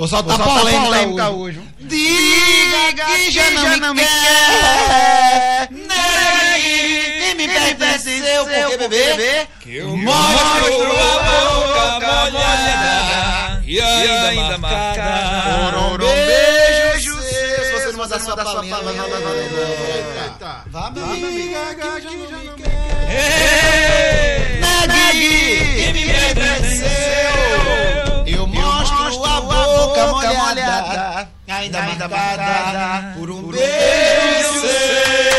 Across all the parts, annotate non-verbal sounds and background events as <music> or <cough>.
Vou soltar Vou soltar polêmica, polêmica hoje. hoje. Diga que já não, já não me quer. Negue que me pertenceu. Por que, bebê? Que eu mostro a boca molhada e ainda marcada. Um beijo seu. Se você não mandar sua palavra, vai valer. Vá, meu amigo, que já não me quer. Negue que me pertenceu boca molhada, ainda, ainda marcada por um beijo seu.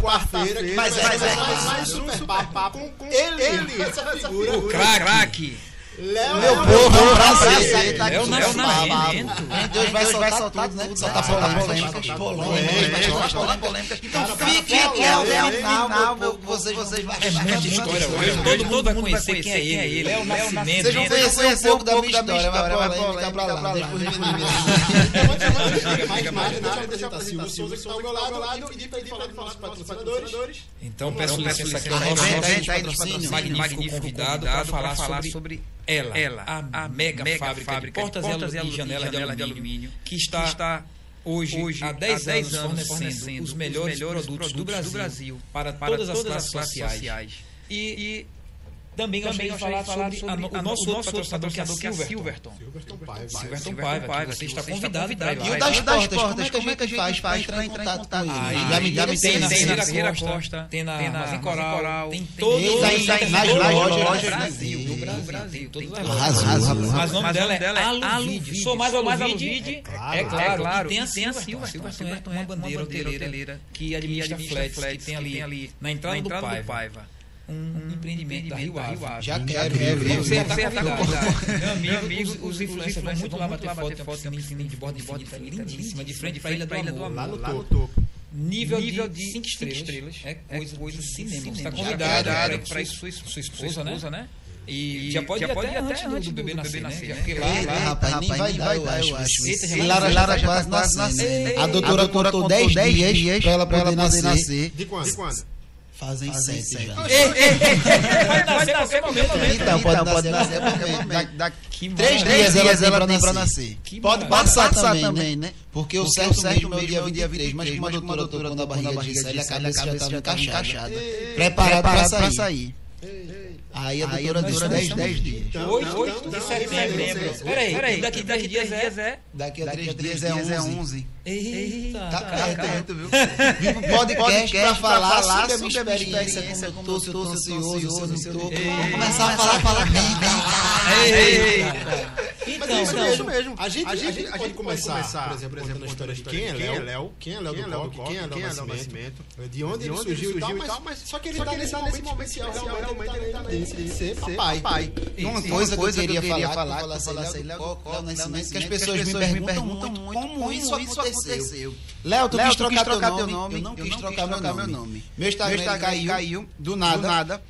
quarta-feira, mas é, mas é mais um super papo com ele, essa figura, o craque. Léo, meu povo, prazer. Tá Léo Nascimento. Deus vai soltar tudo, né? Soltar polêmicas, polêmicas, polêmicas. Então fique até o final, vocês vocês vão É muita história hoje. Todo mundo vai conhecer quem é ele. Léo Nascimento. Vocês vão conhecer um pouco da minha história, mas polêmica pra lá. Depois de e. Então peço licença aqui ao nosso magnífico convidado para falar sobre ela, ela a, a mega, mega fábrica, fábrica de portas, de, portas e, janelas, janela de, alumínio, que está, que está hoje, hoje, há 10 anos, anos fornecendo os melhores, os melhores produtos, produtos do, Brasil, do, Brasil, para, para todas, todas as classes sociais. E, e também gostaria de falar, falar sobre, sobre a, o nosso outro patrocinador, que é a Silverton. Silverton Paiva. Silverton Paiva, você está convidado para ir lá. E o das portas, como é que a gente faz para entrar em contato com ele? Já me tem na Ferreira Costa, tem na Armazém Coral, tem todos nas lojas do Brasil. Do Brasil, todas as lojas. Mas o nome dela é Aluvide. Sou mais Aluvide, é claro. E tem a Silverton. Silverton é uma bandeira hoteleira que administra flats, que tem ali na entrada do Paiva um, um empreendimento da Rio Ave. Já quero, quero ver. Você está convidado. <laughs> Meu amigo, amigo os, influencers vão muito lá bater foto, foto, tem uma de borda de borda lindíssima, de frente para a Ilha do Amor. Lá no topo. Nível, nível de 5 estrelas, estrelas. É coisa, é coisa do cinema. Você está convidado para sua, sua esposa, né? né? E já pode, já pode ir até, até antes do, do bebê nascer, nascer né? Porque lá, lá rapaz, rapaz, nem vai, vai dar, eu acho. Eita, Lara, Lara já quase nascendo. A doutora contou 10 dias para ela poder nascer. De quando? De quando? Fazem, Fazem sete, já. pode nascer a qualquer momento, né? Então, pode, pode nascer a qualquer momento. Daqui três dias ela tem pra nascer. Pode passar também, né? Porque o certo mesmo é o dia 23, mas como a doutora, quando a barriga de a cabeça já estava encaixada. Preparada para sair. Aí a doutora dura 10, 10 dias. 8 de setembro. Peraí, peraí. Daqui 10 dias é? Daqui a 3 dias é 11. Eita, tá perto, viu? <laughs> Vim pro podcast pra falar sobre a minha experiência, como eu tô ansioso, não tô. Vamos começar a falar, falar bem. Então, isso mesmo, mesmo. A gente, a gente, a gente pode começar, por exemplo, contando a história de quem é Léo, quem é Léo do Coque, quem é Léo Nascimento, de onde ele surgiu e tal, mas só que ele tá nesse momento especial, realmente ele tá ser papai. Uma coisa que eu queria falar, que eu falasse Léo Nascimento, que as pessoas me perguntam muito como isso aconteceu. Léo, tu quis trocar teu nome? Eu não quis trocar meu nome. Meu Instagram caiu do nada.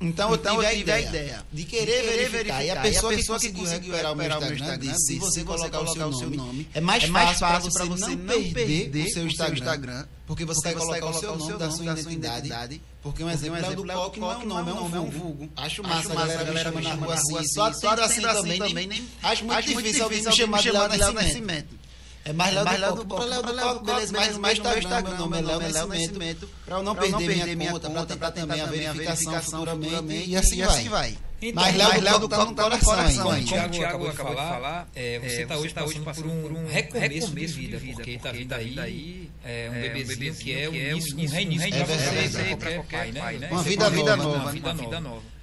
Então, eu então, tive, a, ideia de querer, querer verificar. verificar. E a pessoa, e a pessoa que, que conseguiu recuperar o meu Instagram, Instagram disse, se você colocar, o seu nome, nome é mais, é fácil para você, você, não perder o seu Instagram, Instagram porque você, porque vai colocar, colocar o seu nome da sua identidade, identidade porque um exemplo, um exemplo do Coque não é um nome, é um vulgo. vulgo. Acho massa, Acho massa a galera, me chama assim. Só, só assim, assim também, acho muito difícil alguém me chamar de Léo Nascimento. É mais Léo do, do, do, Léo do Coque, beleza, mas, tá Instagram, meu nome é Léo Nascimento, para eu não perder minha conta, para tentar também a verificação futuramente, e assim, assim vai. Então, mas Léo, Léo do tá no coração. Como o Thiago acabou de falar, é, você está hoje, tá hoje passando por um recomeço de vida, porque está vindo aí é, um bebezinho que é um reinício para você, para qualquer pai, né? Uma vida nova. Uma vida nova.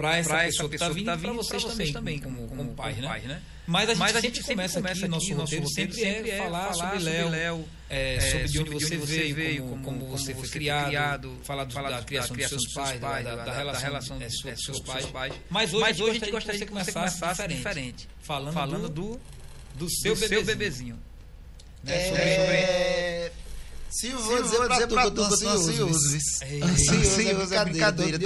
Para essa pessoa que está vindo, para vocês também, como pais, né? Mas a gente, Mas a gente sempre começa, começa aqui, nosso roteiro sempre, sempre é falar, falar sobre Léo, é, é, sobre de onde você veio, veio como, como, você foi criado, falar, do, falar da, criação dos seus pais, da, da, da relação, da relação é, dos seus pais. pais. Mas hoje, Mas hoje a gente gostaria que você começasse diferente, falando, falando do, do seu bebezinho. Né? É... Se eu vou dizer pra tu que eu tô ansioso. Ansioso é brincadeira.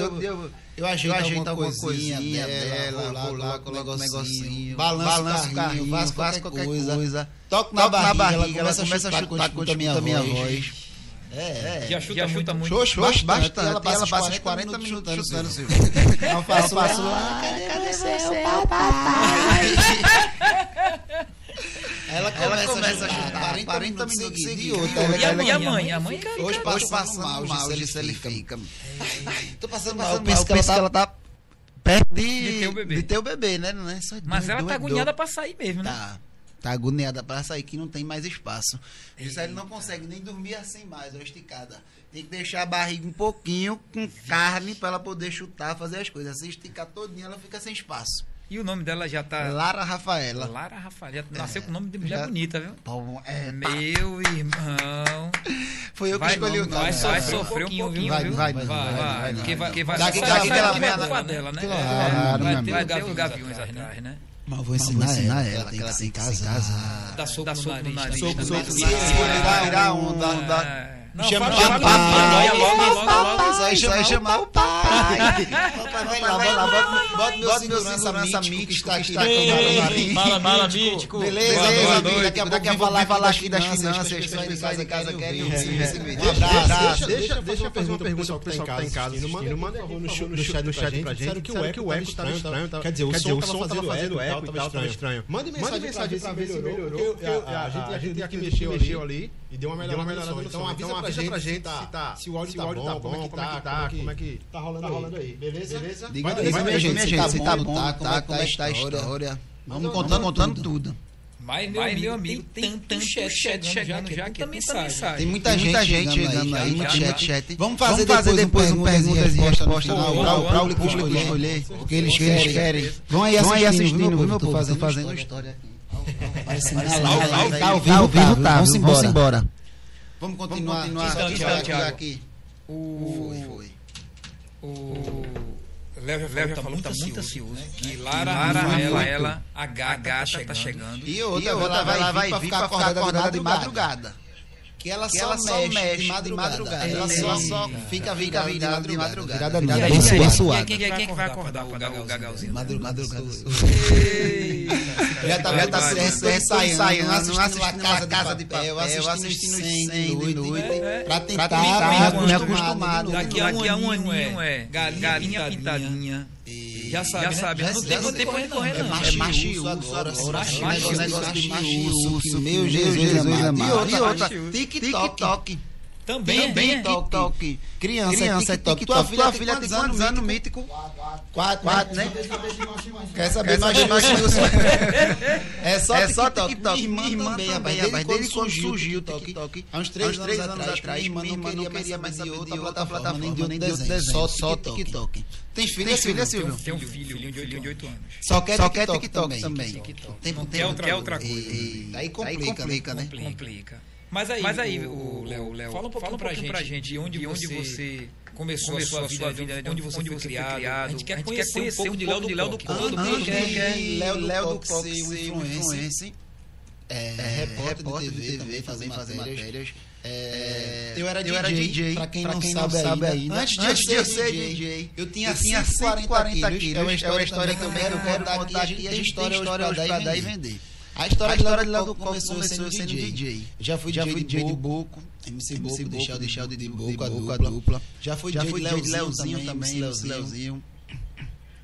Eu ajeito alguma coisinha dela, vou lá, coloco um negocinho, balanço o carrinho, faço qualquer coisa, toco na barriga, ela começa a chutar com a minha voz. É, é. Já chuta, já chuta muito. Xoxo, bastante. bastante. Ela passa, ela passa 40, 40 minutos chutando, chutando Silvio. Não faço, faço lá. Cadê, cadê você, papai? <laughs> Ela começa, ela começa a chutar 40, 40 minutos seguidos. E, e a mãe? A mãe cai. Hoje passa mal, hoje ele fica. Tô passando mal, eu penso que ela tá perto de, de ter o bebê. De ter o bebê, né? Não é só Mas ela tá agoniada pra sair mesmo, né? Tá. Tá agoniada para sair que não tem mais espaço. Isso ele não consegue nem dormir assim mais, ou esticada. Tem que deixar a barriga um pouquinho com carne para ela poder chutar, fazer as coisas. Se esticar todinha, ela fica sem espaço. E o nome dela já tá. Lara Rafaela. Lara Rafaela. Já nasceu é, com o nome de mulher já... bonita, viu? Bom, é, Meu irmão. Foi eu que vai, escolhi o nome. Vai, vai sofrer um pouquinho, vai, viu? Vai, vai, vai. vai, Porque vai, vai, daqui, daqui ela vai dela, né? Claro, vai ter o gaviões atrás, né? Mas vou ensinar, vou ensinar ela, ela, que ela tem que se casar. Dá soco no nariz. Soco, soco, soco. Virar onda. Não, chama fala, papai. Aí chama o pai. Papai, vai lá, vai lá, bota meu segurança mítico que está aqui Fala, fala, mítico. Beleza, daqui a pouco vai falar aqui das finanças, que vocês fazem em casa querem ouvir esse vídeo. Um abraço. Deixa, deixa eu fazer uma pergunta para o pessoal que está em casa. Manda no chat pra gente. Disseram que o eco estava estranho. Quer dizer, o som estava fazendo eco e estava estranho. Mande mensagem para ver se melhorou. A gente aqui mexeu ali e deu uma melhorada no som. Então avisa pra gente se, tá, se o áudio, se tá, bom, tá bom, como é que tá, tá, como é que tá rolando, tá rolando aí. Beleza? Beleza? Diga aí, minha gente, se tá, se tá bom, tá, como é que tá a história. Vamos contando, contando tudo. Mas, meu, Mas, meu amigo, tem tanto chat, chat chegando já, que também tá mensagem. Tem muita gente, gente chegando aí, muito chat, chat. Vamos fazer, Vamos fazer depois um perguntas e respostas para o público escolher o que eles querem. Vão aí assistindo, viu, meu povo? Fazendo história aqui. Ao vivo, tá. Vamos embora. Vamos continuar. Vamos continuar. Aqui, aqui? O... Foi, foi. O... Léo já, tá muito ansioso. Né? Que Lara, Lara ela, ela, a gata, tá, chegando. tá chegando. E outra, e outra ela vai, ela vai vir para ficar acordada de madrugada que ela, que só, ela só mexe, mexe de madrugada. Madrugada. Ela só, só fica virada de madrugada. De madrugada. De madrugada. Bem, bem suada. Quem, quem, quem, quem vai acordar o Gagalzinho? Madrugada. Já tá, já tá ensaiando, assistindo a Casa, casa de Papel, assistindo os 100 de noite, pra tentar me acostumar. Daqui a um aninho é galinha pintadinha. Já sabe, já né? sabe. Não tem tempo correndo, não. É. Negócio de machiúço. Meu Jesus amado. E outra, TikTok. Também, Também é TikTok. Criança, Criança é TikTok. Tua filha, tua filha tem quantos anos, mítico? Quatro, quatro, né? Quer saber mais de Machiúço? <laughs> É só é TikTok. Minha irmã também, rapaz. Desde quando surgiu o TikTok, há uns três anos atrás, minha irmã não queria mais saber de outra plataforma, nem de outro desenho. Só TikTok. Tem filha, filha, Silvio? Tem um filho, de 8 anos. Só quer TikTok também. Tem outra coisa. Aí complica, né? Complica. Mas aí, Mas aí o Léo, Léo, fala um pouquinho, fala um pouquinho pra, gente, de onde, de onde você, começou, começou a sua vida, de onde você, onde foi, você criado. foi criado. A gente quer, a gente conhecer, conhecer um pouco de Léo do, Léo do Coco. Léo, Léo do Coco, influencer. É, é, repórter, repórter de TV, também, fazendo, fazendo matérias. É, eu era DJ, eu era DJ pra quem, pra não, quem sabe não sabe ainda. Antes de, Antes de eu ser DJ, DJ, eu tinha, eu tinha 140 quilos. É uma história, é uma história também que eu quero contar aqui. A gente tem história hoje pra dar e vender. A história, a história de Léo do começou, começou sendo, DJ. DJ. Já fui já DJ, DJ de Boco, MC Boco, MC Boco, deixar de, de, Boco, a dupla. dupla. Já fui já DJ de Leozinho também, Leozinho.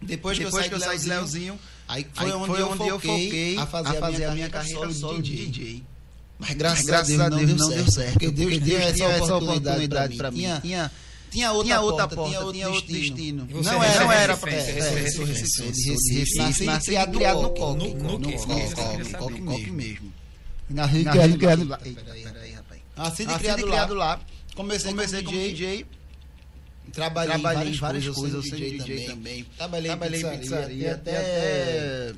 Depois que eu saí de Leozinho, aí foi onde eu foquei a fazer a minha carreira solo de DJ. Mas graças a Deus não deu certo. Porque Deus deu essa oportunidade para mim. Tinha tinha outra, tinha outra porta, porta, tinha outro destino. destino. Não era, não era para é, de Recife, nasci criado no coque, no coque mesmo. Nasci criado criado lá. Peraí, rapaz. Nasci criado lá. Comecei comecei como DJ. Trabalhei, Trabalhei em várias coisas, eu sei DJ também. Trabalhei, Trabalhei em pizzaria, até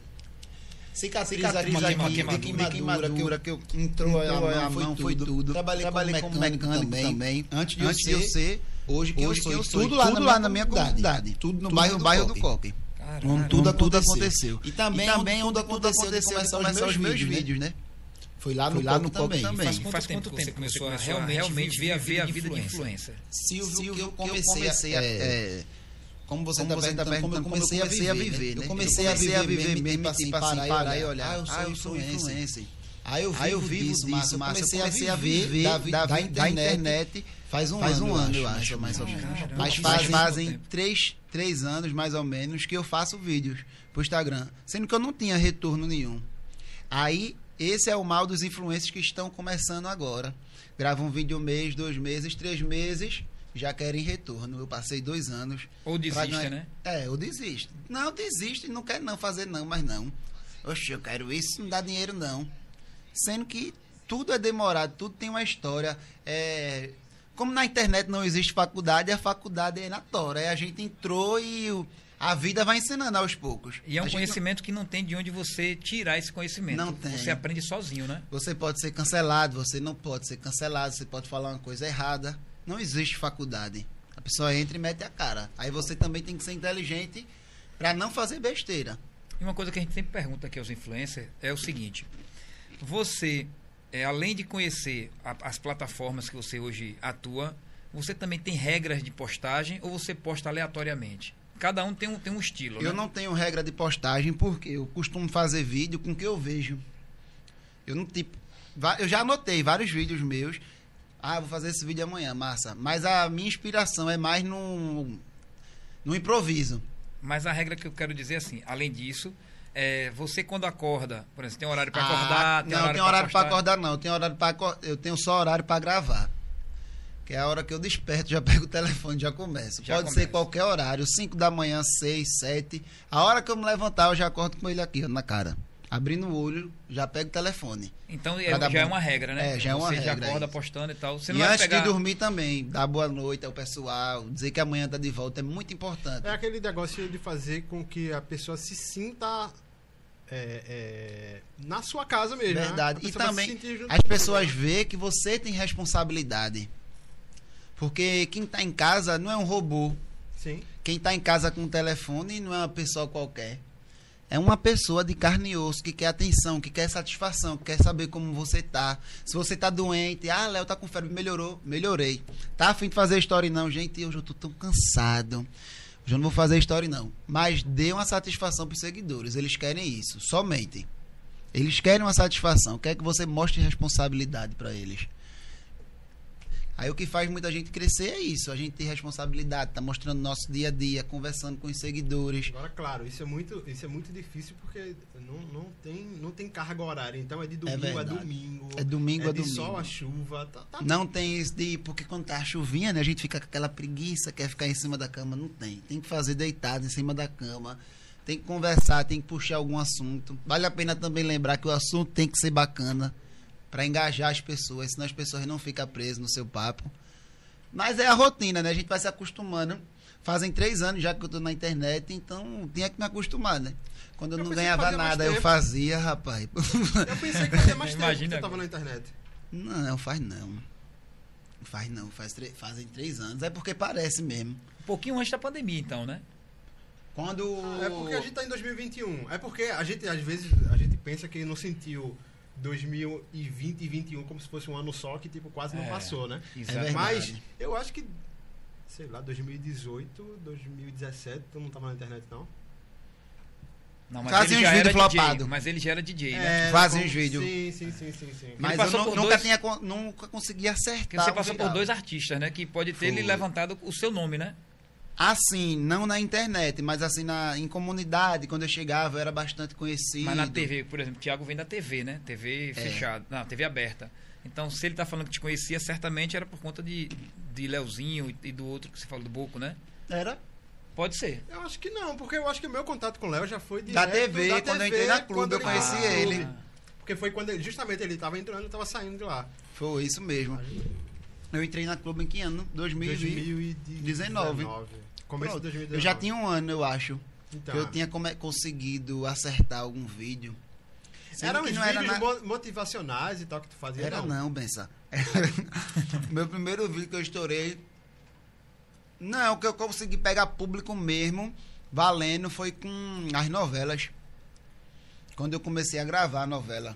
cicatriz, cicatriz aqui, aqui, queimadura, queimadura, queimadura que, eu, que entrou, entrou a mão, foi, tudo. Trabalhei, Trabalhei como mecânico, mecânico também, também. Antes de, Antes eu, ser, eu ser Hoje que, Hoje eu, sou, que eu sou, tudo, lá, tudo na lá na minha comunidade. Tudo no tudo bairro, do bairro do Coque. Onde tudo, tudo aconteceu. E também, e também onde, tudo aconteceu, aconteceu de começar os meus vídeos, né? Foi lá no, Foi lá no também. também. Faz, quanto, Faz quanto tempo que você começou a realmente, realmente ver a, ver a vida de influência? Silvio, que eu comecei a... É, como você está perguntando, como eu comecei, a viver, né? Eu comecei a viver, a viver mesmo, assim, parar e olhar. Ah, eu sou influencer. Aí eu, Aí eu vivo disso, Márcio. Comecei, comecei a viver da internet faz um faz ano, um ano, eu acho, mais ou menos. Mas faz, fazem três, três anos, mais ou menos, que eu faço vídeos pro Instagram. Sendo que eu não tinha retorno nenhum. Aí, esse é o mal dos influencers que estão começando agora. Gravam um vídeo um mês, dois meses, três meses, já querem retorno. Eu passei dois anos. Ou desiste, né? É, ou desiste. Não, desiste, não quer não fazer não, mas não. Oxe, eu quero isso, não dá dinheiro não. Sendo que tudo é demorado, tudo tem uma história. É, como na internet não existe faculdade, a faculdade é na tora. Aí a gente entrou e o, a vida vai ensinando aos poucos. E é um conhecimento não... que não tem de onde você tirar esse conhecimento. Não tem. Você aprende sozinho, né? Você pode ser cancelado, você não pode ser cancelado, você pode falar uma coisa errada. Não existe faculdade. A pessoa entra e mete a cara. Aí você também tem que ser inteligente para não fazer besteira. E uma coisa que a gente sempre pergunta aqui aos influencers é o seguinte: você, é, além de conhecer a, as plataformas que você hoje atua, você também tem regras de postagem ou você posta aleatoriamente? Cada um tem um, tem um estilo. Eu né? não tenho regra de postagem porque eu costumo fazer vídeo com o que eu vejo. Eu não tipo. Eu já anotei vários vídeos meus. Ah, vou fazer esse vídeo amanhã, massa. Mas a minha inspiração é mais no, no improviso. Mas a regra que eu quero dizer é assim, além disso, é, você quando acorda, por exemplo, tem horário para ah, acordar, tem não, horário tem horário para acordar não, tem horário para eu tenho só horário para gravar. Que é a hora que eu desperto, já <laughs> pego o telefone, já começo. Já Pode ser qualquer horário, 5 da manhã, 6, 7. A hora que eu me levantar, eu já acordo com ele aqui, na cara abrindo o olho, já pega o telefone. Então é, já é uma regra, né? É, já é uma Você regra. Você já acorda postando e tal. Você não e antes pegar... de dormir também, dar boa noite ao pessoal, dizer que amanhã tá de volta é muito importante. É aquele negócio de fazer com que a pessoa se sinta é, é, na sua casa mesmo. Né? Verdade. Né? E também as pessoas veem que você tem responsabilidade. Porque quem está em casa não é um robô. Sim. Quem está em casa com o telefone não é uma pessoa qualquer. É uma pessoa de carne e osso que quer atenção, que quer satisfação, que quer saber como você tá. Se você tá doente, ah, Léo tá com febre, melhorou, melhorei. Tá afim de fazer história não, gente, hoje eu tô tão cansado. Hoje eu não vou fazer história não. Mas dê uma satisfação pros seguidores, eles querem isso, somente. Eles querem uma satisfação, quer que você mostre responsabilidade para eles. Aí o que faz muita gente crescer é isso, a gente tem responsabilidade, tá mostrando nosso dia a dia, conversando com os seguidores. Agora, claro, isso é muito, isso é muito difícil porque não, não, tem, não tem carga horária, então é de domingo é a domingo. É domingo é a domingo. sol a chuva. Tá, tá não tem isso de. Porque quando tá chuvinha, né, a gente fica com aquela preguiça, quer ficar em cima da cama. Não tem. Tem que fazer deitado em cima da cama. Tem que conversar, tem que puxar algum assunto. Vale a pena também lembrar que o assunto tem que ser bacana para engajar as pessoas, senão as pessoas não ficam presas no seu papo. Mas é a rotina, né? A gente vai se acostumando. Fazem três anos já que eu tô na internet, então tinha que me acostumar, né? Quando eu, eu não ganhava nada, eu fazia, rapaz. Eu pensei que fazia mais <laughs> tempo que você tava na internet. Não, faz não. Faz não, faz fazem três anos. É porque parece mesmo. Um pouquinho antes da pandemia, então, né? Quando. Ah, é porque a gente tá em 2021. É porque a gente, às vezes, a gente pensa que não sentiu 2020 e 2021 como se fosse um ano só que tipo quase não é, passou, né? É mas eu acho que sei lá, 2018, 2017, tu não tava na internet não? Não, mas Fazem uns vídeos flopados. Mas ele já era DJ, né? É, Fazem uns vídeos. Sim, sim, sim, sim, sim. Mas eu nunca, dois... tinha, nunca consegui acertar. Você passou por dois artistas, né? Que pode ter ele levantado o seu nome, né? Assim, não na internet, mas assim na, em comunidade, quando eu chegava, eu era bastante conhecido. Mas na TV, por exemplo, o Thiago vem da TV, né? TV é. fechada, não, TV aberta. Então, se ele tá falando que te conhecia, certamente era por conta de, de Leozinho e do outro que você falou do Boco, né? Era. Pode ser. Eu acho que não, porque eu acho que o meu contato com o Léo já foi da TV, da quando TV, eu entrei na clube, eu conheci ah, ele. Porque foi quando ele, justamente ele estava entrando e estava saindo de lá. Foi isso mesmo. Eu entrei na clube em que ano? 2019. 2019. Começo de 2019. Eu já tinha um ano, eu acho. Então. eu tinha come, conseguido acertar algum vídeo. Eram uns vídeos na... motivacionais e tal que tu fazia? Era não, não Bença. <laughs> Meu primeiro vídeo que eu estourei. Não, que eu consegui pegar público mesmo, valendo, foi com as novelas. Quando eu comecei a gravar a novela.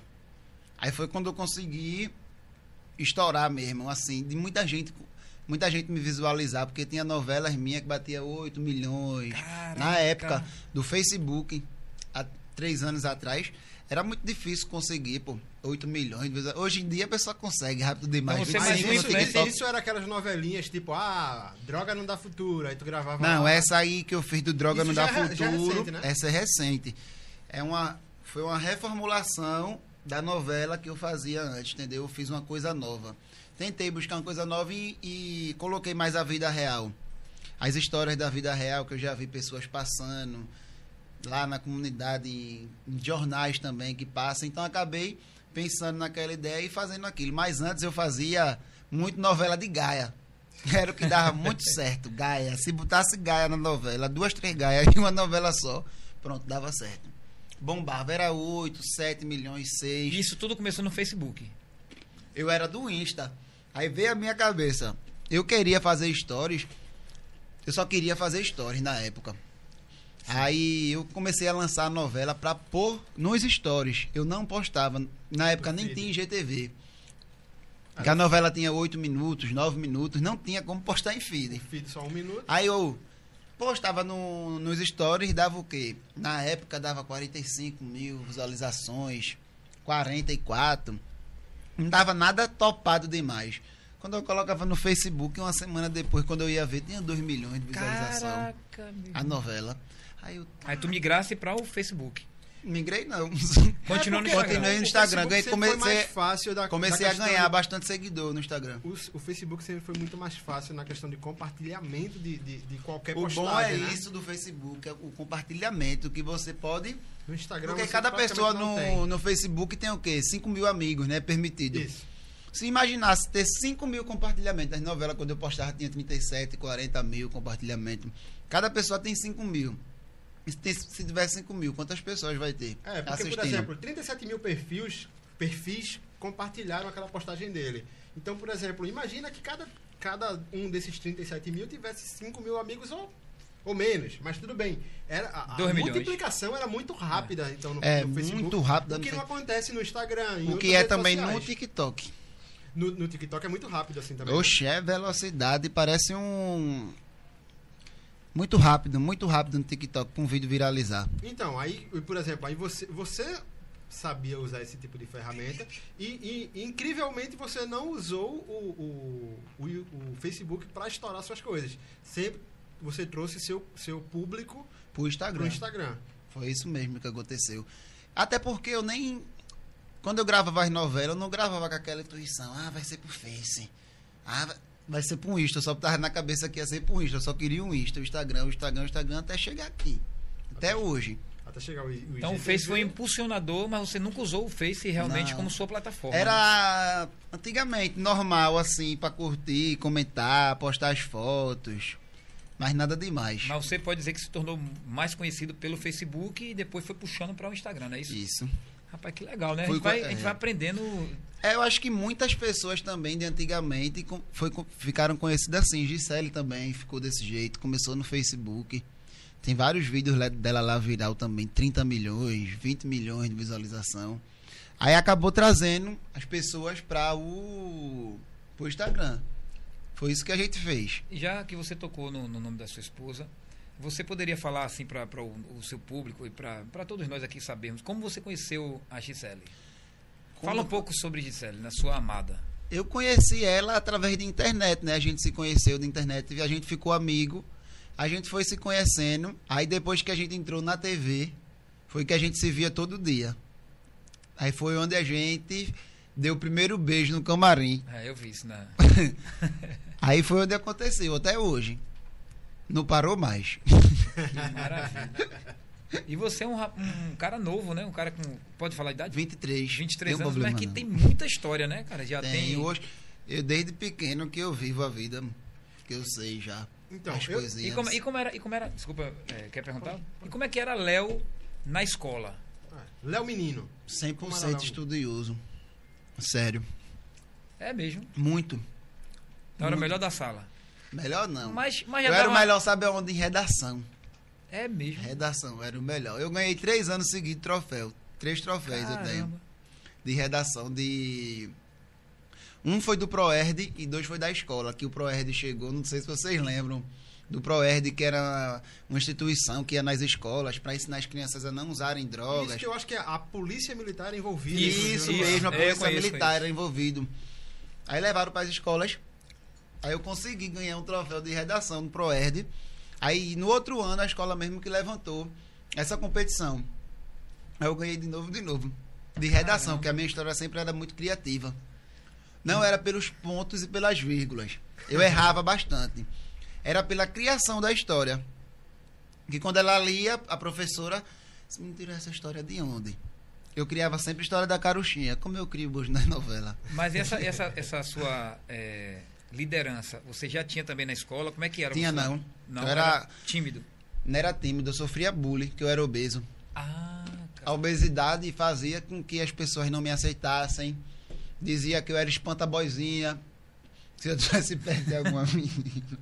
Aí foi quando eu consegui estourar mesmo, assim, de muita gente muita gente me visualizar, porque tinha novelas minhas que batia 8 milhões. Caraca. Na época do Facebook. A, três anos atrás, era muito difícil conseguir, pô, 8 milhões. Hoje em dia a pessoa consegue rápido demais. Então, mais isso, isso, isso era aquelas novelinhas tipo, ah, droga não dá futuro, aí tu gravava. Não, lá. essa aí que eu fiz do droga isso não dá é, futuro, é recente, né? essa é recente. É uma, foi uma reformulação da novela que eu fazia antes, entendeu? Eu fiz uma coisa nova. Tentei buscar uma coisa nova e, e coloquei mais a vida real. As histórias da vida real que eu já vi pessoas passando lá na comunidade, em, jornais também que passam. Então acabei pensando naquela ideia e fazendo aquilo. Mas antes eu fazia muito novela de Gaia. <laughs> Era o que dava muito <laughs> certo, Gaia. Se botasse Gaia na novela, duas, três Gaias em uma novela só, pronto, dava certo. Bombava, era 8, 7 milhões, 6. Isso tudo começou no Facebook? Eu era do Insta. Aí veio a minha cabeça. Eu queria fazer stories. Eu só queria fazer stories na época. Aí eu comecei a lançar a novela para pôr nos stories. Eu não postava. Na época nem tinha IGTV. Porque a novela tinha 8 minutos, 9 minutos, não tinha como postar em feed. Feed só um minuto. Aí eu postava no, nos stories, dava o quê? Na época dava 45 mil visualizações, 44. Não dava nada topado demais. Quando eu colocava no Facebook, uma semana depois, quando eu ia ver, tinha 2 milhões de visualização. Caraca, a novela. Aí, eu, Aí tu migrasse para o Facebook. Migrei não. <laughs> Continuou no Instagram. Continuei no Instagram. Ganhei, comecei, fácil da, comecei a ganhar de, bastante seguidor no Instagram. O, o, Facebook sempre foi muito mais fácil na questão de compartilhamento de, de, de qualquer o postagem. O bom é né? isso do Facebook, é o compartilhamento que você pode... No Instagram Porque cada pessoa no, no Facebook tem o quê? 5 mil amigos, né? Permitido. Isso. Se imaginasse ter 5 mil compartilhamentos, as novelas quando eu postava tinha 37, 40 mil compartilhamentos. Cada pessoa tem 5 mil. Se, se tiver 5 mil, quantas pessoas vai ter? É, porque, assistindo? por exemplo, 37 mil perfis, perfis compartilharam aquela postagem dele. Então, por exemplo, imagina que cada, cada um desses 37 mil tivesse 5 mil amigos ou, ou menos. Mas tudo bem. Era, a, a multiplicação era muito rápida, é. então, no, é, no Facebook. muito rápida. O que não acontece no Instagram. o que é também sociais. no TikTok. No, no, TikTok é muito rápido assim também. Oxe, é velocidade, parece um muito rápido, muito rápido no TikTok com um vídeo viralizar. Então, aí, por exemplo, aí você, você sabia usar esse tipo de ferramenta e, e incrivelmente você não usou o, o, o, o Facebook para estourar suas coisas. Sempre você trouxe seu, seu público para o Instagram. Instagram. Foi isso mesmo que aconteceu. Até porque eu nem. Quando eu gravava as novelas, eu não gravava com aquela intuição. Ah, vai ser pro Face. Ah, vai ser para um Insta. Eu só tava na cabeça que ia ser para um Insta. Eu só queria um Insta, o Instagram, o Instagram, o Instagram, até chegar aqui. Até, até hoje. Até chegar o, o Então o Face foi impulsionador, mas você nunca usou o Face realmente Não. como sua plataforma. Era antigamente normal, assim, para curtir, comentar, postar as fotos. Mas nada demais. Mas você pode dizer que se tornou mais conhecido pelo Facebook e depois foi puxando para o Instagram, não é isso? Isso. Rapaz, que legal, né? A gente, vai, a gente vai aprendendo. É, eu acho que muitas pessoas também de antigamente foi, ficaram conhecidas assim. Gisele também ficou desse jeito, começou no Facebook. Tem vários vídeos dela lá viral também, 30 milhões, 20 milhões de visualização. Aí acabou trazendo as pessoas para o Instagram. Foi isso que a gente fez. Já que você tocou no, no nome da sua esposa, você poderia falar assim para o, o, seu público e para todos nós aqui sabermos como você conheceu a Gisele? Como... Fala um pouco sobre Gisele, na sua amada. Eu conheci ela através da internet, né? A gente se conheceu da internet e a gente ficou amigo. A gente foi se conhecendo. Aí depois que a gente entrou na TV, foi que a gente se via todo dia. Aí foi onde a gente deu o primeiro beijo no camarim. É, eu vi isso, né? <laughs> Aí foi onde aconteceu, até hoje. Não parou mais. Que maravilha. E você é um, um, cara novo, né? Um cara com. Pode falar a idade? 23. 23 anos, mas que não. tem muita história, né, cara? Já tem. tem... Hoje, eu desde pequeno que eu vivo a vida, que eu sei já. Então, as eu, e, como, e como era. E como era desculpa, é, quer perguntar? Pode, pode. E como é que era Léo na escola? Ah, Léo Menino. 100% estudioso. Sério. É mesmo? Muito. Então era o melhor da sala. Melhor não. Mas, mas eu era o melhor, sabe onde? Em redação. É mesmo? Redação, era o melhor. Eu ganhei três anos seguidos troféu. Três troféus Caramba. eu tenho. De redação, de... Um foi do ProErd e dois foi da escola, que o ProErd chegou, não sei se vocês lembram, do Proerd, que era uma instituição que ia nas escolas para ensinar as crianças a não usarem drogas. Isso que eu acho que é a polícia militar era envolvida. Isso, isso mesmo, a é, polícia conheço, militar conheço. era envolvido. Aí levaram para as escolas. Aí eu consegui ganhar um troféu de redação no Proerd. Aí no outro ano a escola mesmo que levantou essa competição. Aí eu ganhei de novo, de novo. De redação, porque a minha história sempre era muito criativa. Não era pelos pontos e pelas vírgulas. Eu errava bastante era pela criação da história. Que quando ela lia, a professora me tirou essa história de onde? Eu criava sempre a história da caruchinha, como eu crio hoje na novela. Mas essa, essa, essa sua é, liderança, você já tinha também na escola? Como é que era? Tinha você? não. Não, eu era, era tímido. Não era tímido, eu sofria bullying, que eu era obeso. Ah, a obesidade fazia com que as pessoas não me aceitassem. Dizia que eu era espanta-boizinha. Se eu tivesse <laughs> perto de alguma menina.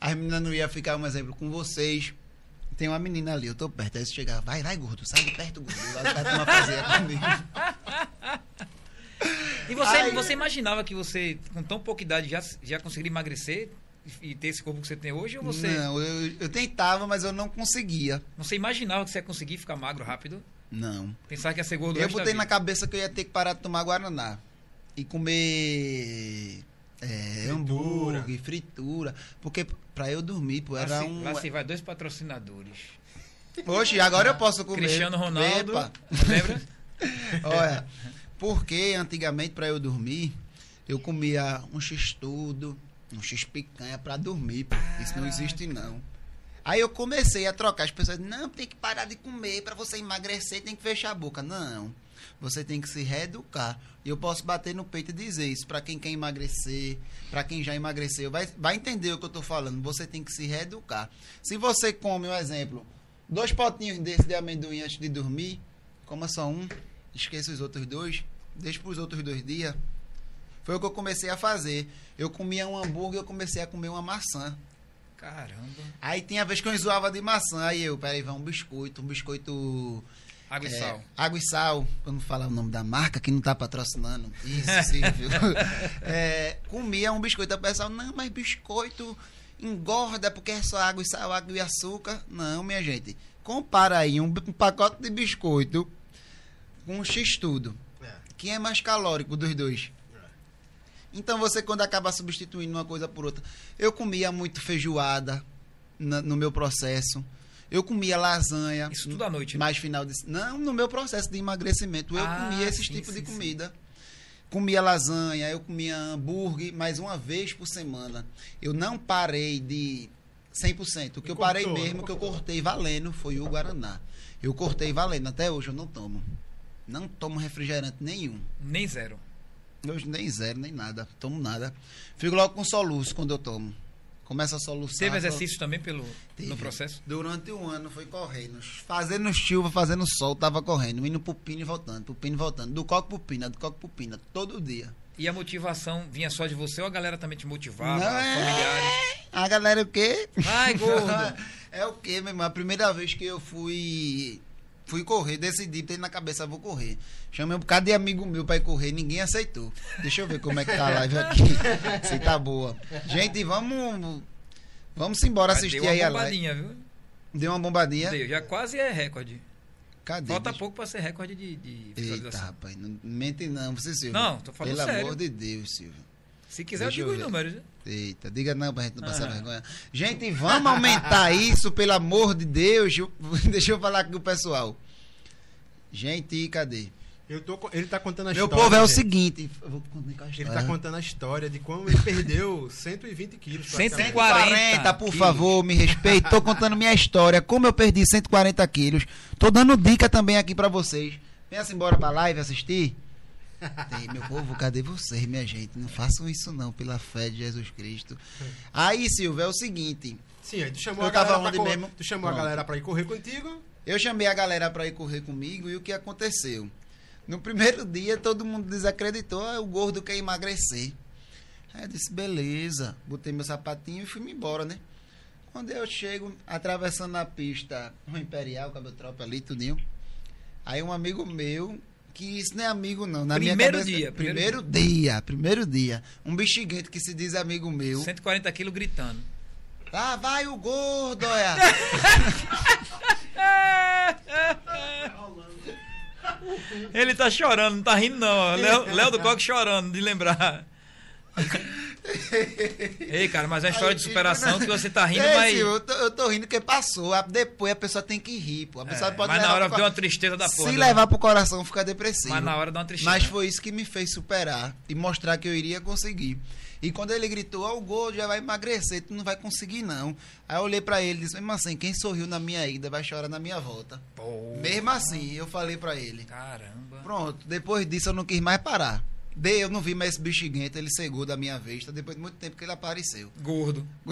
As meninas não iam ficar, um exemplo, com vocês. Tem uma menina ali, eu tô perto. Aí você chegar, vai, vai, gordo, sai de perto, gordo. Vai tomar fazer comigo. <laughs> E você, Aí, você imaginava que você, com tão pouca idade, já, já conseguiria emagrecer e ter esse corpo que você tem hoje? Ou você... Não, eu, eu tentava, mas eu não conseguia. Você imaginava que você ia conseguir ficar magro rápido? Não. Pensava que ia ser gordo Eu botei na cabeça que eu ia ter que parar de tomar Guaraná. E comer é, fritura. hambúrguer, fritura. Porque pra eu dormir, pô, era lá um. Lá se vai dois patrocinadores. Poxa, agora eu posso comer. Cristiano Ronaldo. Epa. Lembra? <laughs> Olha, porque antigamente pra eu dormir, eu comia um x-tudo, um x-picanha pra dormir. Isso não existe, não. Aí eu comecei a trocar. As pessoas, não, tem que parar de comer. para você emagrecer, tem que fechar a boca. Não. Você tem que se reeducar. E eu posso bater no peito e dizer isso para quem quer emagrecer, para quem já emagreceu. Vai, vai entender o que eu estou falando. Você tem que se reeducar. Se você come, um exemplo, dois potinhos desse de amendoim antes de dormir, coma só um, esqueça os outros dois, deixe para os outros dois dias. Foi o que eu comecei a fazer. Eu comia um hambúrguer, eu comecei a comer uma maçã. Caramba. Aí tinha vez que eu enjoava de maçã. Aí eu, peraí, vai um biscoito, um biscoito Água e é, sal. Água e sal, para não falar o nome da marca, que não está patrocinando. Isso, sim, viu? <laughs> É, comia um biscoito. O pessoal, não, mas biscoito engorda porque é só água e sal, água e açúcar. Não, minha gente. Compara aí um, um pacote de biscoito com um X-tudo. É. Quem é mais calórico dos dois? É. Então você, quando acaba substituindo uma coisa por outra. Eu comia muito feijoada na, no meu processo. Eu comia lasanha. Isso tudo à noite? Mais final de. Não, no meu processo de emagrecimento. Eu ah, comia esses tipos de comida. Sim. Comia lasanha, eu comia hambúrguer, mais uma vez por semana. Eu não parei de 100%. O que eu parei mesmo, que eu cortei valendo, foi o Guaraná. Eu cortei valendo. Até hoje eu não tomo. Não tomo refrigerante nenhum. Nem zero. Hoje nem zero, nem nada. Tomo nada. Fico logo com soluço quando eu tomo começa a soluçar. Teve exercício também pelo, no processo? Durante um ano foi correndo. Fazendo chuva, fazendo sol, tava correndo. Indo pro pino e voltando, pro pino e voltando. Do coque pro pina, do coque pro pina, todo dia. E a motivação vinha só de você ou a galera também te motivava? Não, é... familiares? A galera o quê? Ai, gordo! <laughs> é o quê, meu irmão? A primeira vez que eu fui fui correr, decidi, ter na cabeça, vou correr. Chamei um bocado de amigo meu pra ir correr, ninguém aceitou. Deixa eu ver como é que tá a live aqui. <laughs> Se tá boa. Gente, vamos. Vamos embora assistir aí a live. Viu? Deu uma bombadinha. Deu, já quase é recorde. Cadê? Falta bicho? pouco pra ser recorde de, de Eita, rapaz, não mente não, você, Silvio. Não, tô falando Pelo sério. amor de Deus, Silvio. Se quiser, Deixa eu digo os números. Né? Eita, diga não pra gente não passar ah. vergonha. Gente, vamos aumentar <laughs> isso, pelo amor de Deus. Deixa eu <laughs> falar aqui com o pessoal. Gente, cadê? Eu tô, ele tá contando a Meu história. Meu povo é o seguinte. Ele tá contando a história de como ele perdeu <laughs> 120 quilos. 140, por quilos. favor, me respeite. Tô contando minha história. Como eu perdi 140 quilos. Tô dando dica também aqui para vocês. Venha embora pra live assistir. Ei, meu povo, cadê vocês, minha gente? Não façam isso não, pela fé de Jesus Cristo. Aí, Silvio, é o seguinte. Sim, aí tu chamou, a, galera onde mesmo? Tu chamou Pronto. a galera pra ir correr contigo? Eu chamei a galera para ir correr comigo e o que aconteceu? No primeiro dia, todo mundo desacreditou, ah, o gordo quer emagrecer. Aí eu disse, beleza. Botei meu sapatinho e fui embora, né? Quando eu chego, atravessando a pista, um Imperial, com a tropa ali, tudinho. Aí um amigo meu que isso não é amigo, não. Na primeiro minha cabeça, dia. Primeiro, dia. dia, primeiro dia. Um bexiguento que se diz amigo meu. 140 quilos gritando. Ah, vai o gordo, olha. <laughs> Ele tá chorando, não tá rindo não. Léo, Léo do Coque chorando de lembrar. <laughs> <laughs> Ei, cara, mas é uma história de superação que você tá rindo, É, mas. eu, tô, eu tô rindo porque passou. Depois a pessoa tem que rir, pô. A pessoa É, pode mas na hora pro deu uma tristeza da porra. Se né? levar pro coração, fica depressivo. Mas na hora dá uma tristeza. Mas foi isso que me fez superar e mostrar que eu iria conseguir. E quando ele gritou, ó, o gordo já vai emagrecer, tu não vai conseguir não. Aí eu olhei pra ele e disse, mesmo assim, quem sorriu na minha ida vai chorar na minha volta. Pô, Mesmo assim, eu falei pra ele. Caramba. Pronto, depois disso eu não quis mais parar. Daí eu não vi mais esse bexiguento, ele cegou da minha vista, depois de muito tempo que ele apareceu. Gordo. <laughs>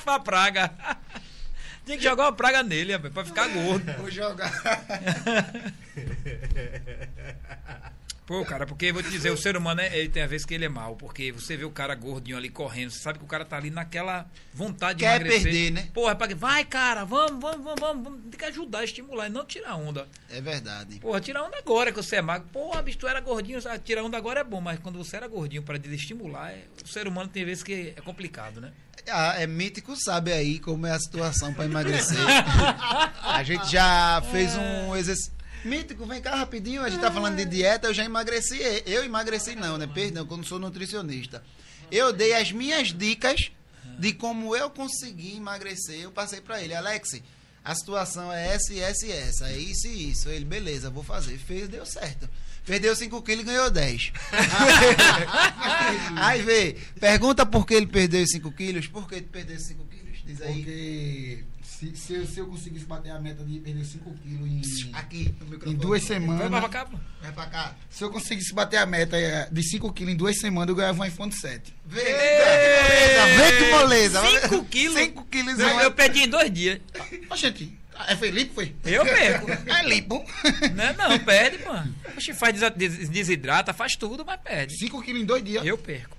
Foi a praga. Tinha que jogar uma praga nele, rapaz, pra ficar gordo. Vou jogar. <laughs> Pô, cara, porque vou te dizer, o ser humano, é, ele tem a vez que ele é mal, porque você vê o cara gordinho ali correndo, você sabe que o cara tá ali naquela vontade de Quer emagrecer. perder, né? Porra, pra... vai, cara, vamos, vamos, vamos, vamos. Tem que ajudar, estimular, e não tirar onda. É verdade. Porra, tira onda agora que você é magro. Porra, bicho, tu era gordinho, tirar onda agora é bom, mas quando você era gordinho para desestimular, é... o ser humano tem vezes que é complicado, né? Ah, é mítico, sabe aí como é a situação pra emagrecer. <laughs> a gente já fez um exercício. Mítico, vem cá rapidinho, a gente tá falando de dieta, eu já emagreci. Eu emagreci não, né? Perdão, que eu não sou nutricionista. Eu dei as minhas dicas de como eu consegui emagrecer. Eu passei pra ele, Alex, a situação é essa e essa e essa. É isso e isso. Ele, beleza, vou fazer. Fez, deu certo. Perdeu 5 quilos e ganhou 10. <laughs> aí vê, pergunta por que ele perdeu 5 quilos. Por que ele perdeu 5 quilos? Diz aí. Porque se, se, eu, se eu conseguisse bater a meta de perder 5 quilos em, Aqui, no em duas Vai semanas. pra cá, pô. Vai pra cá. Se eu conseguisse bater a meta eh, de 5 quilos em duas semanas, eu ganhava um iPhone 7. Vê, vê que moleza, vê que moleza. 5 quilos? 5 quilos. Eu, eu perdi em dois dias. Ó, gente, é Felipe, foi? Eu perco. É Lipo. Não, não, <laughs> perde, pô. Oxe, faz desidrata, faz tudo, mas perde. 5 quilos em dois dias. Eu perco.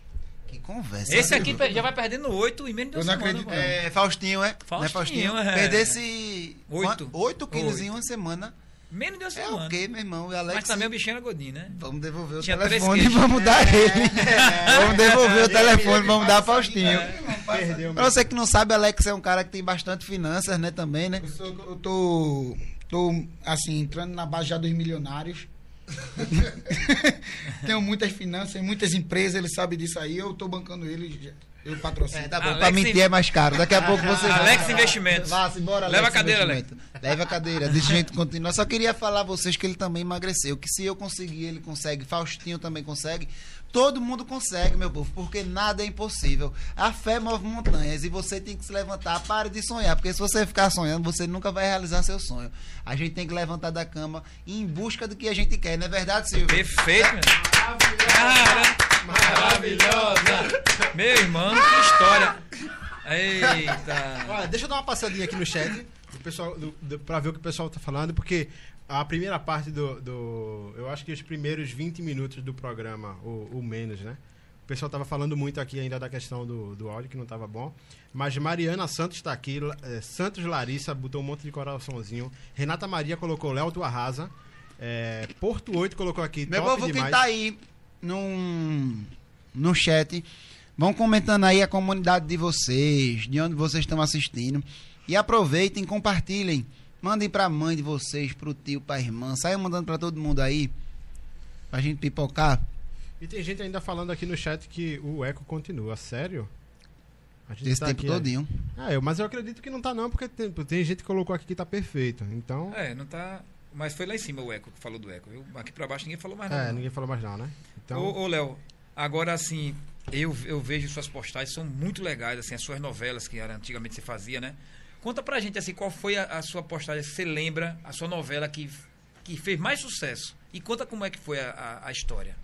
Que conversa. Esse né? aqui per- já vai perdendo 8 em menos de Eu não semana. acredito. É, Faustinho, é? Não é Faustinho, Faustinho? é. Perdesse Oito. 8 quilos Oito. em uma semana. Menos de uma É semana. o quê, meu irmão? E Alex, Mas também o bichinho era gordinho, né? Vamos devolver o Tinha telefone e vamos dar ele. <laughs> vamos devolver o telefone, vamos dar Faustinho. Perdeu Pra você que não sabe, Alex é um cara que tem bastante finanças, né, também, né? Eu, sou- eu tô, tô, assim, entrando na base já dos milionários. <laughs> Tenho muitas finanças, muitas empresas, ele sabe disso aí. Eu tô bancando ele, eu patrocino. É, tá bom. Alex pra mentir é mais caro. Daqui a pouco você. Alex Investimentos. Vá-se embora, Leva Alex a cadeira, Investimento. Leva a cadeira. Deixa a gente continuar. Só queria falar a vocês que ele também emagreceu. Que se eu conseguir, ele consegue. Faustinho também consegue. Todo mundo consegue, meu povo, porque nada é impossível. A fé move montanhas e você tem que se levantar. Pare de sonhar, porque se você ficar sonhando, você nunca vai realizar seu sonho. A gente tem que levantar da cama em busca do que a gente quer, não é verdade, Silvio? Perfeito, meu. Cara, maravilhosa. Meu irmão, que história. <laughs> Eita. Olha, deixa eu dar uma passadinha aqui no chat do pessoal, do, do, pra ver o que o pessoal tá falando, porque a primeira parte do, do. Eu acho que os primeiros 20 minutos do programa, ou, ou menos, né? O pessoal tava falando muito aqui ainda da questão do, do áudio, que não tava bom. Mas Mariana Santos está aqui, eh, Santos Larissa botou um monte de coraçãozinho. Renata Maria colocou Léo Tu Arrasa. Eh, Porto 8 colocou aqui. Meu top povo que demais. tá aí num, no chat, vão comentando aí a comunidade de vocês, de onde vocês estão assistindo. E aproveitem, compartilhem. Mandem pra mãe de vocês, pro tio, pra irmã. Saiam mandando pra todo mundo aí. Pra gente pipocar. E tem gente ainda falando aqui no chat que o eco continua. Sério? A gente Esse tá tempo aqui, todinho. Ah, eu, mas eu acredito que não tá não, porque tem, tem gente que colocou aqui que tá perfeito. Então, É, não tá. Mas foi lá em cima o eco que falou do eco, viu? Aqui pra baixo ninguém falou mais é, nada. não. ninguém falou mais não, né? Então, Ô, ô Léo, agora assim, eu, eu vejo suas postagens, são muito legais, assim, as suas novelas que era, antigamente você fazia, né? Conta pra gente, assim, qual foi a, a sua postagem, você lembra, a sua novela que, que fez mais sucesso. E conta como é que foi a, a, a história.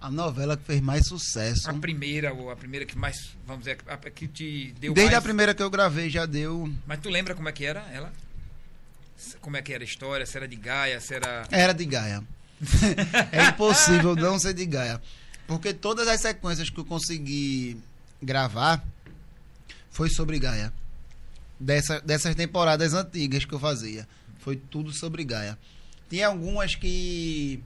A novela que fez mais sucesso. A primeira, ou a primeira que mais, vamos dizer, a, a que te deu Desde mais... a primeira que eu gravei já deu. Mas tu lembra como é que era ela? Como é que era a história? Se era de Gaia, se era... Era de Gaia. <laughs> é impossível não ser de Gaia. Porque todas as sequências que eu consegui gravar foi sobre Gaia. Dessa, dessas temporadas antigas que eu fazia. Foi tudo sobre Gaia. Tinha algumas que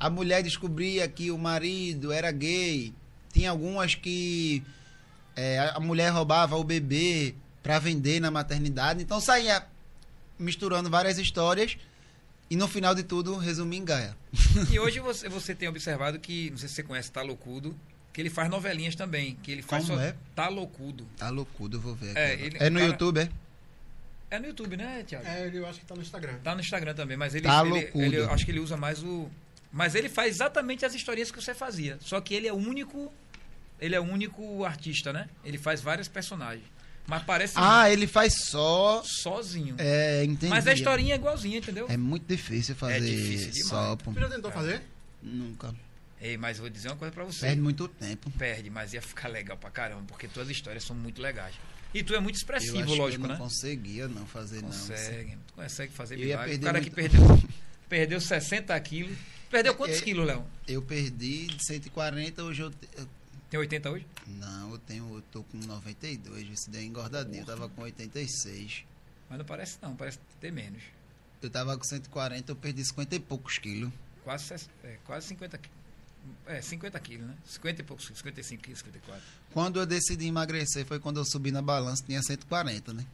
a mulher descobria que o marido era gay. Tinha algumas que é, a mulher roubava o bebê para vender na maternidade. Então saía misturando várias histórias e no final de tudo resumia em Gaia. E hoje você, você tem observado que, não sei se você conhece Talocudo, que ele faz novelinhas também. Que ele faz Como só é? Talocudo. Tá loucudo, eu vou ver aqui. É, ele- é no cara- YouTube, é? É no YouTube, né, Thiago? É, ele, eu acho que tá no Instagram. Tá no Instagram também, mas ele, Tá ele, loucudo. ele- eu acho que ele usa mais o. Mas ele faz exatamente as historinhas que você fazia. Só que ele é o único. Ele é o único artista, né? Ele faz vários personagens. Mas parece Ah, ele faz só. sozinho. É, entendi. mas a historinha é igualzinha, entendeu? É muito difícil fazer difícil demais. só, pô. Você já tentou fazer? Nunca. Ei, mas vou dizer uma coisa pra você. Perde muito tempo. Perde, mas ia ficar legal pra caramba, porque tuas histórias são muito legais. E tu é muito expressivo, lógico, eu não né? conseguia não fazer, Consegue, tu consegue fazer Eu ia milagre. O cara muito- que perdeu, <laughs> perdeu 60 quilos. Perdeu quantos quilos, Léo? não. Eu perdi de 140, hoje eu. eu- Tem 80 hoje? Não, eu tenho. Eu tô com 92, esse deu engordadinho. Eu tava com 86. Mas não parece não, parece ter menos. Eu tava com 140, eu perdi 50 e poucos quilos. Quase, é, quase 50 quilos. É, 50 quilos, né? 50 e poucos, 55 quilos, 54. Quando eu decidi emagrecer foi quando eu subi na balança, tinha 140, né?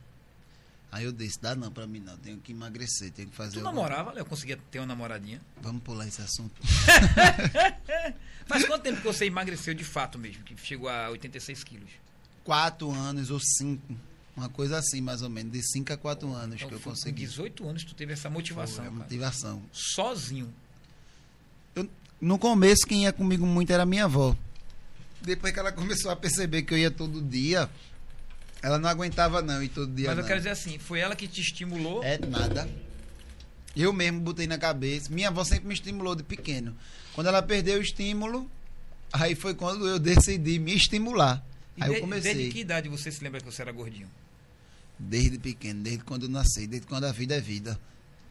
Aí eu disse, dá não pra mim não, tenho que emagrecer, tenho que fazer. Tu alguma- namorava, Léo? Conseguia ter uma namoradinha? Vamos pular esse assunto. <laughs> Faz quanto tempo que você emagreceu de fato mesmo? Que chegou a 86 quilos? Quatro anos ou cinco. Uma coisa assim, mais ou menos. De 5 a 4 anos Então, que eu consegui. Com 18 anos tu teve essa motivação, Foi a cara. motivação. Sozinho. No começo, quem ia comigo muito era minha avó. Depois que ela começou a perceber que eu ia todo dia, ela não aguentava não ir todo dia Mas eu não. quero dizer assim, foi ela que te estimulou. É nada. Eu mesmo botei na cabeça. Minha avó sempre me estimulou de pequeno. Quando ela perdeu o estímulo, aí foi quando eu decidi me estimular. E Aí de- eu comecei. Desde que idade você se lembra que você era gordinho? Desde pequeno, desde quando eu nasci, desde quando a vida é vida.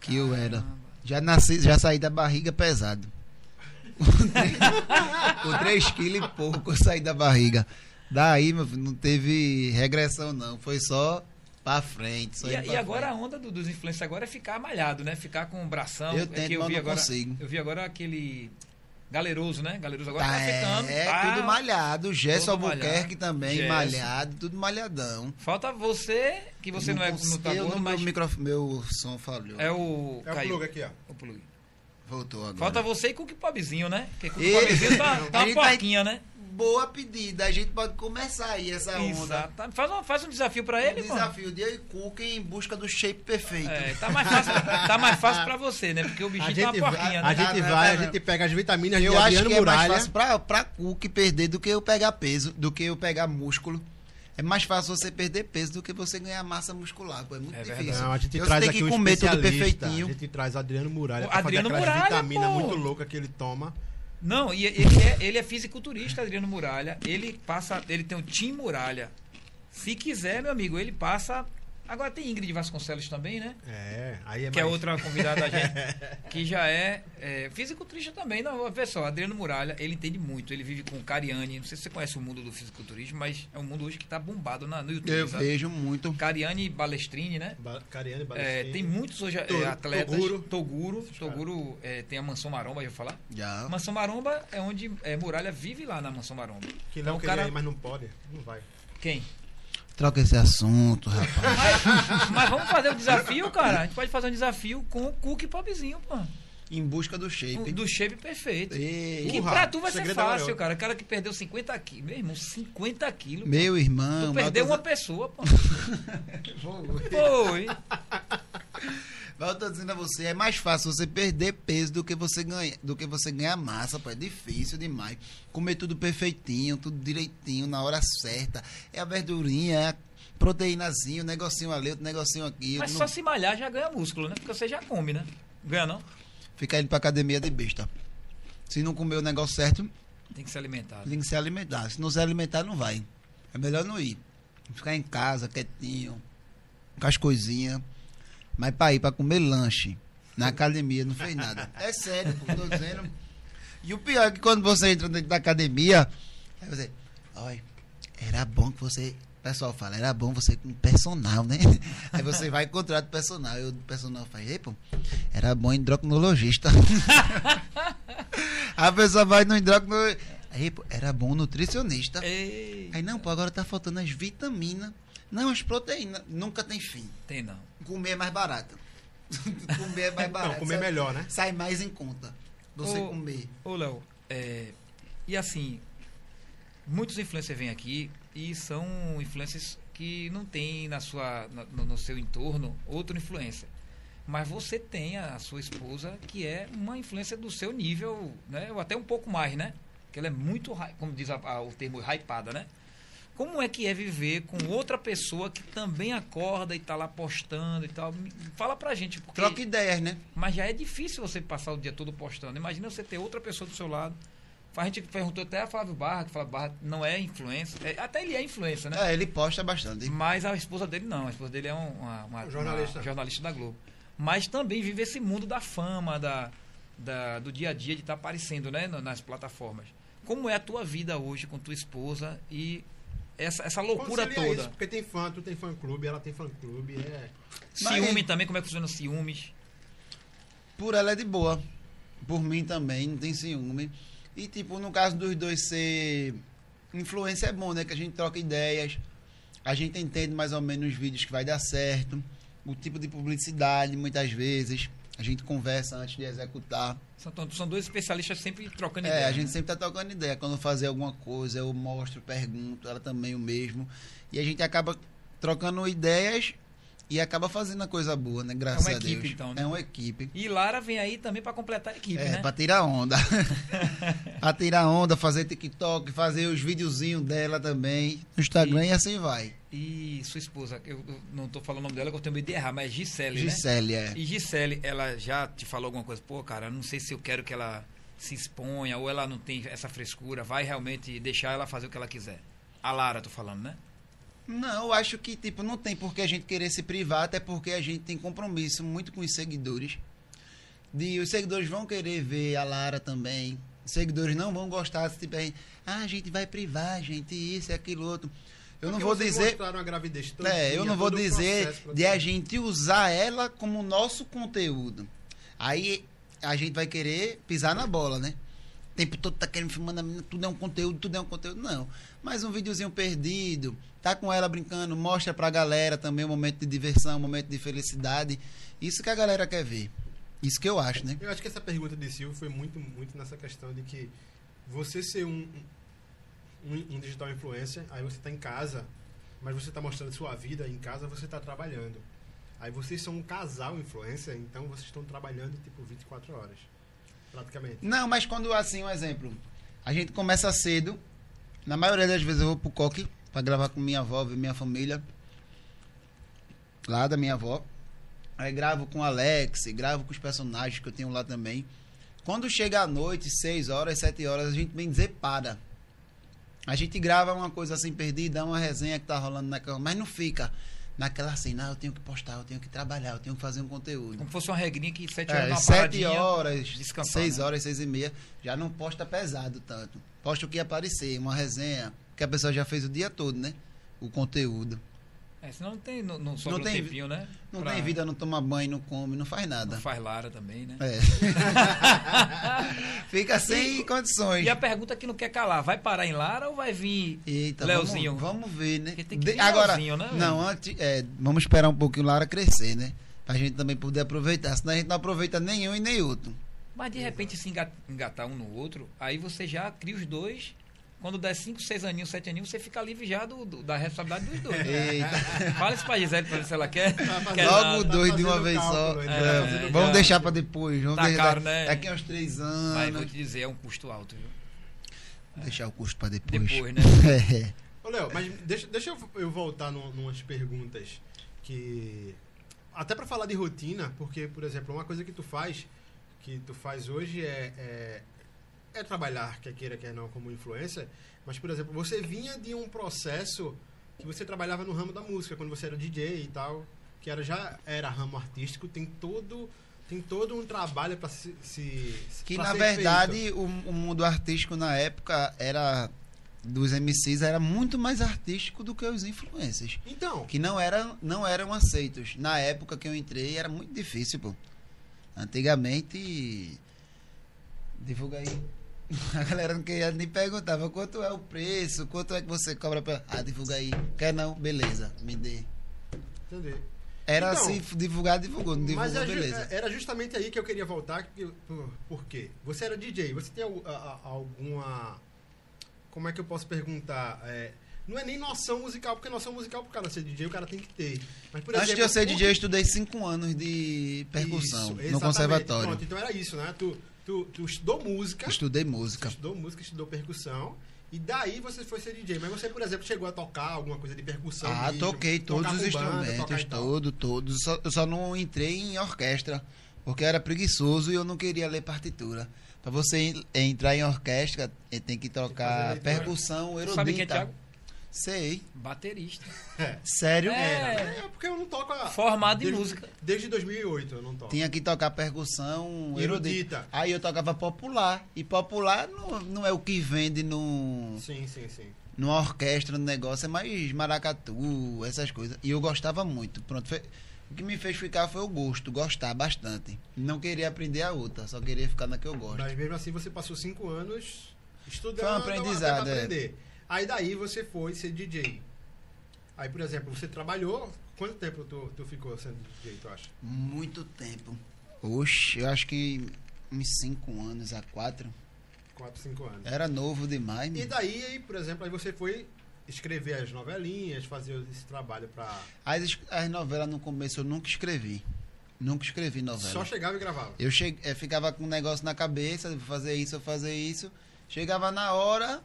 Que eu era. Caramba. Já nasci, já saí da barriga pesado. Com 3 quilos e pouco eu saí da barriga. Daí, meu filho, não teve regressão, não. Foi só pra frente. Só E, e pra agora frente. a onda do- dos influencers agora é ficar malhado, né? Ficar com o bração. Eu é tento, que eu mas vi não agora, consigo. Eu vi agora aquele galeroso, né? Galeroso agora Tá, tá, ficando. é, tá- tudo malhado. Gerson Albuquerque malhado. também, Gerson. malhado, tudo malhadão. Falta você, que você não, é, cons- não tá eu gordo, mas meu, microfone, meu som falhou. é o É o plug aqui, ó. O plug. Voltou agora. Falta você e Cookie Pobzinho, né? Porque Cookie Ele- Pobzinho tá, <laughs> tá A uma gente vai- porquinha, né? Boa pedida. A gente pode começar aí essa onda. Exato. Tá, Faz, um- faz um desafio pra Um ele, mano. desafio de eu e Cook em busca do shape perfeito. É, tá mais fácil, tá mais fácil pra você, né? Porque o A bichinho gente, tá uma vai, porquinha, a né? gente Tá, vai, tá, a gente pega as vitaminas Eu de acho Adriano que é mais Muralha. fácil pra, pra Cook perder do que eu pegar peso, do que eu pegar músculo. É mais fácil você perder peso do que você ganhar massa muscular. Pô, é muito É difícil. verdade. Não, a gente traz aqui que um comer tudo perfeitinho. A gente traz Adriano Muralha O Adriano Muralha, vitaminas pô. muito loucas que ele toma. Não, e ele é, ele é fisiculturista, Adriano Muralha. Ele passa, ele tem o Tim Muralha. Se quiser, meu amigo, ele passa. Agora tem Ingrid Vasconcelos também, né? É, aí é que é mais... outra convidada da gente, <laughs> que já é, é fisiculturista também. Não, vê só, Adriano Muralha, ele entende muito. Ele vive com Cariane. Não sei se você conhece o mundo do fisiculturismo, mas é um mundo hoje que está bombado na, no YouTube. Eu sabe? vejo muito. Cariane Balestrini, né? Ba Cariane É, Balestrini. tem muitos hoje é, atletas. Toguro. Toguro. Toguro é, tem a Mansão Maromba, já falar. Já. Mansão Maromba é onde é, Muralha vive lá na Mansão Maromba. Que não o queria cara- ir, mas não pode. Não vai. Quem? Troca esse assunto, rapaz. Mas, mas vamos fazer o desafio, cara. A gente pode fazer um desafio com o Cook Pobzinho, pô. em busca do shape. Do shape perfeito. Ei, Que Urra, pra tu vai ser é fácil, maior. cara. O cara que perdeu 50 quilos. Meu irmão, 50 quilos. Meu irmão. Tu perdeu uma pessoa, pô. <laughs> Foi. Mas eu tô dizendo a você, é mais fácil você perder peso do que você ganhar, do que você ganhar massa, pô. É difícil demais. Comer tudo perfeitinho, tudo direitinho, na hora certa. É a verdurinha, é a proteínazinha, um negocinho ali, outro negocinho aqui. Mas não só se malhar já ganha músculo, né? Porque você já come, né? Ganha não? Fica indo pra academia de besta. Se não comer o negócio certo, Tem que se alimentar. tem que se alimentar. Se não se alimentar, não vai. É melhor não ir. Ficar em casa, quietinho, com as coisinhas. Mas pra ir pra comer lanche na academia não fez nada. É sério, pô, tô dizendo. E o pior é que quando você entra dentro da academia, aí você, olha, era bom que você. O pessoal fala, era bom você com personal, né? <laughs> Aí você vai e contrata o personal. E o personal faz, ei, pô, era bom endocrinologista. <laughs> A pessoa vai no endocrinologista. Aí, pô, era bom nutricionista. Ei, Aí, não, pô, agora tá faltando as vitaminas. Não, as proteínas. Nunca tem fim. Tem não. Comer é mais barato. <laughs> comer é mais barato. Não, comer é melhor, né? Sai mais em conta. Você ô, comer. Ô, Léo, é, e assim, muitos influencers vêm aqui e são influencers que não tem na sua, no, no seu entorno outra influência. Mas você tem a sua esposa que é uma influência do seu nível, né? Ou até um pouco mais, né? Que ela é muito, como diz a, a, o termo, hypada, né? Como é que é viver com outra pessoa que também acorda e está lá postando e tal? Fala pra gente. Porque, Troca ideias, né? Mas já é difícil você passar o dia todo postando. Imagina você ter outra pessoa do seu lado. A gente perguntou até a Flávio Barra, que Flávio Barra não é influência. É, até ele é influência, né? É, ele posta bastante. Mas a esposa dele não. A esposa dele é uma, uma, jornalista. uma jornalista da Globo. Mas também vive esse mundo da fama, da, da do dia a dia de estar tá aparecendo né, nas plataformas. Como é a tua vida hoje com tua esposa e essa, essa loucura toda. Isso, porque tem fã, tu tem fã clube, ela tem fã clube. É... Ciúme Mas, também, como é que funciona ciúmes? Por ela é de boa. Por mim também, não tem ciúme. E tipo, no caso dos dois ser influência é bom, né? Que a gente troca ideias, a gente entende mais ou menos os vídeos que vai dar certo, o tipo de publicidade, muitas vezes. A gente conversa antes de executar. São, são dois especialistas sempre trocando é, ideia. É, a gente né? sempre está trocando ideia. Quando fazer alguma coisa, eu mostro, pergunto, ela também o mesmo. E a gente acaba trocando ideias e acaba fazendo a coisa boa, né? Graças a Deus. É uma equipe, então. Né? É uma equipe. E Lara vem aí também para completar a equipe, é, né? Pra tirar onda. <laughs> pra tirar onda, fazer TikTok, fazer os videozinhos dela também no Instagram e, e assim vai. E sua esposa, eu não estou falando o nome dela, que eu tenho medo de errar, mas Gisele, Gisele, né? é. E Gisele, ela já te falou alguma coisa? Pô, cara, não sei se eu quero que ela se exponha ou ela não tem essa frescura. Vai realmente deixar ela fazer o que ela quiser. A Lara, tô falando, né? Não, eu acho que tipo não tem por que a gente querer se privar, até porque a gente tem compromisso muito com os seguidores. De, os seguidores vão querer ver a Lara também. Os seguidores não vão gostar de tipo, ah, a gente vai privar, gente, isso e aquilo outro. Eu não vou dizer. gravidez é, eu não vou dizer de a gente usar ela como nosso conteúdo. Aí a gente vai querer pisar na bola, né? O tempo todo tá querendo filmando a menina, tudo é um conteúdo, tudo é um conteúdo. Não. Mas um videozinho perdido, tá com ela brincando, mostra pra galera também um momento de diversão, um momento de felicidade. Isso que a galera quer ver. Isso que eu acho, né? Eu acho que essa pergunta de Silvio foi muito, muito nessa questão de que você ser um, um, um digital influencer, aí você está em casa, mas você está mostrando sua vida em casa, você está trabalhando. Aí vocês são um casal influencer, então vocês estão trabalhando tipo 24 horas, praticamente. Não, mas quando assim, um exemplo, a gente começa cedo, na maioria das vezes eu vou pro coque para gravar com minha avó, ver minha família. Lá da minha avó. Aí gravo com o Alex, gravo com os personagens que eu tenho lá também. Quando chega a noite, 6 horas, 7 horas, a gente vem dizer para. A gente grava uma coisa assim perdida, uma resenha que tá rolando naquela. Mas não fica naquela assim, não, eu tenho que postar, eu tenho que trabalhar, eu tenho que fazer um conteúdo. Como fosse uma regrinha que 7 horas é, 7 horas, 6 né? horas, 6 e meia, já não posta pesado tanto. Posta o que aparecer, uma resenha, que a pessoa já fez o dia todo, né? O conteúdo. É, senão não tem, não, não sobra não tem, um tempinho, né? Não pra... tem vida, não toma banho, não come, não faz nada. Não faz Lara também, né? É. <laughs> Fica sem e, condições. E a pergunta que não quer calar, vai parar em Lara ou vai vir Eita, Leozinho? Vamos, vamos ver, né? De, agora, Leozinho, né? Não, antes, é, vamos esperar um pouquinho Lara crescer, né? Pra gente também poder aproveitar, senão a gente não aproveita nenhum e nem outro. Mas de repente se engatar um no outro, aí você já cria os dois quando der 5, 6 aninhos, 7 aninhos, você fica livre já do, do, da responsabilidade dos dois. Né? <laughs> Fala isso pra Gisele pra ver se ela quer. Tá quer Logo dois tá de uma vez só. É, é, vamos deixar pra depois. Vamos tá deixar, caro, né? Daqui a uns 3 anos. Mas vou te dizer, é um custo alto, viu? Deixar o custo pra depois. Depois, né? <laughs> é. Ô, Léo, mas deixa, deixa eu, eu voltar no, numas perguntas que. Até pra falar de rotina, porque, por exemplo, uma coisa que tu faz, que tu faz hoje é, é é trabalhar, quer queira, quer não, como influencer, mas, por exemplo, você vinha de um processo que você trabalhava no ramo da música, quando você era DJ e tal, que era, já era ramo artístico, tem todo tem todo um trabalho para se, se que na verdade o, o, mundo artístico na época era dos MCs era muito mais artístico do que os influencers. Então, que não eram não eram aceitos. Na época que eu entrei era muito difícil, pô. Antigamente divulga aí <laughs> A galera não queria nem perguntava quanto é o preço, quanto é que você cobra pra. Ah, divulga aí. Quer não? Beleza, me dê. Entendi. Era então, assim, divulgar, divulgou, não divulgou, mas beleza. Era justamente aí que eu queria voltar. Por, por quê? Você era DJ, você tem alguma. Como é que eu posso perguntar? É, não é nem noção musical, porque noção musical, pro cara ser DJ, o cara tem que ter. Mas, por Antes exemplo, de eu ser DJ, eu estudei cinco anos de percussão isso, no conservatório. Pronto, então era isso, né? Tu, tu, tu estudou música. Estudei música. Estudou música, estudou percussão. E daí você foi ser DJ. Mas você, por exemplo, chegou a tocar alguma coisa de percussão? Ah, mesmo, toquei todos os instrumentos, todo, todos. Só, eu só não entrei em orquestra, porque era preguiçoso e eu não queria ler partitura. Para você entrar em orquestra, tem que tocar percussão erudita. Sabe que é, Thiago? Sei. Baterista. É. Sério? É. é, porque eu não toco. A... Formado desde, em música. Desde 2008 eu não toco. Tinha que tocar percussão erudita. Aí eu tocava popular. E popular não, não é o que vende no. Sim, sim, sim. Numa orquestra, no negócio, é mais maracatu, essas coisas. E eu gostava muito. Pronto, foi, o que me fez ficar foi o gosto, gostar bastante. Não queria aprender a outra, só queria ficar na que eu gosto. Mas mesmo assim você passou cinco anos estudando. Foi um aprendizado. Até aprender. Aí daí você foi ser DJ. Aí, por exemplo, você trabalhou. Quanto tempo tu, tu ficou sendo DJ, tu acha? Muito tempo. Oxe, eu acho que uns 5 anos a 4. 4, 5 anos. Era novo demais. E daí, aí, por exemplo, aí você foi escrever as novelinhas, fazer esse trabalho para as, as novelas no começo eu nunca escrevi. Nunca escrevi novela. Só chegava e gravava? Eu che... Eu ficava com um negócio na cabeça, vou fazer isso, vou fazer isso. Chegava na hora,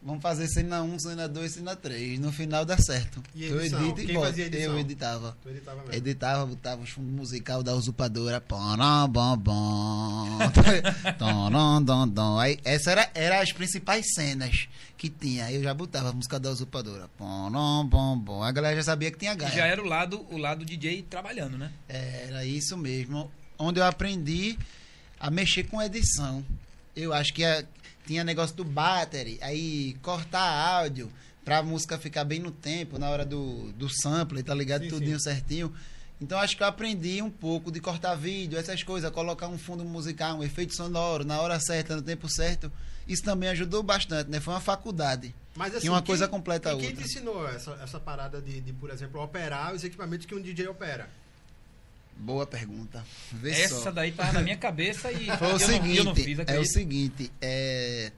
Vamos fazer cena 1, cena 2, cena 3. No final dá certo. E eu edito e boto. Eu editava. Tu editava mesmo. Editava, botava o fundo musical da usurpadora. <laughs> Aí, essa era, era as principais cenas que tinha. Aí eu já botava a música da usurpadora. A galera já sabia que tinha gaia. Já era o lado, o lado DJ trabalhando, né? Era isso mesmo. Onde eu aprendi a mexer com edição. Eu acho que a, tinha negócio do battery, aí cortar áudio pra música ficar bem no tempo, na hora do, do sample, tá ligado? Sim, Tudinho sim. certinho. Então acho que eu aprendi um pouco de cortar vídeo, essas coisas, colocar um fundo musical, um efeito sonoro na hora certa, no tempo certo. Isso também ajudou bastante, né? Foi uma faculdade. Mas assim, e uma quem, coisa completa a outra. quem te ensinou essa, essa parada de, de, por exemplo, operar os equipamentos que um DJ opera? Boa pergunta. Vê Essa só. daí tava na minha cabeça e Foi o seguinte, não, fiz, É o seguinte, é,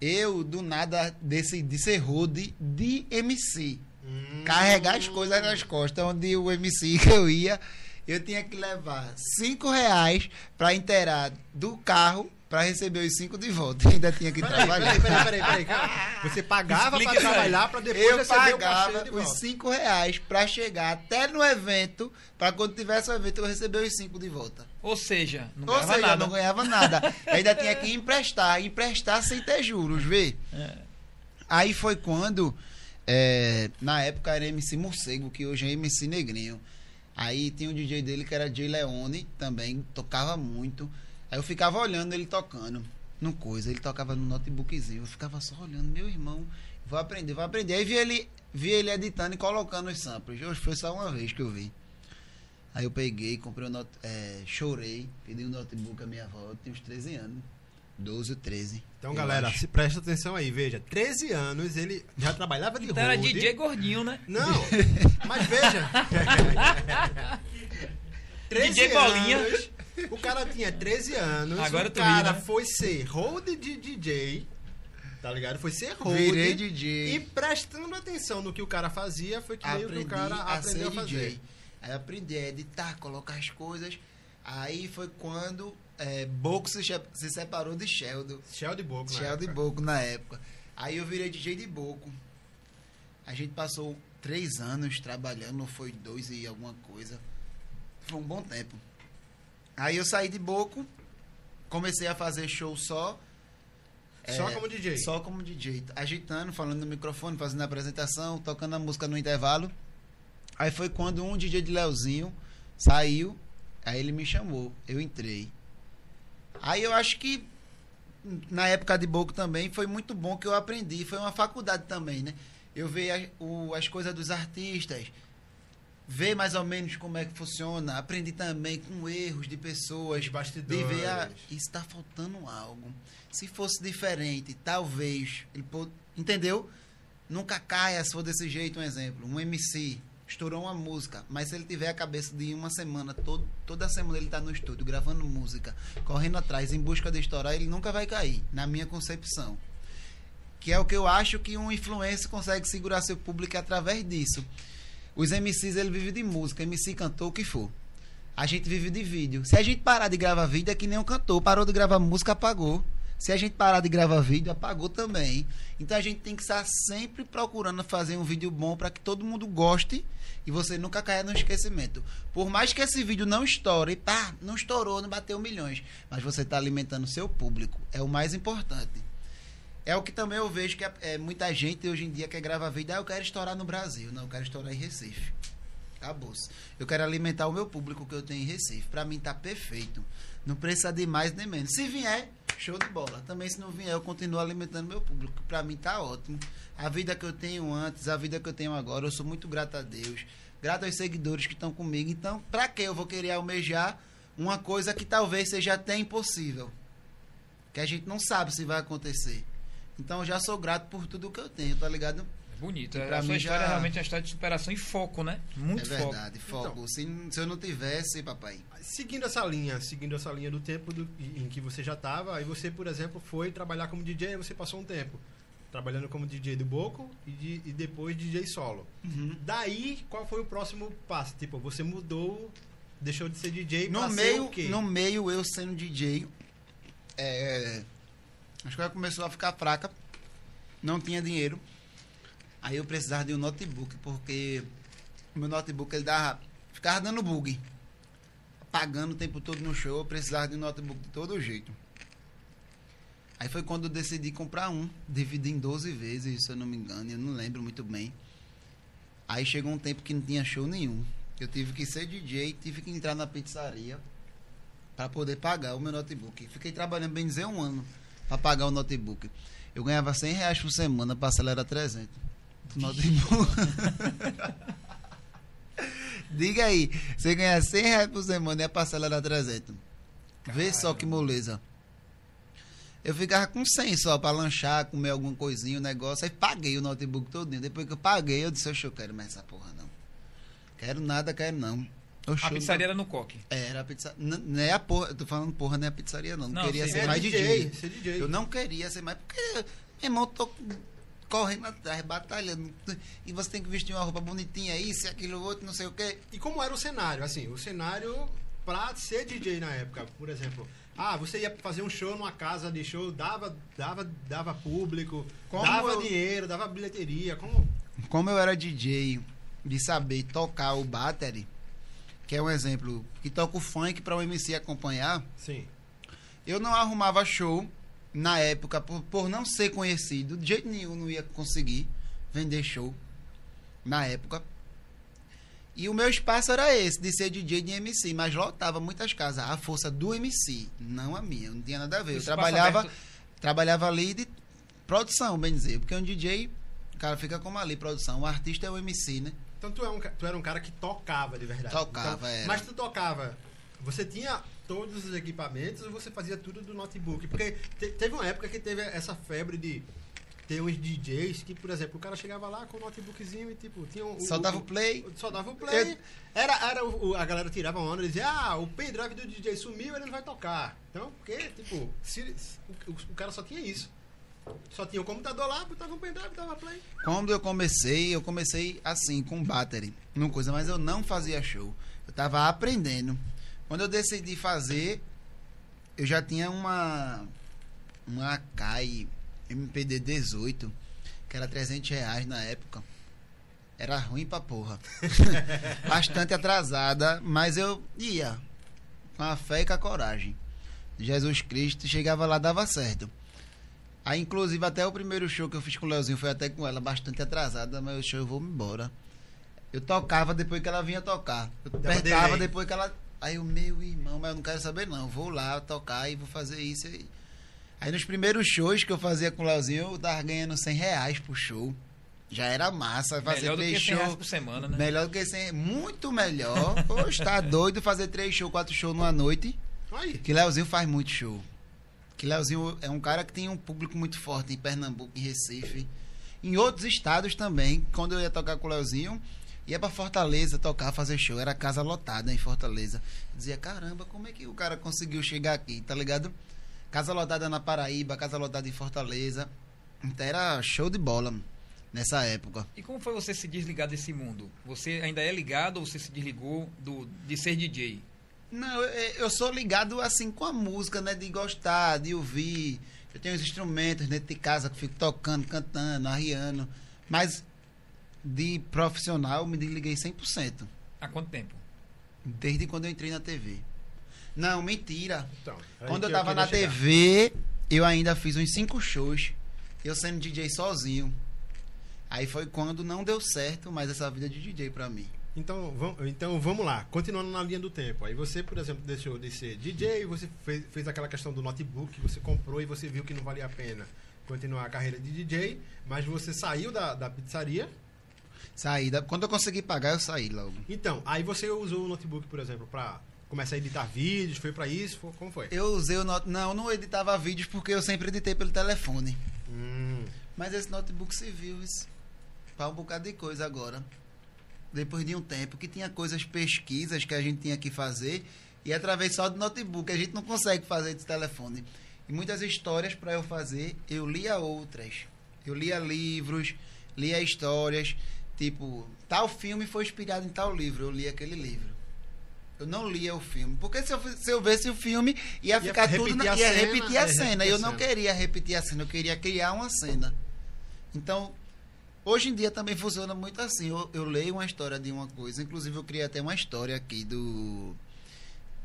eu do nada decidi ser road de MC. Hum. Carregar as coisas nas costas, onde o MC <laughs> que eu ia, eu tinha que levar cinco reais para inteirar do carro para receber os cinco de volta. <laughs> Ainda tinha que peraí, trabalhar. Peraí, peraí, peraí, peraí. Você pagava para trabalhar para depois eu receber pagava o os cinco reais para chegar até no evento, para quando tivesse o evento eu receber os cinco de volta. Ou seja, não Ou ganhava seja, nada. não ganhava nada. <laughs> Ainda tinha que emprestar, emprestar sem ter juros, vê? É. Aí foi quando, é, na época era MC Morcego, que hoje é MC Negrinho. Aí tinha um DJ dele que era Jay Leone, também tocava muito. Aí eu ficava olhando ele tocando no coisa. Ele tocava no notebookzinho. Eu ficava só olhando, meu irmão, vou aprender, vou aprender. Aí vi ele, vi ele editando e colocando os samples. Hoje foi só uma vez que eu vi. Aí eu peguei, comprei um not, é, chorei, pedi um notebook à minha avó, eu tinha uns 13 anos. 12 ou 13. Então, galera, se presta atenção aí, veja. 13 anos, ele já trabalhava de então era DJ gordinho, né? Não, mas veja. <laughs> <laughs> 13 DJ Bolinha. O cara tinha 13 anos. Agora o cara né? foi ser hold de DJ. Tá ligado? Foi ser hold. Virei DJ. E prestando atenção no que o cara fazia, foi que meio que o cara a aprendeu a fazer. DJ. Aí aprendi a editar, colocar as coisas. Aí foi quando é, Boco se, se separou de Sheldon. Sheldon Boco, Sheldon. Boco na época. Aí eu virei DJ de Boco. A gente passou três anos trabalhando, não foi dois e alguma coisa. Foi um bom tempo. Aí eu saí de Boco, comecei a fazer show só. Só é, como DJ? Só como DJ. Agitando, falando no microfone, fazendo a apresentação, tocando a música no intervalo. Aí foi quando um DJ de Leozinho saiu, aí ele me chamou, eu entrei. Aí eu acho que na época de Boco também foi muito bom que eu aprendi, foi uma faculdade também, né? Eu vi as, o, as coisas dos artistas, ver mais ou menos como é que funciona. Aprendi também com erros de pessoas. Bastidores. De ver, ah, está faltando algo. Se fosse diferente, talvez. Ele pode, entendeu? Nunca caia se for desse jeito, um exemplo. Um MC estourou uma música, mas se ele tiver a cabeça de uma semana, todo, toda semana ele está no estúdio gravando música, correndo atrás em busca de estourar, ele nunca vai cair, na minha concepção. Que é o que eu acho que um influencer consegue segurar seu público através disso. Os MCs, ele vive de música, MC cantou o que for. A gente vive de vídeo. Se a gente parar de gravar vídeo, é que nem um cantor. Parou de gravar música, apagou. Se a gente parar de gravar vídeo, apagou também. Então a gente tem que estar sempre procurando fazer um vídeo bom para que todo mundo goste e você nunca caia no esquecimento. Por mais que esse vídeo não estoure, pá, não estourou, não bateu milhões, mas você está alimentando o seu público. É o mais importante. É o que também eu vejo que é, é, muita gente hoje em dia quer gravar vídeo. Ah, eu quero estourar no Brasil. Não, eu quero estourar em Recife. Acabou. -se. Eu quero alimentar o meu público que eu tenho em Recife. Para mim tá perfeito. Não precisa de mais nem menos. Se vier, show de bola. Também se não vier, eu continuo alimentando meu público. Para mim tá ótimo. A vida que eu tenho antes, a vida que eu tenho agora, eu sou muito grato a Deus. Grato aos seguidores que estão comigo. Então, para que eu vou querer almejar uma coisa que talvez seja até impossível? Que a gente não sabe se vai acontecer. Então eu já sou grato por tudo que eu tenho, tá ligado? É bonito. É, a sua história já... é realmente uma história de superação e foco, né? Muito é verdade, foco. foco. Então, se, se eu não tivesse, papai. Seguindo essa linha, seguindo essa linha do tempo do, em que você já estava, aí você, por exemplo, foi trabalhar como DJ, você passou um tempo trabalhando como DJ do Boco e, de, e depois DJ solo. Uhum. Daí, qual foi o próximo passo? Tipo, você mudou, deixou de ser DJ no meio, o quê? No meio, eu sendo DJ, é, a escola começou a ficar fraca, não tinha dinheiro. Aí eu precisava de um notebook, porque meu notebook ele dava, ficava dando bug. Pagando o tempo todo no show, eu precisava de um notebook de todo jeito. Aí foi quando eu decidi comprar um, dividir em 12 vezes, se eu não me engano, eu não lembro muito bem. Aí chegou um tempo que não tinha show nenhum. Eu tive que ser DJ, tive que entrar na pizzaria para poder pagar o meu notebook. Fiquei trabalhando, bem dizer, um ano para pagar o notebook. Eu ganhava 100 reais por semana, a parcela era 300. Notebook. <laughs> Diga aí, você ganha 100 reais por semana e a parcela era 300. Caramba. Vê só que moleza. Eu ficava com 100 só para lanchar, comer alguma coisinha, um negócio. Aí paguei o notebook todinho. Depois que eu paguei, eu disse: eu quero mais essa porra não. Quero nada, quero não. A pizzaria era no coque. É, era a pizzaria. Não é a porra. Eu tô falando porra, não é a pizzaria, não. Não, queria ser é mais DJ. DJ. Ser DJ. Eu não queria ser mais. Porque, meu irmão, tô correndo atrás, batalhando. E você tem que vestir uma roupa bonitinha, isso, aquilo, outro, não sei o quê. E como era o cenário? Assim, o cenário pra ser DJ na época, por exemplo. Ah, você ia fazer um show numa casa de show, dava, dava, dava público, como dava eu... dinheiro, dava bilheteria. Como... como eu era DJ de saber tocar o battery que é um exemplo, que toca o funk para o MC acompanhar. Sim. Eu não arrumava show na época por, por não ser conhecido, de jeito nenhum não ia conseguir vender show na época. E o meu espaço era esse, de ser DJ de MC, mas lotava muitas casas. A força do MC, não a minha, não tinha nada a ver. Eu trabalhava, trabalhava ali de produção, bem dizer, porque um DJ, o cara fica como ali, produção. O artista é o MC, né? Então tu, é um, tu era um cara que tocava de verdade. Tocava, então, era. Mas tu tocava. Você tinha todos os equipamentos ou você fazia tudo do notebook? Porque te, teve uma época que teve essa febre de ter uns DJs que, por exemplo, o cara chegava lá com o notebookzinho e tipo, tinha um, Só dava o play. Só dava o play. Eu... Era, era o, a galera tirava onda e dizia, ah, o pendrive do DJ sumiu, ele não vai tocar. Então, porque, tipo, se, o, o cara só tinha isso. Só tinha o computador lá, botava um pendrive, dava play. Quando eu comecei, eu comecei assim, com battery, numa coisa, mas eu não fazia show. Eu tava aprendendo. Quando eu decidi fazer, eu já tinha uma uma Akai MPD 18, que era 300 reais na época. Era ruim pra porra. <laughs> Bastante atrasada, mas eu ia com a fé e com a coragem. Jesus Cristo chegava lá, dava certo. Aí, inclusive, até o primeiro show que eu fiz com o Leozinho foi até com ela, bastante atrasada, mas o show eu vou me embora. Eu tocava depois que ela vinha tocar. Eu apertava depois que ela. Aí o meu irmão, mas eu não quero saber não. Vou lá tocar e vou fazer isso. Aí, aí nos primeiros shows que eu fazia com o Leozinho, eu tava ganhando 100 reais pro show. Já era massa fazer melhor três shows por semana, né? Melhor do que sem, muito melhor. Poxa, tá doido fazer três shows, quatro shows numa noite. Aí. Que Leozinho faz muito show. Que Leozinho é um cara que tem um público muito forte em Pernambuco, em Recife, em outros estados também. Quando eu ia tocar com o Leozinho, ia para Fortaleza tocar, fazer show. Era casa lotada em Fortaleza. Eu dizia, caramba, como é que o cara conseguiu chegar aqui, tá ligado? Casa lotada na Paraíba, casa lotada em Fortaleza. Então era show de bola nessa época. E como foi você se desligar desse mundo? Você ainda é ligado ou você se desligou do, de ser DJ? Não, eu, eu sou ligado assim com a música, né? De gostar, de ouvir. Eu tenho os instrumentos dentro de casa que fico tocando, cantando, arriando. Mas de profissional me desliguei 100%. Há quanto tempo? Desde quando eu entrei na TV. Não, mentira. Então, quando eu tava na chegar. TV, eu ainda fiz uns cinco shows. Eu sendo DJ sozinho. Aí foi quando não deu certo mais essa vida de DJ para mim. Então, vamos, então vamos lá, continuando na linha do tempo. Aí você, por exemplo, deixou de ser DJ, você fez, fez aquela questão do notebook, você comprou e você viu que não valia a pena continuar a carreira de DJ, mas você saiu da, da pizzaria. Saí. Da, quando eu consegui pagar, eu saí logo. Então, aí você usou o notebook, por exemplo, para começar a editar vídeos, foi para isso? Como foi? Eu usei o not... Não, não editava vídeos porque eu sempre editei pelo telefone. Hum. Mas esse notebook serviu isso para um bocado de coisa agora. Depois de um tempo que tinha coisas, pesquisas que a gente tinha que fazer e através só do notebook a gente não consegue fazer de telefone. E muitas histórias para eu fazer, eu lia outras. Eu lia livros, lia histórias, tipo, tal filme foi inspirado em tal livro, eu li aquele livro. Eu não lia o filme. Porque se eu, se eu visse o filme, ia, ia ficar tudo. Na, ia cena, repetir a cena. Eu não queria repetir a cena, eu queria criar uma cena. Então, Hoje em dia também funciona muito assim. Eu, eu, leio uma história de uma coisa, inclusive eu criei até uma história aqui do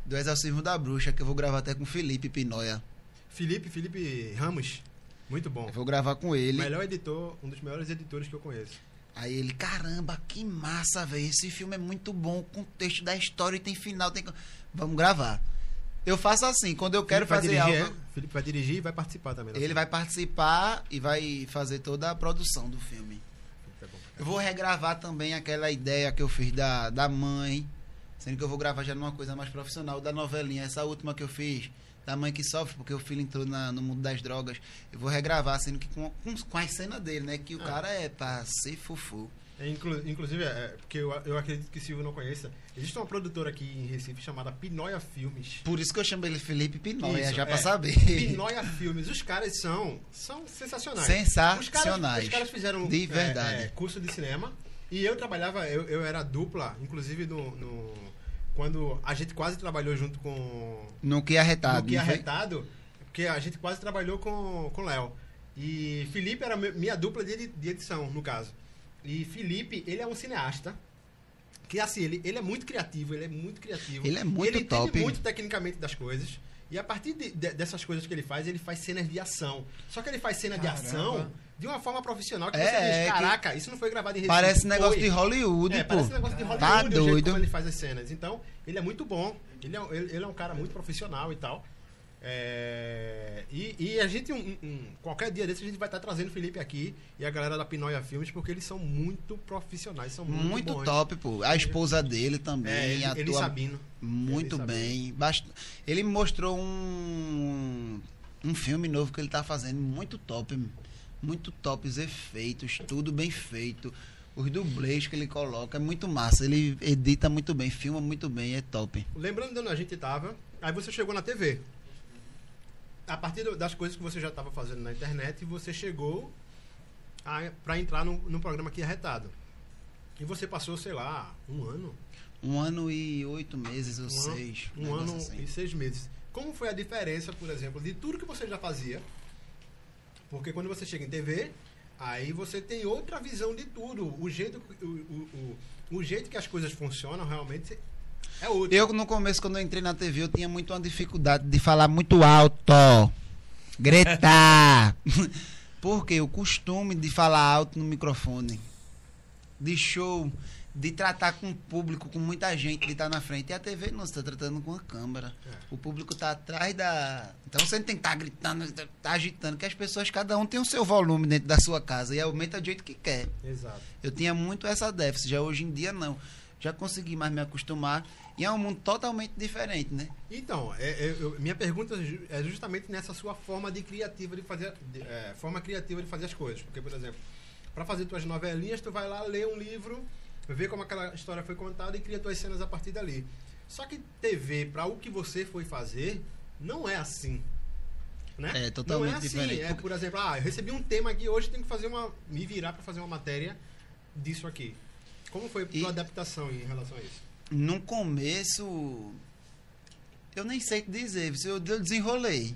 do Exorcismo da Bruxa, que eu vou gravar até com Felipe Pinoia. Felipe, Felipe Ramos. Muito bom. Eu vou gravar com ele. Melhor editor, um dos melhores editores que eu conheço. Aí ele, caramba, que massa, velho. Esse filme é muito bom, o contexto da história e tem final, tem Vamos gravar. Eu faço assim, quando eu quero fazer dirigir, algo. É? Felipe vai dirigir e vai participar também. Ele vai participar e vai fazer toda a produção do filme. Eu vou regravar também aquela ideia que eu fiz da, da mãe, sendo que eu vou gravar já numa coisa mais profissional, da novelinha, essa última que eu fiz, da mãe que sofre porque o filho entrou na, no mundo das drogas. Eu vou regravar, sendo que com, com, com a cena dele, né? Que o ah. cara é pra ser fufu. É, inclu, inclusive, é, porque eu, eu acredito que Silvio não conheça, existe uma produtora aqui em Recife chamada Pinóia Filmes. Por isso que eu chamo ele Felipe Pinóia, isso, já é, pra saber. Pinóia Filmes. Os caras são, são sensacionais. Sensacionais. Os caras, os caras fizeram de verdade. É, é, curso de cinema e eu trabalhava, eu, eu era dupla, inclusive no, no, quando a gente quase trabalhou junto com... No Que Arretado. No Que Arretado, porque a gente quase trabalhou com o Léo. E Felipe era minha dupla de, de edição, no caso. E Felipe, ele é um cineasta. Que assim, ele, ele é muito criativo, ele é muito criativo. Ele é muito ele top. Ele entende muito tecnicamente das coisas. E a partir de, de, dessas coisas que ele faz, ele faz cenas de ação. Só que ele faz cena Caramba. de ação de uma forma profissional que é, você diz, caraca, que... isso não foi gravado em Recife. Parece negócio foi. de Hollywood, é, pô. Parece negócio de Hollywood, tá doido. como ele faz as cenas. Então, ele é muito bom. Ele é, ele, ele é um cara muito profissional e tal. É, e, e, a gente, um, um, qualquer dia desse, a gente vai estar trazendo o Felipe aqui e a galera da Pinóia Filmes, porque eles são muito profissionais, são muito, muito bons. top, pô. A esposa dele também é, ele, atua ele Sabino. muito ele bem. Bast... Ele mostrou um, um filme novo que ele tá fazendo, muito top, muito top, os efeitos, tudo bem feito. Os dublês que ele coloca é muito massa. Ele edita muito bem, filma muito bem, é top. Lembrando de onde a gente tava, aí você chegou na TV a partir das coisas que você já estava fazendo na internet, você chegou para entrar no, no programa aqui arretado. E você passou, sei lá, um ano? Um ano e oito meses ou um seis. Ano, um ano assim. e seis meses. Como foi a diferença, por exemplo, de tudo que você já fazia? Porque quando você chega em TV, aí você tem outra visão de tudo. O jeito, o, o, o, o jeito que as coisas funcionam realmente é outro. Eu, no começo, quando eu entrei na TV, eu tinha muito uma dificuldade de falar muito alto. Gritar. <laughs> Porque o costume de falar alto no microfone. De show. de tratar com o público, com muita gente, de estar na frente. E a TV não, você está tratando com a câmera. É. O público está atrás da. Então você não tem que estar tá gritando, tá agitando, que as pessoas, cada um tem o seu volume dentro da sua casa e aumenta do jeito que quer. Exato. Eu tinha muito essa déficit, já hoje em dia não. Já consegui mais me acostumar. E é um mundo totalmente diferente, né? Então, é, é, eu, minha pergunta é justamente nessa sua forma de criativa de fazer. De, é, forma criativa de fazer as coisas. Porque, por exemplo, para fazer tuas novelinhas, tu vai lá ler um livro ver como aquela história foi contada e cria suas cenas a partir dali. Só que TV, para o que você foi fazer, não é assim. Né? É totalmente não é assim. diferente. É, por exemplo, ah, eu recebi um tema aqui, hoje tenho que fazer uma. me virar para fazer uma matéria disso aqui. Como foi a tua adaptação em relação a isso? No começo, eu nem sei que dizer, eu desenrolei.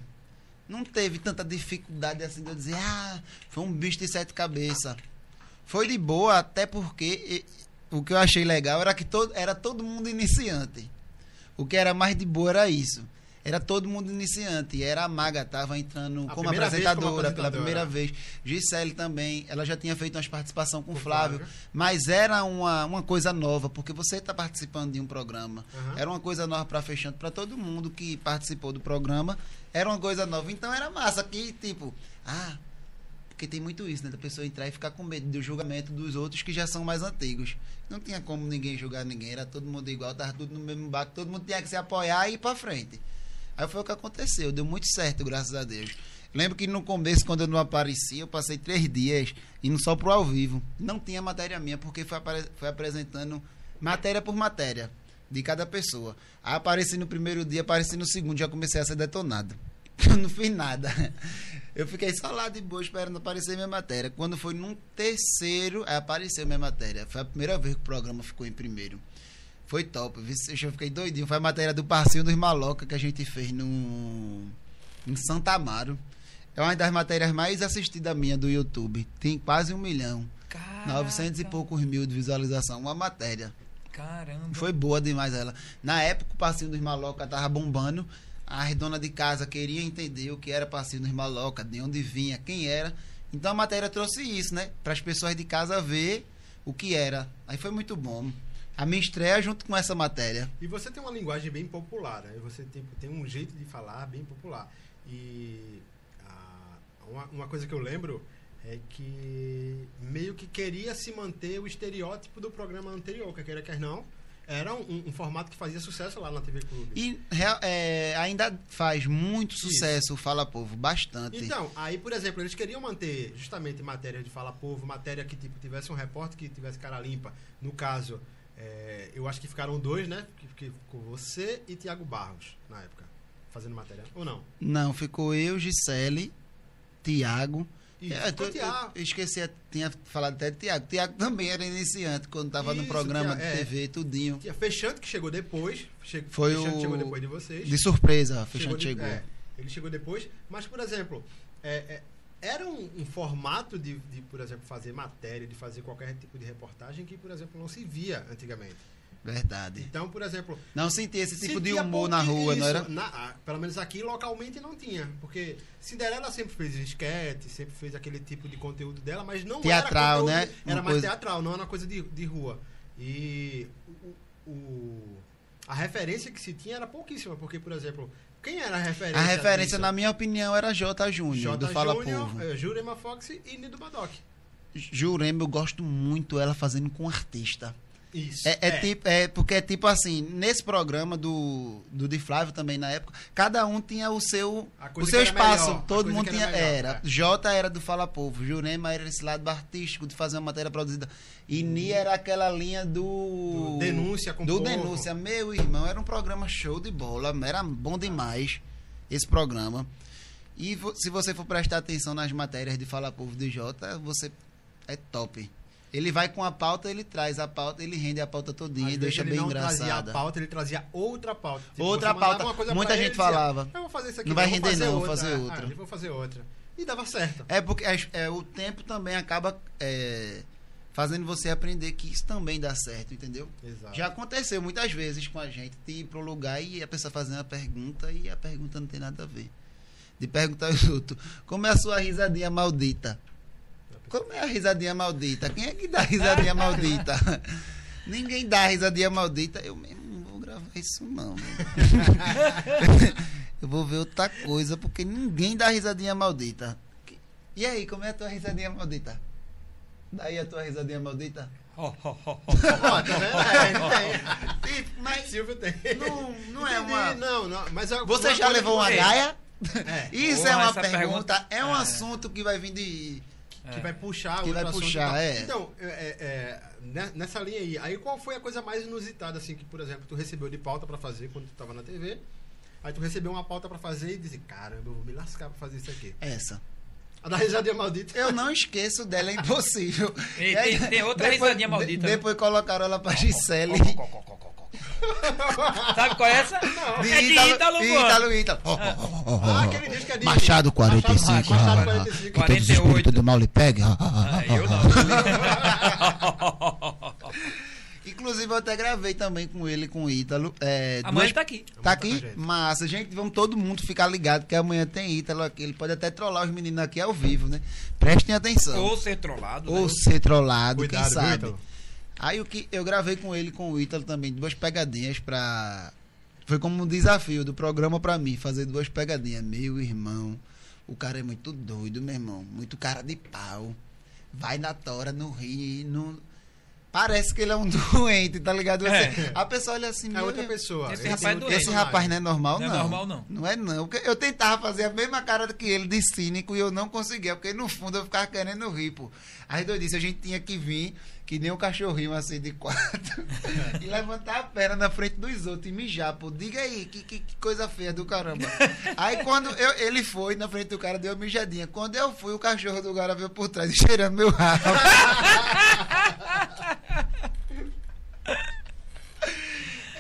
Não teve tanta dificuldade assim de eu dizer, ah, foi um bicho de sete cabeças. Foi de boa, até porque o que eu achei legal era que todo, era todo mundo iniciante. O que era mais de boa era isso. Era todo mundo iniciante. Era a Maga, estava entrando como apresentadora, como apresentadora, pela primeira vez. Gisele também. Ela já tinha feito uma participação com o Flávio. Flávio. Mas era uma, uma coisa nova, porque você está participando de um programa. Uhum. Era uma coisa nova para fechando para todo mundo que participou do programa. Era uma coisa nova. Então era massa que, tipo, ah, porque tem muito isso, né? Da pessoa entrar e ficar com medo do julgamento dos outros que já são mais antigos. Não tinha como ninguém julgar ninguém, era todo mundo igual, tava tudo no mesmo barco, todo mundo tinha que se apoiar e ir pra frente. Aí foi o que aconteceu, deu muito certo, graças a Deus. Lembro que no começo, quando eu não aparecia, eu passei três dias indo só pro ao vivo. Não tinha matéria minha, porque foi, foi apresentando matéria por matéria de cada pessoa. Aí apareci no primeiro dia, apareci no segundo, já comecei a ser detonado. <laughs> Eu não fiz nada. Eu fiquei só lá de boa esperando aparecer minha matéria. Quando foi num terceiro, aí apareceu minha matéria. Foi a primeira vez que o programa ficou em primeiro. Foi top. Eu fiquei doidinho. Foi a matéria do Parcinho dos Maloca que a gente fez no, em Santa Amaro. É uma das matérias mais assistidas minha do YouTube. Tem quase um milhão. Caraca. 900 e poucos mil de visualização. Uma matéria. Caramba. Foi boa demais ela. Na época, o Passinho dos Maloca tava bombando a dona de casa queria entender o que era passeio nos maloca, de onde vinha, quem era. Então a matéria trouxe isso, né? Para as pessoas de casa ver o que era. Aí foi muito bom. A minha estreia junto com essa matéria. E você tem uma linguagem bem popular, né? Você tem, tem um jeito de falar bem popular. E a, uma, uma coisa que eu lembro é que meio que queria se manter o estereótipo do programa anterior, quer queira, quer não era um, um, formato que fazia sucesso lá na TV Clube. E é, ainda faz muito sucesso o Fala Povo, bastante. Então, aí, por exemplo, eles queriam manter justamente matéria de Fala Povo, matéria que tipo, tivesse um repórter que tivesse cara limpa. No caso, é, eu acho que ficaram dois, né? Que, ficou você e Tiago Barros, na época, fazendo matéria. Ou não? Não, ficou eu, Gisele, Tiago é, eu, eu, esqueci, tinha falado até de Tiago. Tiago também era iniciante quando estava no programa de TV, é. tudinho. Tinha Fechante que chegou depois. Che, Foi Fechante o... chegou depois de vocês. De surpresa, Fechante chegou. chegou. É, ele chegou depois. Mas, por exemplo, é, é, era um, um formato de, de, por exemplo, fazer matéria, de fazer qualquer tipo de reportagem que, por exemplo, não se via antigamente. Verdade. Então, por exemplo. Não sentia esse tipo de humor na rua, isso, não era? Na, pelo menos aqui localmente não tinha. Porque Cinderela sempre fez esquete, sempre fez aquele tipo de conteúdo dela, mas não teatral, era. Teatral, né? Era mais coisa... teatral, não era uma coisa de, de rua. E o, o, a referência que se tinha era pouquíssima, porque, por exemplo, quem era a referência? A referência, na minha opinião, era J. Júnior, do Fala Júnior, Povo. É, Jurema Fox e Nido Badoc. Jurema, eu gosto muito ela fazendo com artista. Isso. É, é, é. Tipo, é porque é tipo assim, nesse programa do, do Di Flávio também na época, cada um tinha o seu, o seu espaço. Melhor, todo mundo tinha. Era, melhor, era. É. Jota era do Fala Povo, Jurema era esse lado artístico de fazer uma matéria produzida. E hum. Ni era aquela linha do. do denúncia com Do povo. Denúncia. Meu irmão, era um programa show de bola. Era bom demais esse programa. E se você for prestar atenção nas matérias de Fala Povo de Jota, você é top. Ele vai com a pauta, ele traz a pauta, ele rende a pauta todinha Às e deixa bem engraçado. Ele não trazia a pauta, ele trazia outra pauta. Tipo, outra pauta. Muita gente falava. eu vou fazer isso aqui. Não vai render não, vou fazer outra. Ah, vou fazer outra. E dava certo. É porque é, é o tempo também acaba é, fazendo você aprender que isso também dá certo, entendeu? Exato. Já aconteceu muitas vezes com a gente de ir pro lugar e a pessoa fazendo a pergunta e a pergunta não tem nada a ver. De perguntar <laughs> aos outros, como é a sua risadinha maldita? Como é a risadinha maldita? Quem é que dá a risadinha maldita? Ninguém dá risadinha maldita. Eu mesmo não vou gravar isso, não. eu vou ver outra coisa, porque ninguém dá risadinha maldita. E aí, como é a tua risadinha maldita? Daí a tua risadinha maldita? Oh, oh, oh, oh, mas Silvio tem. Não, não é uma. Não, não, mas é Você já levou uma gaia? É. Isso Porra, é uma pergunta, pergunta, é um é. assunto que vai vir de. Que vai puxar que vai puxar, é. Então, é, é, né, nessa linha aí, aí qual foi a coisa mais inusitada, assim, que, por exemplo, tu recebeu de pauta para fazer quando tu tava na TV? Aí tu recebeu uma pauta para fazer e disse, caramba, eu vou me lascar pra fazer isso aqui. Essa. A da risadinha maldita. Eu não esqueço dela, é impossível. E, tem, tem, outra depois, risadinha maldita. De, depois colocaram ela pra Gisele. Sabe qual é essa? Não. De é de Ítalo, Ítalo, Ítalo. Oh, oh, oh, ah, aquele disco é de... Machado 45. Machado, Machado 45. Que todos os espíritos do mal lhe peguem. Ah, eu não. Inclusive, eu até gravei também com ele, com o Ítalo. É, amanhã duas... tá aqui. Tá aqui? Massa. Gente, vamos todo mundo ficar ligado que amanhã tem Ítalo aqui. Ele pode até trollar os meninos aqui ao vivo, né? Prestem atenção. Ou ser trollado. Ou né? ser trollado, Cuidado, quem sabe. Viu, Aí o que eu gravei com ele, com o Ítalo também, duas pegadinhas pra. Foi como um desafio do programa pra mim, fazer duas pegadinhas. Meu irmão, o cara é muito doido, meu irmão. Muito cara de pau. Vai na tora, no rio, no Parece que ele é um <laughs> doente, tá ligado? Você, é. A pessoa olha assim, é outra pessoa. Esse, rapaz, é doente, esse rapaz não é normal, não. Não é normal, não. Não é, não. Eu tentava fazer a mesma cara que ele, de cínico, e eu não conseguia, porque no fundo eu ficava querendo rir, pô. Aí eu disse, a gente tinha que vir, que nem um cachorrinho assim de quatro, <laughs> e levantar a perna na frente dos outros e mijar, pô. Diga aí, que, que, que coisa feia do caramba. Aí quando eu, ele foi na frente do cara, deu uma mijadinha. Quando eu fui, o cachorro do cara veio por trás, <laughs> cheirando meu rabo. <laughs>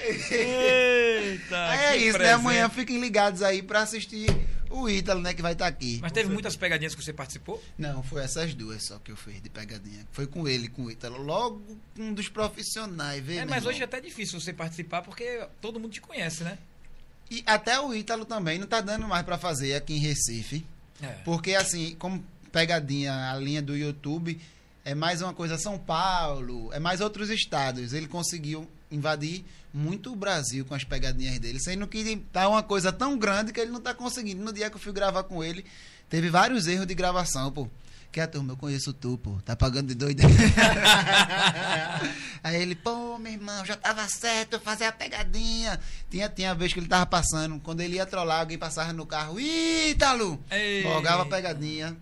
Eita, é isso, presente. né? Amanhã fiquem ligados aí para assistir o Ítalo, né? Que vai estar tá aqui. Mas teve muitas pegadinhas que você participou? Não, foi essas duas só que eu fiz de pegadinha. Foi com ele, com o Ítalo. Logo um dos profissionais, É, mas hoje é até difícil você participar porque todo mundo te conhece, né? E até o Ítalo também não tá dando mais para fazer aqui em Recife. É. Porque assim, como pegadinha, a linha do YouTube é mais uma coisa São Paulo, é mais outros estados. Ele conseguiu invadir muito o Brasil com as pegadinhas dele, sendo que tá uma coisa tão grande que ele não tá conseguindo. No dia que eu fui gravar com ele, teve vários erros de gravação, pô. Que a turma, eu conheço tu, pô. Tá pagando de doido. <laughs> Aí ele, pô, meu irmão, já tava certo eu fazer a pegadinha. Tinha, tinha a vez que ele tava passando, quando ele ia trollar, alguém passava no carro, Ítalo! Jogava a pegadinha.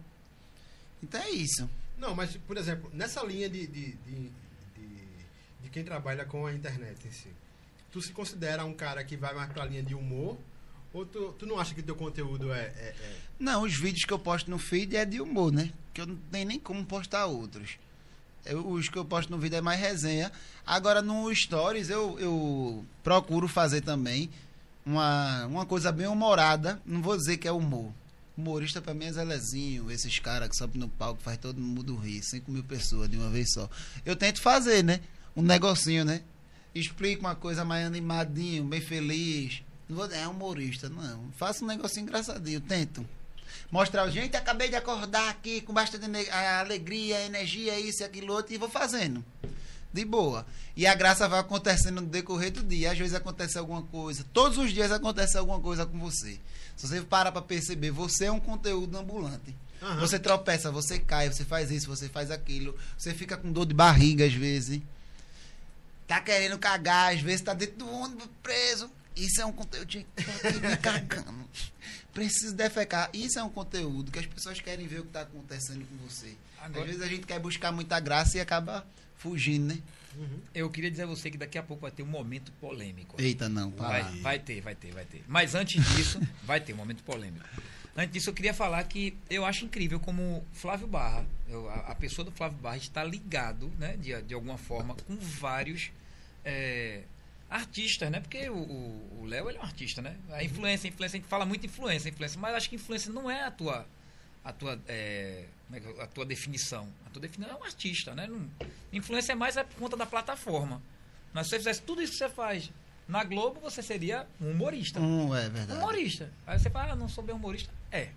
Então é isso. Não, mas, por exemplo, nessa linha de, de, de, de, de quem trabalha com a internet em si, tu se considera um cara que vai mais pra linha de humor? Ou tu, tu não acha que teu conteúdo é, é, é, Não, os vídeos que eu posto no feed é de humor, né? Que eu não tenho nem como postar outros. Eu, os que eu posto no vídeo é mais resenha. Agora, no Stories, eu, eu procuro fazer também uma, uma coisa bem humorada. Não vou dizer que é humor Humorista pra mim é Zelezinho, esses caras que sobem no palco, faz todo mundo rir, 5 mil pessoas de uma vez só. Eu tento fazer, né? Um negocinho, né? Explico uma coisa mais animadinho, bem feliz. Não vou dizer, é humorista, não. Faço um negocinho engraçadinho, tento. Mostrar, gente, acabei de acordar aqui com bastante alegria, energia, isso e aquilo outro, e vou fazendo de boa. E a graça vai acontecendo no decorrer do dia. Às vezes acontece alguma coisa. Todos os dias acontece alguma coisa com você. Se você para para perceber, você é um conteúdo ambulante. Uhum. Você tropeça, você cai, você faz isso, você faz aquilo. Você fica com dor de barriga às vezes. Tá querendo cagar, às vezes tá dentro do ônibus preso. Isso é um conteúdo de cagando. <laughs> Preciso defecar. Isso é um conteúdo que as pessoas querem ver o que está acontecendo com você. Agora... Às vezes a gente quer buscar muita graça e acaba fugindo, né? Uhum. Eu queria dizer a você que daqui a pouco vai ter um momento polêmico. Eita, não, vai, vai ter, vai ter, vai ter. Mas antes disso, <laughs> vai ter um momento polêmico. Antes disso, eu queria falar que eu acho incrível como Flávio Barra, eu, a, a, pessoa do Flávio Barra está ligado, né, de, de alguma forma, com vários é, artistas, né? Porque o Léo é um artista, né? A influência, a influência, a gente fala muito influência, influência, mas acho que influência não é a tua a tua, é, é a tua definição. A tua definição é um artista, né? Influência é mais é por conta da plataforma. Mas se você fizesse tudo isso que você faz na Globo, você seria um humorista. Um, é verdade. Humorista. Aí você fala, ah, não sou bem humorista. É.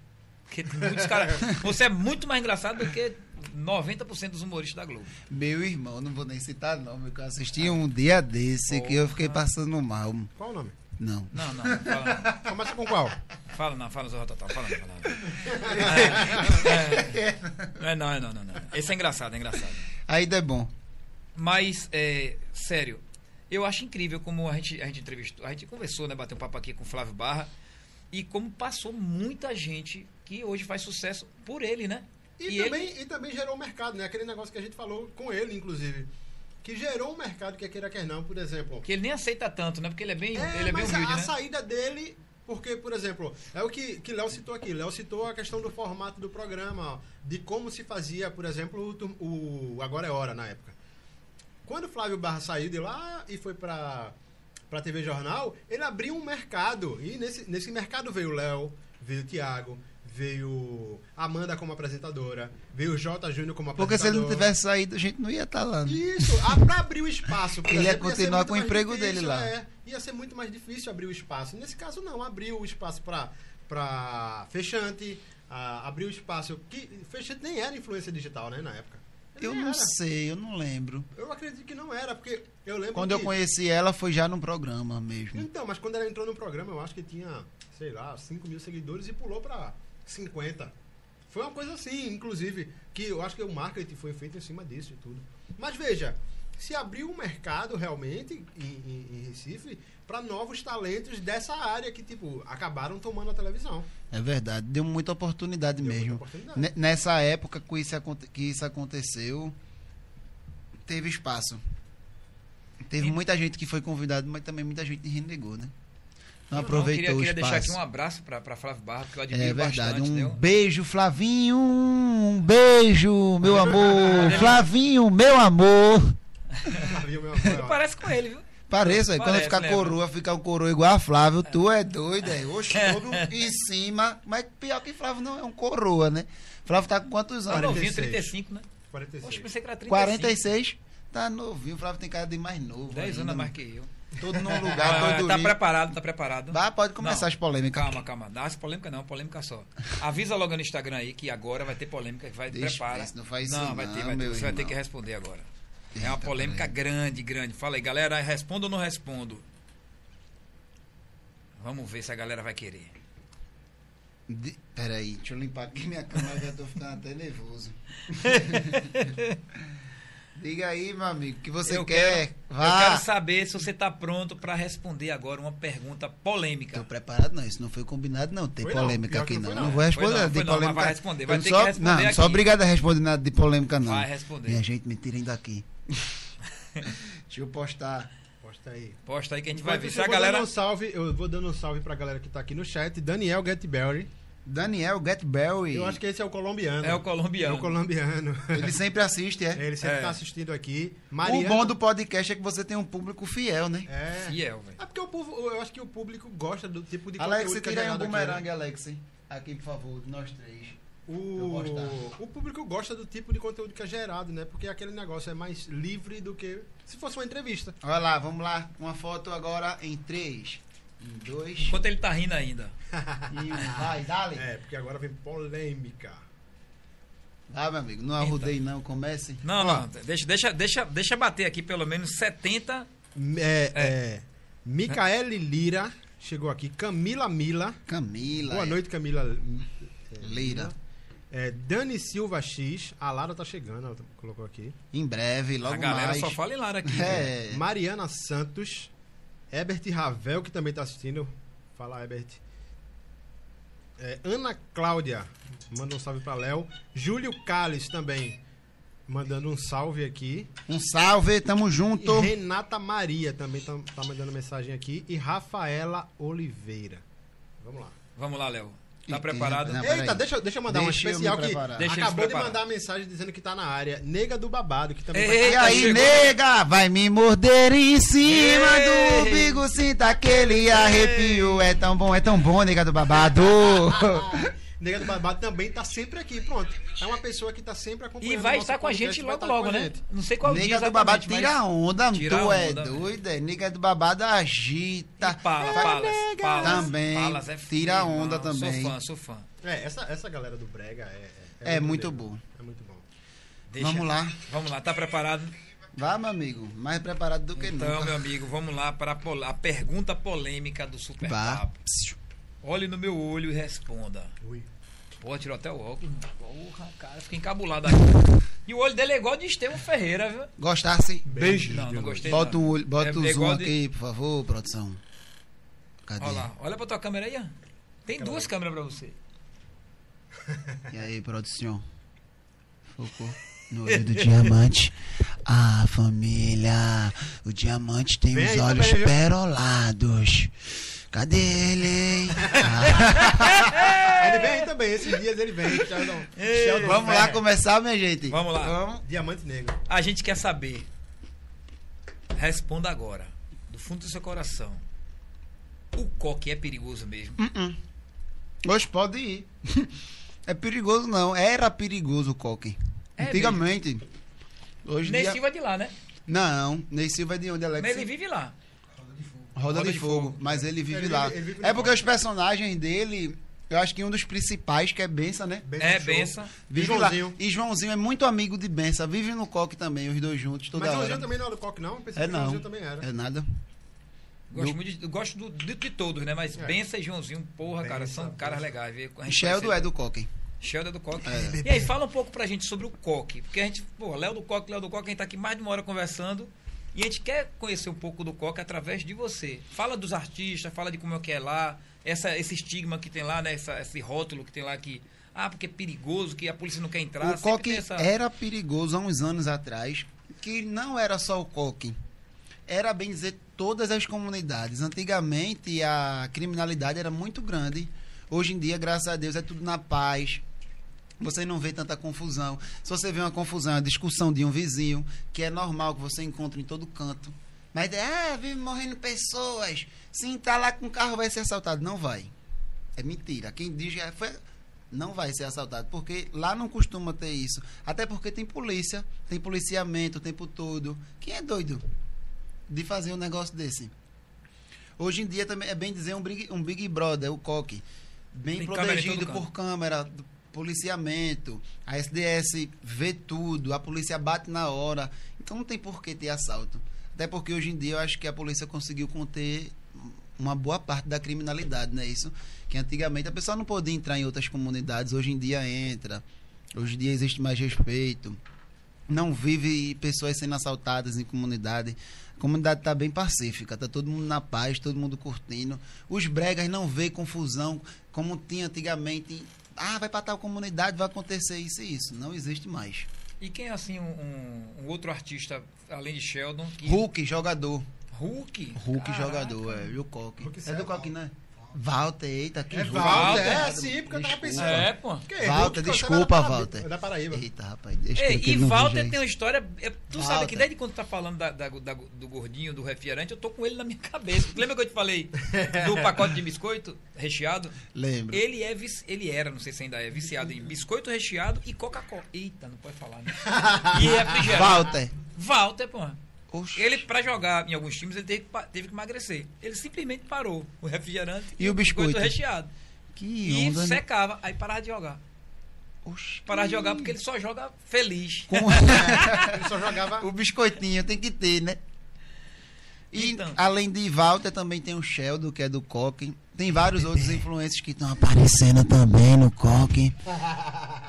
Porque muitos caras. <laughs> Você é muito mais engraçado do que 90% dos humoristas da Globo. Meu irmão, não vou nem citar nome, que eu assisti um dia desse que eu fiquei passando mal. Qual o nome? Não. Não, não, fala <laughs> Começa com qual? Fala não, fala Zorra Total, fala não, fala não. <laughs> É, é, é, não, é, não, não, não. Esse é engraçado, é engraçado. Ainda é bom. Mas, é, sério, eu acho incrível como a gente, a gente entrevistou, a gente conversou, né, bateu um papo aqui com o Flávio Barra, e como passou muita gente que hoje faz sucesso por ele, né? E, e também, ele... e também gerou um mercado, né? Aquele negócio que a gente falou com ele, inclusive que gerou um mercado que queira quer não, por exemplo. Que ele nem aceita tanto, né? Porque ele é bem, é, ele é bem humilde, a, né? a saída dele, porque, por exemplo, é o que, que Léo citou aqui. Léo citou a questão do formato do programa, ó, de como se fazia, por exemplo, o, o Agora é Hora, na época. Quando o Flávio Barra saiu de lá e foi para para TV Jornal, ele abriu um mercado. E nesse, nesse mercado veio o Léo, veio o Thiago, veio Amanda como apresentadora, veio o J. Júnior como apresentador. Porque se ele não tivesse saído, a gente não ia estar tá lá. Né? Isso, para abrir o espaço. ele ia continuar ia com o emprego difícil, dele lá. É, ia ser muito mais difícil abrir o espaço. Nesse caso, não, abriu o espaço para fechante, uh, abriu o espaço. que Fechante nem era influência digital, né, na época. Eu não era. sei, eu não lembro. Eu acredito que não era, porque eu lembro Quando que... eu conheci ela, foi já no programa mesmo. Então, mas quando ela entrou no programa, eu acho que tinha, sei lá, 5 mil seguidores e pulou para 50. Foi uma coisa assim, inclusive, que eu acho que o marketing foi feito em cima disso e tudo. Mas veja, se abriu um mercado realmente em, em, em Recife para novos talentos dessa área que, tipo, acabaram tomando a televisão. É verdade, deu muita oportunidade deu mesmo. Muita oportunidade. Nessa época que isso, que isso aconteceu, teve espaço. Teve e... muita gente que foi convidada, mas também muita gente renegou, né? Não, aproveitou queria, queria o deixar aqui um abraço para Flávio Barra, porque eu admiro É verdade. Bastante, um beijo, Flavinho. Um beijo, meu <laughs> amor. Flavinho, meu amor. <laughs> Parece com ele, viu? Pareça, Parece, quando ficar coroa, fica o coroa igual a Flávio, tu é doido, é. Oxe, todo em cima. Mas pior que Flávio não é um coroa, né? Flávio tá com quantos anos? Tá novinho, 35, né? 46. Oxe, pensei que era 35. 46? Tá novinho, Flávio tem cara de mais novo. 10 anos mais que eu. Todo num lugar, <laughs> ah, todo Tá preparado, tá preparado. Vá, pode começar não, as polêmicas. Calma, calma. Dá as polêmicas não, polêmica só. Avisa logo no Instagram aí que agora vai ter polêmica, vai Deixa prepara. Isso, não faz não, isso vai ter, vai ter. Você irmão. vai ter que responder agora. Eita, é uma polêmica grande, grande. Fala aí, galera, respondo ou não respondo? Vamos ver se a galera vai querer. De... Peraí, deixa eu limpar aqui minha câmera, já tô ficando até nervoso. <laughs> Diga aí, meu amigo, o que você eu quer. Quero, Vá. Eu quero saber se você está pronto para responder agora uma pergunta polêmica. Estou preparado, não. Isso não foi combinado, não. Tem foi polêmica não. aqui, não. não. não. vou responder nada de polêmica. Não, vai responder. Vai ter só, que responder. Não, aqui. só obrigado a responder nada de polêmica, não. Vai responder. Minha gente, me tirem daqui. <laughs> Deixa eu postar. Posta aí. Posta aí que a gente vai ver. Se a galera. Um salve, eu vou dando um salve pra galera que está aqui no chat. Daniel Getberry. Daniel Getberry. Eu acho que esse é o colombiano. É o colombiano. É o colombiano. Ele sempre assiste, é? Ele sempre está é. assistindo aqui. Mariano... O bom do podcast é que você tem um público fiel, né? É. Fiel, velho. É porque o povo, eu acho que o público gosta do tipo de Alex, conteúdo que tira aí um bumerangue, aqui, né? Alex. Aqui, por favor, nós três. O, o público gosta do tipo de conteúdo que é gerado, né? Porque aquele negócio é mais livre do que se fosse uma entrevista. Olha lá, vamos lá. Uma foto agora em três. Em dois. Enquanto ele tá rindo ainda. <laughs> E um, vai, dale. É, porque agora vem polêmica. Ah, meu amigo, não arrudei não, comece. Não, Ó, não, deixa, deixa, deixa, deixa bater aqui pelo menos 70. É, é. é Micaele Lira chegou aqui, Camila Mila. Camila. Boa é. noite, Camila Lira. É, Dani Silva X, a Lara tá chegando, ela colocou aqui. Em breve, logo mais. A galera mais. só fala em Lara aqui. <laughs> É. Né? Mariana Santos, Ebert Ravel, que também tá assistindo. Fala, Ebert. É, Ana Cláudia, manda um salve para Léo. Júlio Calles também, mandando um salve aqui. Um salve, tamo junto. E Renata Maria também tá, tá mandando mensagem aqui. E Rafaela Oliveira. Vamos lá. Vamos lá, Léo. Tá preparado? Não, Eita, deixa, deixa eu mandar deixa uma especial que deixa acabou de mandar mensagem dizendo que tá na área. Nega do babado, que também Ei, E aí, chegou. nega, vai me morder em cima Ei. do bigo, sinta aquele arrepio. É tão bom, é tão bom, nega do babado. <laughs> Nega do Babado também está sempre aqui, pronto. É uma pessoa que está sempre acompanhando. E vai estar com a gente logo, logo, né? Não sei qual Nega dia do Babado tira onda, tira tu é onda, doido. É. Nega do Babado agita. E Pala, Palas, Palas, Também. Palas é tira onda também. Sou fã, sou fã. É, essa, essa galera do Brega é. É, é muito, bom. É muito bom. Deixa, vamos lá. Vamos lá, tá preparado? Vá, meu amigo. Mais preparado do que então, nunca. Então, meu amigo, vamos lá para a, a pergunta polêmica do Super Vá. Olhe no meu olho e responda. Ui. Pô, tirou até o óculos. Porra, cara, fiquei encabulado aqui. E o olho dele é igual de Estevam Ferreira, viu? Gostasse? Beijo. Não, não gostei. Bota, não. Um olho, bota é, o zoom de... aqui, por favor, produção. Cadê? Olha lá, olha pra tua câmera aí, ó. Tem duas câmeras pra você. E aí, produção? Focou no olho do diamante. Ah, família, o diamante tem Vem os olhos perolados. Cadê ele, hein? Ah. <laughs> ele vem aí também, esses dias ele vem. Sheldon, Sheldon Vamos lá começar, minha gente. Vamos lá. Vamos. Diamante negro. A gente quer saber. Responda agora, do fundo do seu coração. O coque é perigoso mesmo? Uh -uh. Hoje pode ir. <laughs> é perigoso não. Era perigoso o coque. É Antigamente. Mesmo. Hoje Ney dia... Silva é de lá, né? Não, Ney Silva é de onde, Alex? Mas ele vive lá. Roda, de, de fogo, fogo, mas ele vive ele lá. Vive, vive é porque os personagens dele, eu acho que um dos principais, que é Bença, né? Bença é, Bença. Vive e Joãozinho. Lá. E Joãozinho é muito amigo de Bença. Vive no Coque também, os dois juntos, toda Mas hora. Joãozinho também não é do Coque, não? Pensei é não. Joãozinho também era. É nada. Gosto, muito de, gosto do, de, de, todos, né? Mas é. Bença e Joãozinho, porra, Bença, cara, são caras legais. Sheldon é do Coque. Sheldon é do Coque. É. E aí, fala um pouco pra gente sobre o Coque. Porque a gente, pô, Léo do Coque, Léo do Coque, a gente tá aqui mais de uma hora conversando. E a gente quer conhecer um pouco do Coque através de você. Fala dos artistas, fala de como é que é lá, essa, esse estigma que tem lá, né? Essa, esse rótulo que tem lá que. Ah, porque é perigoso, que a polícia não quer entrar. O Coque essa... era perigoso há uns anos atrás, que não era só o Coque. Era, bem dizer, todas as comunidades. Antigamente a criminalidade era muito grande. Hoje em dia, graças a Deus, é tudo na paz você não vê tanta confusão. Se você vê uma confusão, a discussão de um vizinho, que é normal que você encontre em todo canto. Mas é, ah, vive morrendo pessoas. Se entrar lá com o carro vai ser assaltado. Não vai. É mentira. Quem diz que foi, não vai ser assaltado, porque lá não costuma ter isso. Até porque tem polícia, tem policiamento o tempo todo. Quem é doido de fazer um negócio desse? Hoje em dia também é bem dizer um Big, um big Brother, o coque. Bem tem protegido por câmera, policiamento, a SDS vê tudo, a polícia bate na hora. Então não tem por que ter assalto. Até porque hoje em dia eu acho que a polícia conseguiu conter uma boa parte da criminalidade, não é isso? Que antigamente a pessoa não podia entrar em outras comunidades, hoje em dia entra. Hoje em dia existe mais respeito. Não vive pessoas sendo assaltadas em comunidade. A comunidade está bem pacífica, está todo mundo na paz, todo mundo curtindo. Os bregas não vê confusão como tinha antigamente ah, vai para tal comunidade, vai acontecer isso e isso. Não existe mais. E quem é assim um, um outro artista, além de Sheldon? Que... Hulk, jogador. Hulk? Hulk, Caraca. jogador, é. E o Coque. É do Coque, né? Walter, eita, que é Walter, Walter, é, sim, porque eu tava pensando. É, pô. Que, Walter, desculpa, Walter. Da Paraíba. Eita, rapaz, deixa Ei, E Walter tem uma história. É, tu Walter. sabe que desde quando tu tá falando da, da, da, do gordinho, do refrigerante, eu tô com ele na minha <laughs> cabeça. Lembra que eu te falei do <laughs> pacote de biscoito recheado? Lembro. Ele, é, ele era, não sei se ainda é, viciado em biscoito recheado e Coca-Cola. Eita, não pode falar, né? <laughs> E refrigerante. Walter. Walter, pô. Oxi. Ele, para jogar em alguns times, ele teve, teve, que emagrecer. Ele simplesmente parou o refrigerante e, e o biscoito recheado. Que e onda, né? secava, aí parava de jogar. Oxi. Parar de jogar porque ele só joga feliz. <laughs> <laughs> ele só jogava. O biscoitinho tem que ter, né? E então. além de Walter, também tem o Sheldon, que é do Coque. Tem vários outros influencers que estão aparecendo também no Coque.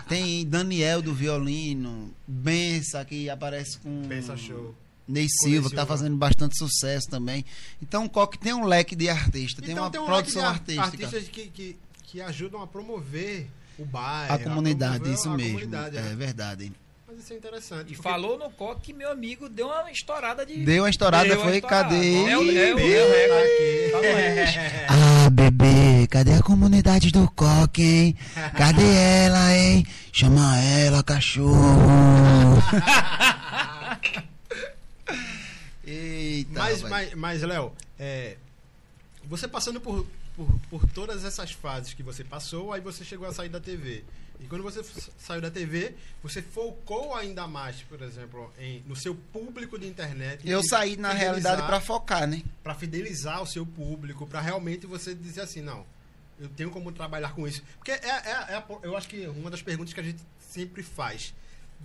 Tem Daniel do violino, Bença, que aparece com. Bença Show. Ney Silva, que está fazendo bastante sucesso também. Então o Coque tem um leque de artistas, então, tem uma tem um produção artística. Artistas que, que, que ajudam a promover o bairro. A comunidade, isso mesmo. Comunidade, é. é verdade. Mas isso é interessante. E porque... falou no Coque que meu amigo deu uma estourada de. Deu uma estourada, deu foi, estourada. cadê? É o, é o, é <laughs> Ah, bebê, cadê a comunidade do Coque, hein? Cadê ela, hein? Chama ela, cachorro. <laughs> Eita, mas, mas, mas Léo, é, você passando por, por, por todas essas fases que você passou, aí você chegou a sair da TV. E quando você saiu da TV, você focou ainda mais, por exemplo, em, no seu público de internet. Eu saí na realidade para focar, né? Para fidelizar o seu público, para realmente você dizer assim, não, eu tenho como trabalhar com isso. Porque é, é, é, eu acho que uma das perguntas que a gente sempre faz,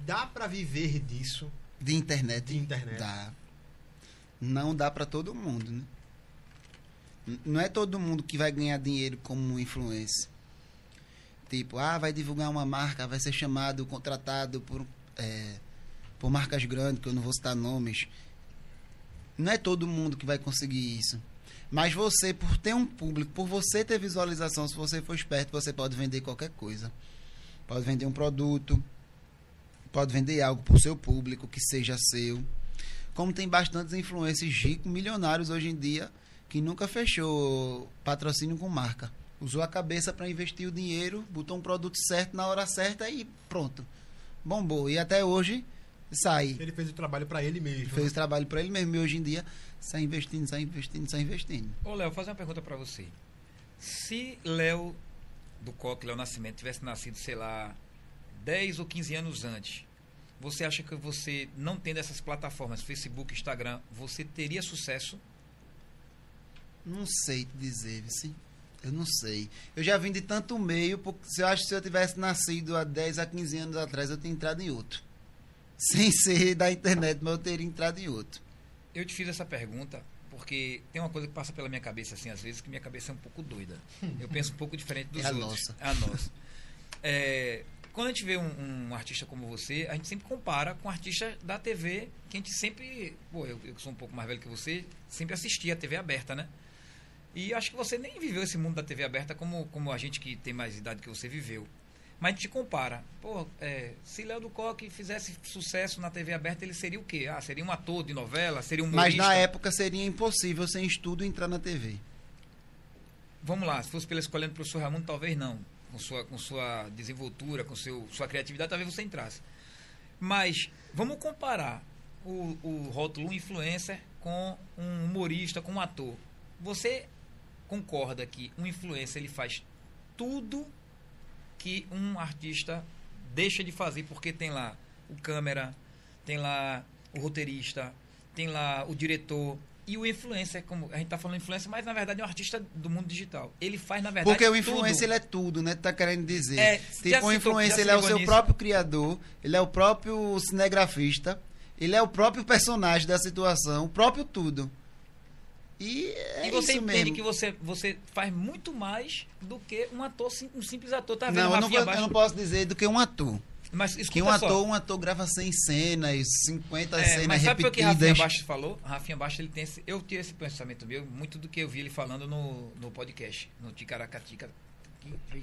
dá para viver disso? De internet? De internet. Dá. Não dá para todo mundo, né? Não é todo mundo que vai ganhar dinheiro como influencer. Tipo, ah, vai divulgar uma marca, vai ser chamado, contratado por, é, por marcas grandes, que eu não vou citar nomes. Não é todo mundo que vai conseguir isso. Mas você, por ter um público, por você ter visualização, se você for esperto, você pode vender qualquer coisa. Pode vender um produto, pode vender algo para o seu público que seja seu. Como tem bastantes influencers ricos, milionários hoje em dia, que nunca fechou patrocínio com marca. Usou a cabeça para investir o dinheiro, botou um produto certo na hora certa e pronto. Bombou. E até hoje sai. Ele fez o trabalho para ele mesmo. Fez né? o trabalho para ele mesmo. E hoje em dia sai investindo, sai investindo, sai investindo. Ô, Léo, fazer uma pergunta para você. Se Léo do Coque, Léo Nascimento, tivesse nascido, sei lá, 10 ou 15 anos antes, você acha que você, não tendo essas plataformas, Facebook, Instagram, você teria sucesso? Não sei dizer, sim. Eu não sei. Eu já vim de tanto meio, porque se eu acho que se eu tivesse nascido há 10 a 15 anos atrás, eu teria entrado em outro. <laughs> Sem ser da internet, mas eu teria entrado em outro. Eu te fiz essa pergunta porque tem uma coisa que passa pela minha cabeça, assim, às vezes, que minha cabeça é um pouco doida. Eu penso um pouco diferente dos é outros. A nossa. É a nossa. É, quando a gente vê um, um, artista como você, a gente sempre compara com artistas da TV, que a gente sempre. Pô, eu, eu sou um pouco mais velho que você, sempre assistia a TV aberta, né? E acho que você nem viveu esse mundo da TV aberta como, como a gente que tem mais idade que você viveu. Mas a gente compara. Pô, é, se Léo do Coque fizesse sucesso na TV aberta, ele seria o quê? Ah, seria um ator de novela? Seria um humorista? Mas na época seria impossível, sem estudo, entrar na TV. Vamos lá, se fosse pela escolhendo para o professor Raimundo, talvez não. Com sua, com sua desenvoltura, com seu, sua criatividade, talvez você entrasse. Mas vamos comparar o, o rótulo influencer com um humorista, com um ator. Você concorda que um influencer ele faz tudo que um artista deixa de fazer porque tem lá o câmera, tem lá o roteirista, tem lá o diretor e o influencer, como a gente está falando influencer, mas na verdade é um artista do mundo digital. Ele faz na verdade Porque o influencer ele é tudo, né? Tu tá querendo dizer. É, tipo, o influencer ele é o seu nisso. próprio criador, ele é o próprio cinegrafista, ele é o próprio personagem da situação, o próprio tudo. E, é e você entende mesmo. que você, você faz muito mais do que um ator, um simples ator. Tá vendo não, eu não, vou, eu não posso dizer do que um ator. Mas que um ator, um ator grava 100 cenas, 50 é, cenas mas sabe repetidas. Sabe o que Rafinha Baixo falou? Rafinha Baixo, ele tem esse, eu tive esse pensamento meu, muito do que eu vi ele falando no, no podcast, no Ticaracatica.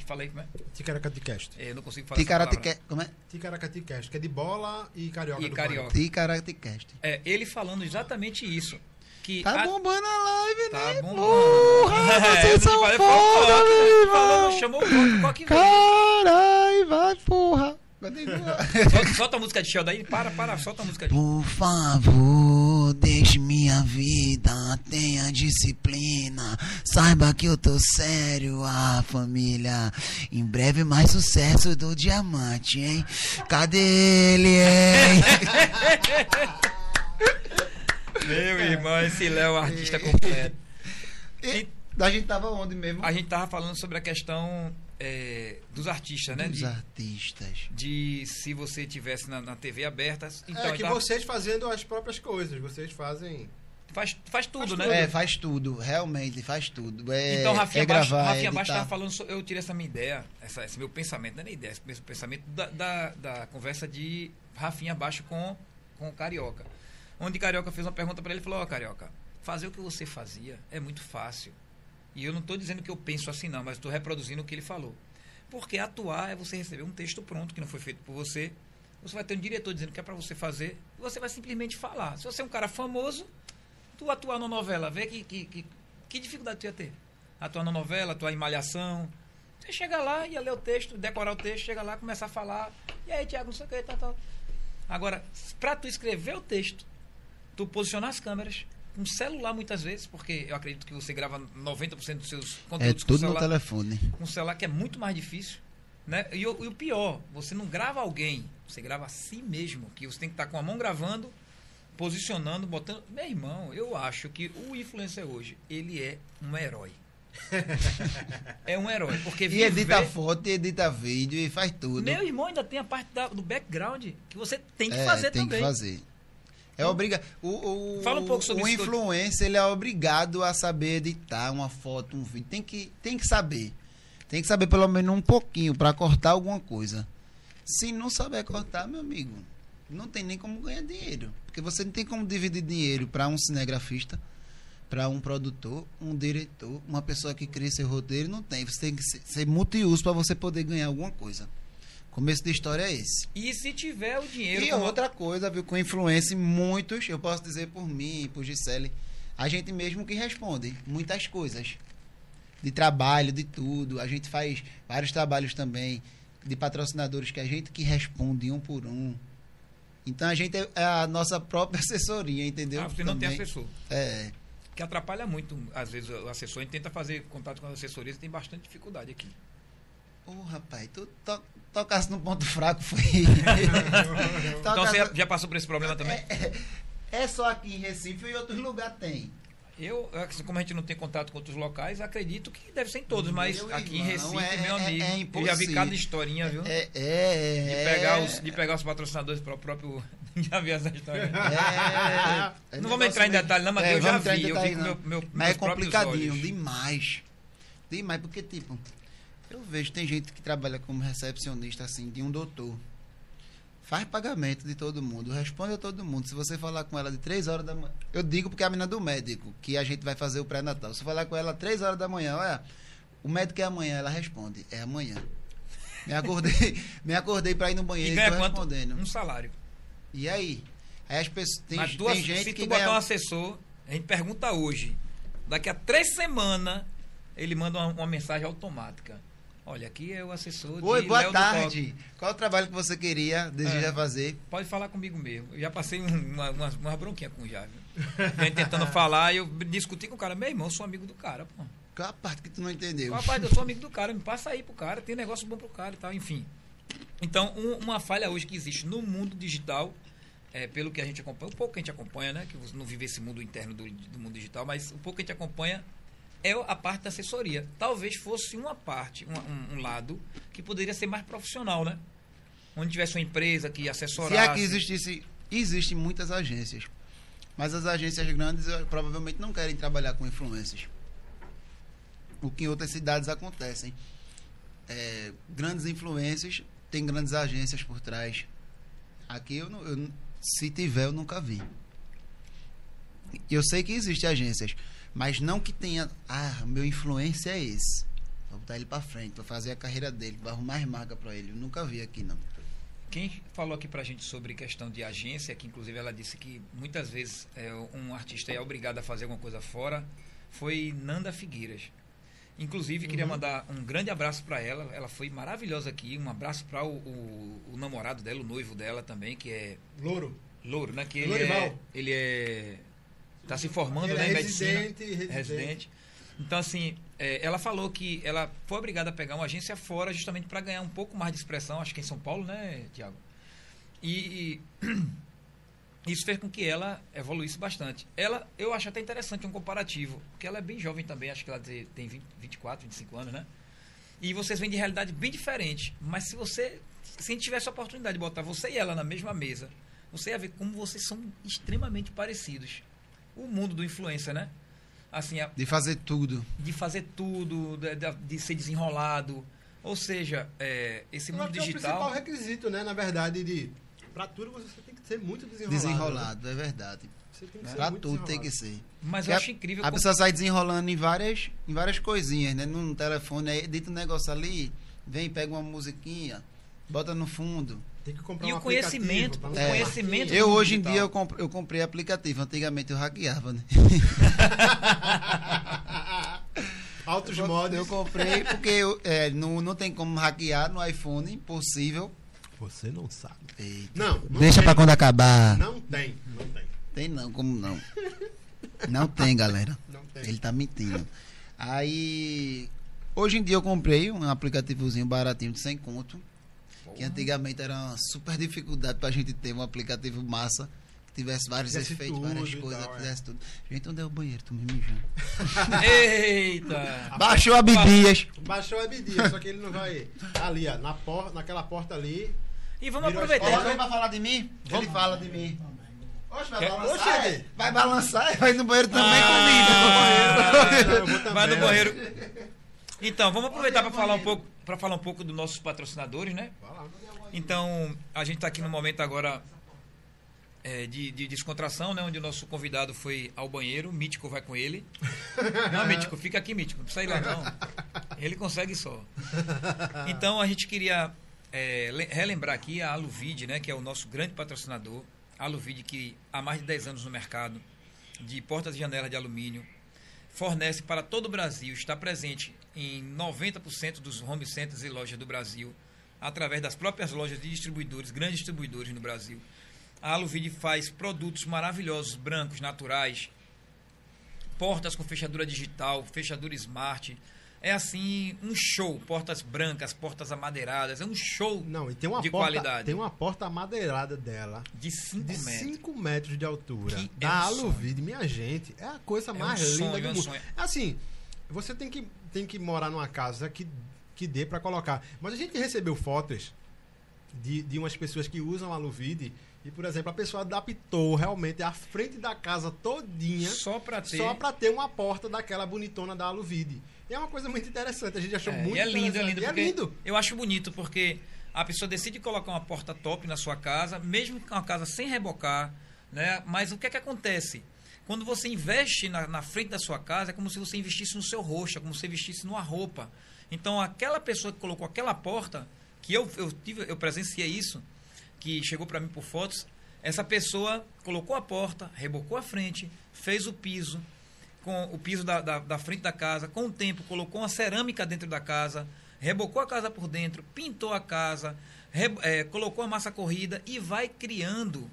Falei como é? Ticaracaticast. É, eu não consigo falar Ticaraticast, como é? Ticaracaticast, que é de bola e carioca. E carioca. Ticaraticast. É, ele falando exatamente isso que. Tá a... bombando a live, tá né? Bombando. Porra, <laughs> é, vocês são <laughs> foda, meu irmão. Chamou o Coque Caralho, vai, porra. Solta, solta a música de Sheldon aí, para, para, solta a música de Por favor, deixe minha vida, tenha disciplina. Saiba que eu tô sério, ah, família. Em breve mais sucesso do diamante, hein? Cadê ele, hein? <laughs> Meu irmão, esse Léo é um artista completo. E, a gente tava onde mesmo? A gente tava falando sobre a questão é, dos artistas, né? Dos de, artistas. De se você tivesse na, na TV aberta. Então, é que tava... vocês fazendo as próprias coisas, vocês fazem. Faz, faz tudo, faz né? Tudo. É, faz tudo, realmente, faz tudo. É, então, Rafinha é gravar, Rafinha Baixo estava falando, eu tirei essa minha ideia, essa, esse meu pensamento, não é nem ideia, esse meu pensamento da, da, da conversa de Rafinha Baixo com, com o Carioca. Onde Carioca fez uma pergunta para ele e falou: Ó, oh, Carioca, fazer o que você fazia é muito fácil. E eu não estou dizendo que eu penso assim, não, mas estou reproduzindo o que ele falou. Porque atuar é você receber um texto pronto que não foi feito por você. Você vai ter um diretor dizendo que é para você fazer. Você vai simplesmente falar. Se você é um cara famoso, tu atuar na novela, vê que, que, que, que dificuldade tu ia ter. Atuar na novela, atuar em malhação. Você chega lá, ia ler o texto, decorar o texto, chega lá, começar a falar. E aí, Tiago, não sei o que, tal, tal. Agora, para tu escrever o texto, tu posicionar as câmeras, um celular muitas vezes, porque eu acredito que você grava 90% dos seus conteúdos é tudo com celular, no telefone. Com um celular que é muito mais difícil. Né? E, o, e, o, pior, você não grava alguém, você grava a si mesmo, que você tem que estar com a mão gravando, posicionando, botando. Meu irmão, eu acho que o influencer hoje, ele é um herói. <laughs> é um herói. Porque viver... E edita foto, e edita vídeo e faz tudo. Meu irmão ainda tem a parte da, do background que você tem que é, fazer tem também. Tem que fazer. É obriga o, o, Fala um pouco sobre o influencer ele é obrigado a saber editar uma foto, um vídeo. Tem que, tem que saber. Tem que saber pelo menos um pouquinho para cortar alguma coisa. Se não saber cortar, meu amigo, não tem nem como ganhar dinheiro. Porque você não tem como dividir dinheiro para um cinegrafista, para um produtor, um diretor, uma pessoa que cria seu roteiro. Não tem. Você tem que ser, ser multiuso para você poder ganhar alguma coisa. Começo da história é esse. E se tiver o dinheiro. E como... outra coisa, viu, com influência, muitos, eu posso dizer por mim, por Gisele, a gente mesmo que responde muitas coisas. De trabalho, de tudo. A gente faz vários trabalhos também de patrocinadores que a gente que responde um por um. Então a gente é, é a nossa própria <laughs> assessoria, entendeu? Ah, você não tem assessor. É. Que atrapalha muito, às vezes, o assessor. A gente tenta fazer contato com as assessorias e tem bastante dificuldade aqui. Ô, oh, rapaz, tu to, tocasse no ponto fraco, foi. <laughs> então você já, passou por esse problema também? É, é, é, só aqui em Recife e em outros lugares tem. Eu, como a gente não tem contato com outros locais, acredito que deve ser em todos, mas meu aqui irmão, em Recife, é, meu é, amigo, é, eu já vi cada historinha, viu? É, é, de, pegar os, de pegar os patrocinadores para o próprio. <laughs> já vi essa história. não vamos entrar em detalhe, não, mas eu já vi. eu vi com meu, meu, mas é complicadinho, demais. Demais, porque, tipo, eu vejo, tem gente que trabalha como recepcionista, assim, de um doutor. Faz pagamento de todo mundo, responde a todo mundo. Se você falar com ela de 3 horas da manhã. Eu digo porque é a menina do médico, que a gente vai fazer o pré-natal. Se falar com ela 3 horas da manhã, olha, o médico é amanhã, ela responde, é amanhã. Me acordei, <laughs> me acordei para ir no banheiro e ganha quanto? respondendo. Um salário. E aí? Aí as pessoas. Tem, Mas duas, tem gente se que. tu ganha... botar um assessor, a gente pergunta hoje. Daqui a três semanas, ele manda uma, uma mensagem automática. Olha, aqui é o assessor Oi, boa Léo tarde. Qual o trabalho que você queria, deseja é, fazer? Pode falar comigo mesmo. Eu já passei uma, uma, uma bronquinha com o Javi. Vem tentando <laughs> falar e eu discuti com o cara. Meu irmão, eu sou amigo do cara, pô. Qual a parte que tu não entendeu? Parte? Eu sou amigo do cara, me passa aí pro cara, tem negócio bom pro cara e tal, enfim. Então, um, uma falha hoje que existe no mundo digital, é, pelo que a gente acompanha, um pouco que a gente acompanha, né? Que você não vive esse mundo interno do, do mundo digital, mas um pouco que a gente acompanha é a parte da assessoria. Talvez fosse uma parte, um, um, lado, que poderia ser mais profissional, né? Onde tivesse uma empresa que assessorasse. Se aqui existisse, existem muitas agências. Mas as agências grandes eh, provavelmente não querem trabalhar com influências. O que em outras cidades acontecem. É, grandes influências têm grandes agências por trás. Aqui, eu, eu, se tiver, eu nunca vi. Eu sei que existem agências mas não que tenha, ah, meu influência é esse. Vou botar ele para frente, vou fazer a carreira dele, vou arrumar mais marca para ele. Eu nunca vi aqui, não. Quem falou aqui pra gente sobre questão de agência, que inclusive ela disse que muitas vezes é, um artista é obrigado a fazer alguma coisa fora, foi Nanda Figueiras. Inclusive, queria uhum. mandar um grande abraço para ela. Ela foi maravilhosa aqui. Um abraço para o, o, o, namorado dela, o noivo dela também, que é. Louro. Louro, né? Que ele é, ele é está se formando né, é medicina. Residente, residente. Então, assim, é, ela falou que ela foi obrigada a pegar uma agência fora justamente para ganhar um pouco mais de expressão, acho que em São Paulo, né, Tiago? E, e, <clears throat> isso fez com que ela evoluísse bastante. Ela, eu acho até interessante um comparativo, porque ela é bem jovem também, acho que ela tem 20, 24, 25 anos, né? E vocês vêm de realidade bem diferente. Mas se você, se a gente tivesse a oportunidade de botar você e ela na mesma mesa, você ia ver como vocês são extremamente parecidos o mundo do influencer, né? Assim, a, de fazer tudo. De fazer tudo, de, de, de ser desenrolado. Ou seja, é, esse mundo digital. É o principal requisito, né? Na verdade, de. Pra tudo você tem que ser muito desenrolado. Desenrolado, né? é verdade. Você tem que ser pra tudo tem que ser. Mas eu acho incrível. A, como... pessoa sai desenrolando em várias, em várias coisinhas, né? No telefone, aí edita um negócio ali, vem, pega uma musiquinha, bota no fundo. Tem que comprar e um o conhecimento, o é, conhecimento. Eu hoje digital. em dia eu, comp eu comprei aplicativo. Antigamente eu hackeava, né? <laughs> Altos eu, modos. Eu comprei porque eu, é, não, não tem como hackear no iPhone, impossível. Você não sabe. Eita. Não, não Deixa para quando acabar. Não tem, não tem. Tem não, como não? Não tem, galera. <laughs> Não tem. Ele tá mentindo. Aí, hoje em dia eu comprei um aplicativozinho baratinho de 100 conto. Que antigamente era uma super dificuldade pra gente ter um aplicativo massa tivesse vários fizesse efeitos, várias coisas, tal, é. fizesse é. tudo. Gente, onde é o banheiro? Tô me mijando. <laughs> Eita! Baixou a Bidias. Baixou a Bidias, só que ele não vai. Ali, ó, na porta, naquela porta ali. E vamos aproveitar. Ele vai falar de mim? Vamos. Ele fala de mim. Oxe, vai balançar. Oxe, vai balançar e vai no banheiro também ah, comigo. <laughs> vai no banheiro. Então, vamos aproveitar para falar um pouco para falar um pouco dos nossos patrocinadores, né? Então, a gente está aqui no momento agora é, de, de, descontração, né? Onde o nosso convidado foi ao banheiro, o Mítico vai com ele. <laughs> Não, Mítico, fica aqui, Mítico, não precisa ir lá não. Ele consegue só. Então a gente queria é, relembrar aqui a Aluvide, né? Que é o nosso grande patrocinador. A Aluvide que há mais de 10 anos no mercado, de portas e janelas de alumínio, fornece para todo o Brasil, está presente em 90% dos home centers e lojas do Brasil, através das próprias lojas de distribuidores, grandes distribuidores no Brasil. A Aluvide faz produtos maravilhosos, brancos, naturais, portas com fechadura digital, fechadura smart. É assim, um show. Portas brancas, portas amadeiradas. É um show Não, e tem uma de porta, qualidade. Tem uma porta amadeirada dela. De 5 metros. De 5 metros de altura. Que da é um Aluvide, minha gente. É a coisa é mais um linda sonho, do mundo. É assim, você tem que, tem que morar numa casa que, que dê para colocar. Mas a gente recebeu fotos de, de umas pessoas que usam a Aluvide e, por exemplo, a pessoa adaptou realmente a frente da casa todinha só para ter só ter uma porta daquela bonitona da Aluvide. E é uma coisa muito interessante, a gente achou é, muito e é lindo, é lindo, é lindo. Eu acho bonito porque a pessoa decide colocar uma porta top na sua casa, mesmo com uma casa sem rebocar, né? Mas o que é que acontece? Quando você investe na, na frente da sua casa, é como se você investisse no seu rosto, é como se você investisse numa roupa. Então, aquela pessoa que colocou aquela porta, que eu, eu, tive, eu presenciei isso, que chegou para mim por fotos, essa pessoa colocou a porta, rebocou a frente, fez o piso, com o piso da, da, da, frente da casa, com o tempo colocou uma cerâmica dentro da casa, rebocou a casa por dentro, pintou a casa, re, é, colocou a massa corrida e vai criando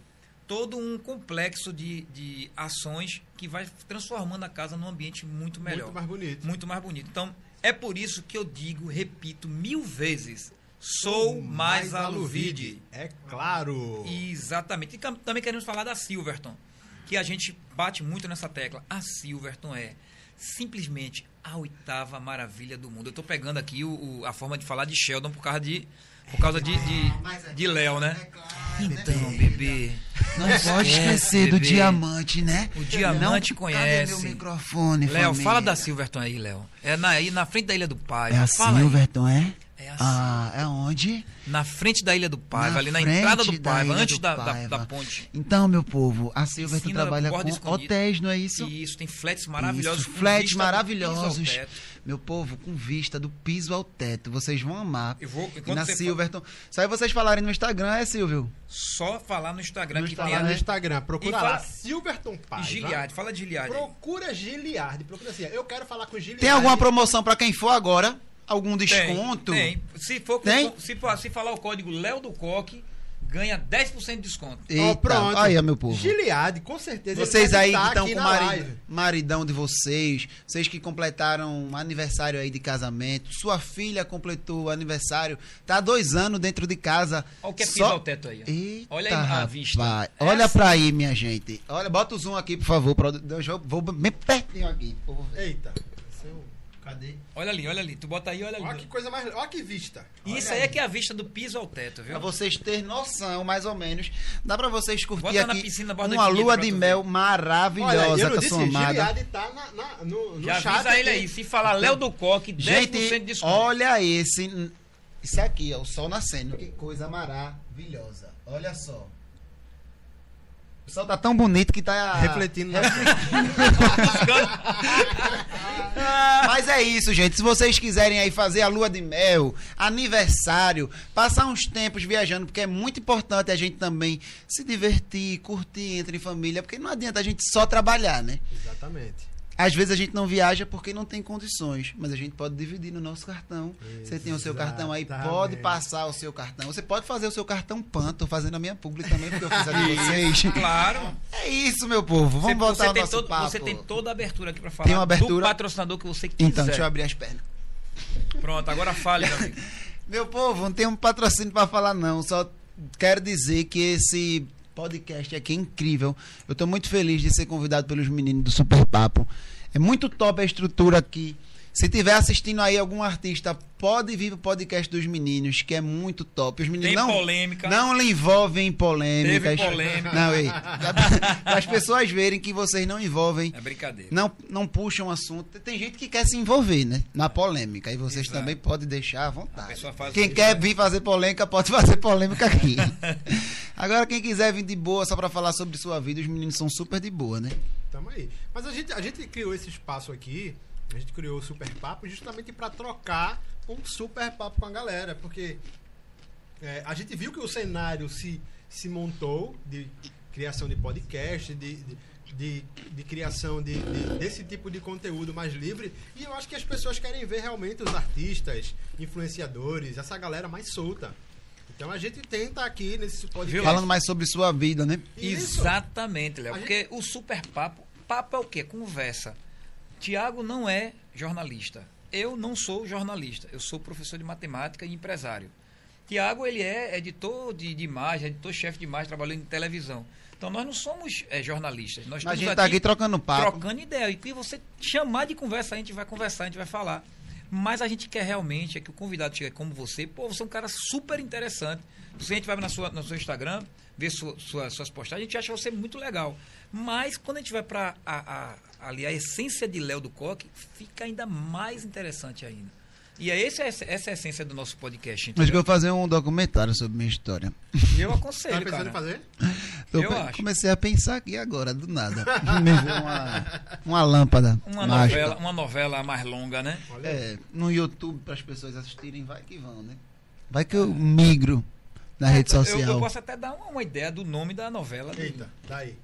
todo um complexo de, de ações que vai transformando a casa num ambiente muito melhor. Muito mais bonito. Muito mais bonito. Então, é por isso que eu digo, repito mil vezes, Sou mais, mais Aluvide. É claro. Exatamente. E também queremos falar da Silverton, que a gente bate muito nessa tecla. A Silverton é simplesmente a oitava maravilha do mundo. Eu estou pegando aqui o, o, a forma de falar de Sheldon por causa de por causa de, de, é de Léo, né? É então, bebê. Não pode esquecer do diamante, né? O diamante não, conhece. Cadê meu microfone, Léo, fala da Silverton aí, Léo. É na, aí na frente da Ilha do Pai. É a Silverton, aí. é? É assim. Ah, é onde? Na frente da Ilha do Paiva, na ali na entrada do Paiva, antes do da, da, da, ponte. Então, meu povo, a Silverton trabalha com escondido. hotéis, não é isso? Isso, tem flats maravilhosos. Isso, flats maravilhosos. Meu povo, com vista do piso ao teto. Vocês vão amar. Eu vou, e na Silverton. Fala... Só aí vocês falarem no Instagram, é, Silvio? Só falar no Instagram. No que Instagram, tem no Instagram. Procura fala... lá. Silverton Paiva. Giliard. Fala de Giliard. Procura Giliard. Procura assim. Eu quero falar com Giliard. Tem alguma promoção para quem for agora? Algum desconto? Tem. tem. Se, for, tem? Se, for, se falar o código Léo do Coque, ganha 10% de desconto. Eita, oh, pronto. Aí, meu povo. Giliade, com certeza. Vocês aí que estão com o maridão de vocês, vocês que completaram um aniversário aí de casamento, sua filha completou o aniversário, tá dois anos dentro de casa. Olha o que é só... ao teto aí. Eita, Olha aí a vista. Olha Essa... pra aí, minha gente. Olha, bota o zoom aqui, por favor. Eu vou bem pertinho aqui. Eita. Cadê? Olha ali, olha ali. Tu bota aí, olha ali. Olha que coisa mais. Olha que vista. Isso aí, aí é que é a vista do piso ao teto, viu? Pra vocês terem noção, mais ou menos. Dá pra vocês curtir bota aqui piscina, uma lua de mel maravilhosa olha, com a sua amada. tá na, na, no, no Já avisa ele aí. Se falar Léo do Coque, 10% Gente, de desconto. olha esse. Isso aqui, ó, o sol nascendo. Que coisa maravilhosa. Olha só. O sol tá tão bonito que tá. Refletindo na. <laughs> Mas é isso, gente. Se vocês quiserem aí fazer a lua de mel, aniversário, passar uns tempos viajando, porque é muito importante a gente também se divertir, curtir entre família, porque não adianta a gente só trabalhar, né? Exatamente. Às vezes a gente não viaja porque não tem condições, mas a gente pode dividir no nosso cartão. Você tem o seu cartão aí, pode passar o seu cartão. Você pode fazer o seu cartão PAN, tô fazendo a minha publi também, porque eu fiz a de <laughs> vocês. Claro. É isso, meu povo. Vamos você, voltar você ao nosso todo, papo. Você tem toda a abertura aqui para falar tem uma abertura? do patrocinador que você quiser. Então, deixa eu abrir as pernas. Pronto, agora fale, meu amigo. <laughs> meu povo, não tem um patrocínio para falar não, só quero dizer que esse podcast aqui é incrível. Eu estou muito feliz de ser convidado pelos meninos do Super Papo. É muito top a estrutura aqui. Se tiver assistindo aí algum artista, pode vir pro podcast dos meninos, que é muito top. Os meninos Tem não, polêmica. não lhe envolvem em polêmicas. Teve polêmica. Não, ei. As pessoas verem que vocês não envolvem. É brincadeira. Não, não puxam assunto. Tem gente que quer se envolver, né? Na polêmica. E vocês Exato. também podem deixar à vontade. faz Quem isso, quer né? vir fazer polêmica, pode <laughs> fazer polêmica aqui. Agora, quem quiser vir de boa só pra falar sobre sua vida, os meninos são super de boa, né? Tamo aí. Mas a gente, a gente criou esse espaço aqui, a gente criou o Super Papo justamente para trocar um super papo com a galera, porque é, a gente viu que o cenário se, se montou de criação de podcast, de, de, de, de criação de, de- desse tipo de conteúdo mais livre, e eu acho que as pessoas querem ver realmente os artistas, influenciadores, essa galera mais solta. Então a gente tenta aqui nesse podcast. Falando mais sobre sua vida, né? Isso. Exatamente, Léo. Porque o super papo, papo é o quê? Conversa. Tiago não é jornalista. Eu não sou jornalista. Eu sou professor de matemática e empresário. Tiago, ele é editor de, de imagem, editor-chefe de imagem, trabalhando em televisão. Então, nós não somos eh, jornalistas. Nós A gente tá aqui trocando papo. trocando ideia. E que você chamar de conversa, a gente vai conversar, a gente vai falar. Mas a gente quer realmente é que o convidado chegue como você. Pô, você é um cara super interessante. Se a gente vai na sua, no seu Instagram, ver sua, sua- suas postagens, a gente acha você muito legal. Mas quando a gente vai para a, a- ali a essência de Léo do Coque, fica ainda mais interessante ainda. E é esse, essa é a essência do nosso podcast. Acho que eu entendeu? vou fazer um documentário sobre minha história. Eu Tá aconselho, pensando cara. em fazer? Eu Eu pe- comecei a pensar aqui agora, do nada. <laughs> Uma, uma lâmpada Uma mágica. novela, uma novela mais longa, né? É, no YouTube para as pessoas assistirem, vai que vão, né? Vai que eu migro na rede Eu- social. Eu, posso até dar uma, uma ideia do nome da novela. Eita, daí.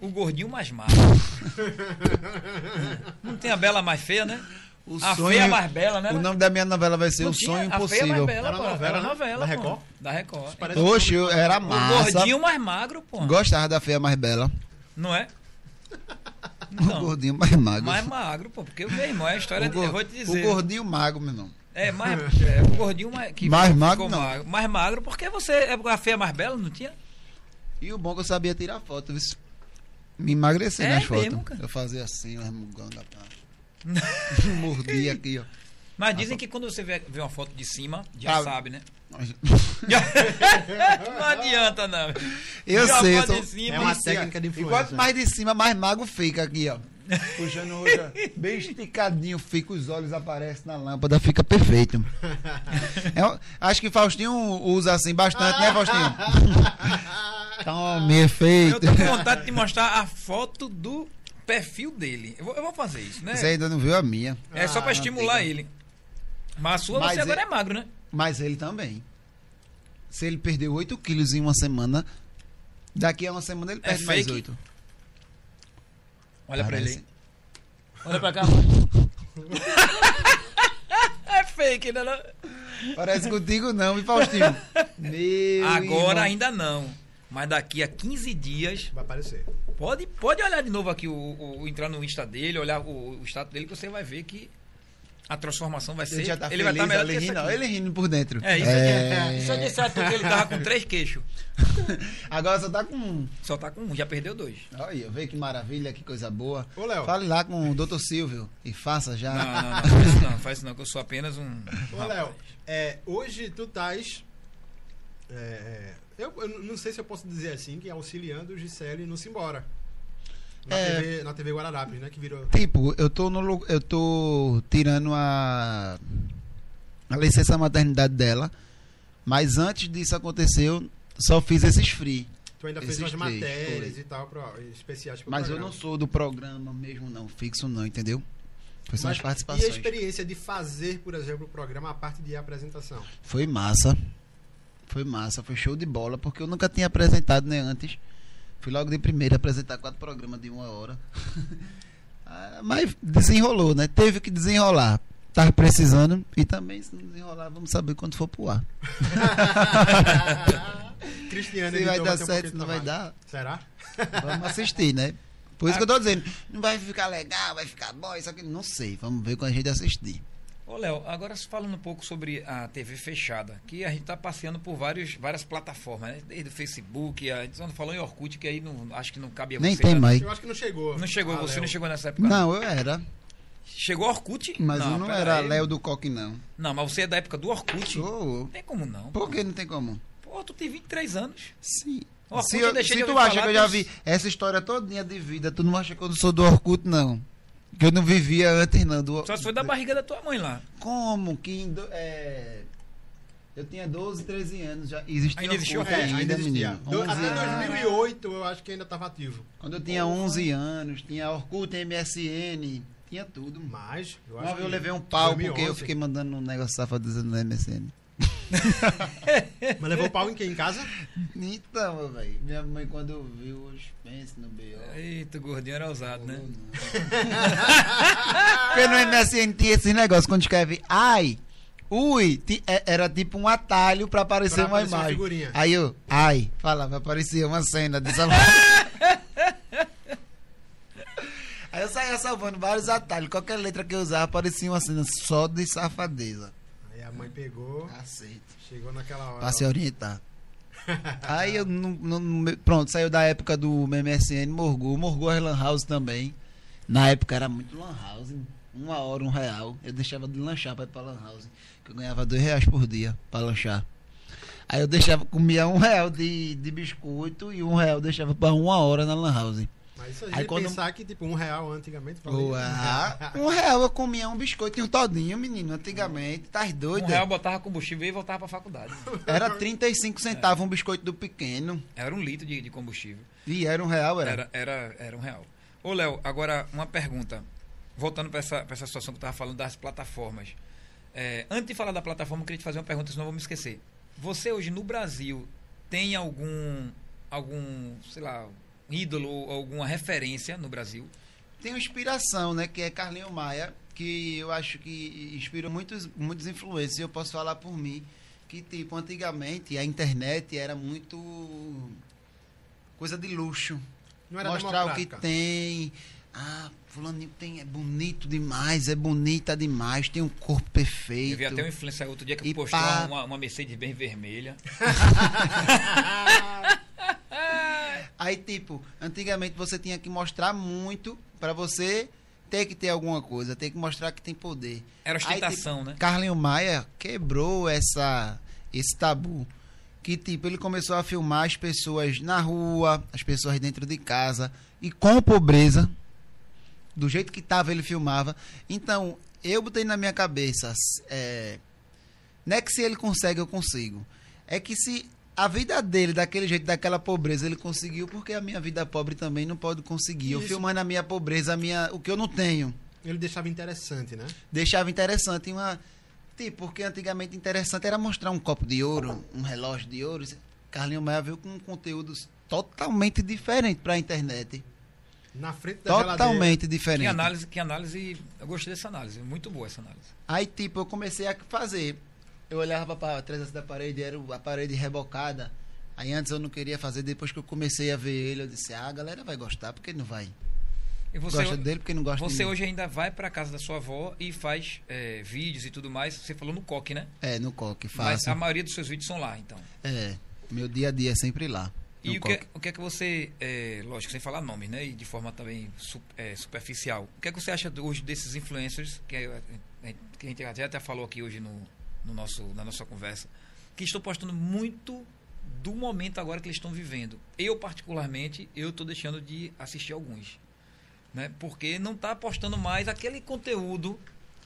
O gordinho mais magro. <laughs> Não tem a bela mais feia, né? O a sonho- feia mais bela, né? O nome da minha novela vai ser Não O tinha? Sonho A feia mais Impossível. bela, Era pô. novela, Era né? novela, Da pô. Record? Da Record. Parece- Oxe, eu era O massa. gordinho mais magro, pô. Gostava da feia mais bela. Não é? <laughs> O Não. gordinho mais magro. Mais magro, pô. Porque o meu irmão é a história o, de. gor- Eu vou te o dizer. gordinho mago, meu irmão. É, mais, <laughs> é, o gordinho mais. Que Mais ficou magro, não. magro. Mais magro, porque você. É a feia mais bela, não tinha? E o bom é que eu sabia tirar foto, viu? Me emagrecer É nas fotos. Eu fazia assim, da pá. <laughs> Mordia aqui, ó. Mas dizem que quando você vê, vê uma foto de cima, já Ah. sabe, né? <laughs> Não adianta, não. Eu Já sei, sou... cima, É uma técnica de E influência. quanto mais de cima, mais mago fica aqui, ó. <laughs> Puxando o olho, bem esticadinho, fica, os olhos aparecem na lâmpada, fica perfeito. É acho que Faustinho usa assim bastante, né, Faustinho? Tome, Eu efeito. tô com vontade de te mostrar a foto do perfil dele. Eu vou, eu vou fazer isso, né? Você ainda não viu a minha. É só pra Ah, estimular ele. Mas a sua, Mas você agora é- é magro, né? Mas ele também. Se ele perdeu 8 quilos em uma semana, daqui a uma semana ele É perde mais fake? 8. Olha pra ele Parece. aí. Olha pra cá, mano. <laughs> é fake, né? não? Parece contigo não, me Faustinho. <laughs> Meu Agora irmão. ainda não. Mas daqui a 15 dias, Vai aparecer. pode, pode olhar de novo aqui, o, o- entrar no Insta dele, olhar o, o status dele, que você vai ver que a transformação vai ser. Ele já tá ele feliz, vai estar melhor ele, rindo, ele rindo por dentro. É isso É. Se eu disser a tu que ele tava com três queixos, <laughs> Agora só tá com um. só tá com um, já perdeu dois. Olha, vê que maravilha, que coisa boa. Ô, Léo. Fale lá com o Dr. Silvio e faça já. Não, não, não, faz isso não, faz isso não, que eu sou apenas um. Ô, Léo, é, hoje tu estás. é, é, eu, eu não sei se eu posso dizer assim, que auxiliando o Gisele no Simbora. Na, É. TV, na TV Guararapes, né? Que virou. Tipo, eu tô no eu tô tirando a a licença maternidade dela, mas antes disso acontecer, eu só fiz esses free. Tu ainda fez umas matérias foi. e tal, pro, especiais pro Mas eu programa. não sou do programa mesmo não, fixo não, entendeu? Foi só as Mas, E a participações. experiência de fazer, por exemplo, o programa, a parte de apresentação? Foi massa. Foi massa, foi show de bola, porque eu nunca tinha apresentado nem antes. Fui logo de primeira apresentar quatro programas de uma hora. <laughs> Ah, mas desenrolou, né? Teve que desenrolar. Tava precisando e também se não desenrolar, vamos saber quando for pro ar. <laughs> Cristiano, se vai dar certo, não vai dar. Será? Vamos assistir, né? Por isso ah. que eu tô dizendo, não vai ficar legal, vai ficar bom, isso aqui, não sei. Vamos ver quando a gente assistir. Ô, Léo, agora falando um pouco sobre a TV fechada, que a gente está passeando por vários, várias plataformas, né? Desde o Facebook, a gente não falou em Orkut, que aí não, acho que não cabe a Nem você. Nem tem né? mais. Eu acho que não chegou. Não chegou, ah, você Léo. não chegou nessa época? Não, eu era. Chegou Orkut? Mas não, eu não era Léo do Coque, não. Não, mas você é da época do Orkut? Sou. Não tem como não. Por que não tem como? Pô, tu tem 23 anos. Sim. Orkut, se, eu, se tu acha que eu já vi essa história todinha de vida, tu não acha que eu não sou do Orkut, não? Que eu não vivia antes, não. Do, Só se foi da barriga da tua mãe lá. Como? Que é, eu tinha 12, 13 anos. Já existia ainda existia Orkut, é, ainda existia. Do, até 2008 eu acho que ainda estava ativo. Quando eu tinha 11 anos, tinha Orkut, MSN, tinha tudo. Mas, eu acho Uma vez eu levei um pau 2011. porque eu fiquei mandando um negócio safado dizendo no MSN. <laughs> Mas levou pau em quem? Em casa? Então, velho. Minha mãe, quando viu, os pense no B.O. Eita, gordinho era ousado, né? <laughs> Porque no MSN tinha esse negócio, quando escreve ai, ui, é, era tipo um atalho pra aparecer pra uma imagem. Uma Aí eu, ai, falava, aparecia uma cena dessa <laughs> Aí eu saía salvando vários atalhos. Qualquer letra que eu usava aparecia uma cena só de safadeza. Mãe pegou. Aceito. Chegou naquela hora. Pra se orientar. <laughs> Aí eu não, não, Pronto, saiu da época do MSN, morgou. Morgou a Lan House também. Na época era muito Lan House. Uma hora, um real. Eu deixava de lanchar pra ir pra Lan House. Que eu ganhava dois reais por dia pra lanchar. Aí eu deixava, comia um real de, de biscoito e um real eu deixava pra uma hora na Lan House. Mas se a gente Aí, quando... pensar que, tipo, um real antigamente... Ué, um real eu comia um biscoito e um todinho, menino, antigamente. Tá doido? Um real botava combustível e voltava pra faculdade. Era 35 centavos é. um biscoito do pequeno. Era um litro de, de combustível. E era um real, era? Era, era, era um real. Ô, Léo, agora uma pergunta. Voltando para essa, pra essa situação que eu tava falando das plataformas. É, antes de falar da plataforma, eu queria te fazer uma pergunta, senão eu vou me esquecer. Você hoje no Brasil tem algum, algum, sei lá, ídolo ou alguma referência no Brasil? Tem uma inspiração, né? Que é Carlinho Maia, que eu acho que inspirou muitos, muitos influências. Eu posso falar por mim que, tipo, antigamente a internet era muito coisa de luxo. Mostrar o que tem. Ah, fulaninho tem, é bonito demais, é bonita demais, tem um corpo perfeito. Eu vi até um influenciador outro dia que postou pá... uma, uma Mercedes bem vermelha. <laughs> <laughs> Aí, tipo, antigamente você tinha que mostrar muito para você ter que ter alguma coisa, ter que mostrar que tem poder. Era ostentação, Aí, tipo, né? Carlinho Maia quebrou essa, esse tabu. Que, tipo, ele começou a filmar as pessoas na rua, as pessoas dentro de casa, e com pobreza, do jeito que tava, ele filmava. Então, eu botei na minha cabeça, é, não é que se ele consegue, eu consigo. É que se a vida dele, daquele jeito, daquela pobreza, ele conseguiu, porque a minha vida pobre também não pode conseguir. Isso. Eu filmando a minha pobreza, a minha, o que eu não tenho. Ele deixava interessante, né? Deixava interessante. Uma, tipo, porque antigamente interessante era mostrar um copo de ouro, um relógio de ouro. Carlinho Maia veio com conteúdos totalmente diferente para a internet. Na frente da Totalmente geladeira. diferente. Que análise, que análise, eu gostei dessa análise, muito boa essa análise. Aí, tipo, eu comecei a fazer eu olhava para trás da parede, era a parede rebocada. Aí antes eu não queria fazer, depois que eu comecei a ver ele, eu disse: "Ah, a galera vai gostar, porque não vai?" E você gosta dele porque não gosta Você hoje ainda vai para casa da sua avó e faz é, vídeos e tudo mais. Você falou no coque, né? É, no coque, faz. Mas a maioria dos seus vídeos são lá, então. É, meu dia a dia é sempre lá. E o que, é, o que é que você, é, lógico, sem falar nomes, né? E de forma também é, superficial. O que é que você acha hoje desses influencers, que, que a gente até falou aqui hoje no, no nosso, na nossa conversa, que estão postando muito do momento agora que eles estão vivendo. Eu, particularmente, eu estou deixando de assistir alguns. Né? Porque não está postando mais aquele conteúdo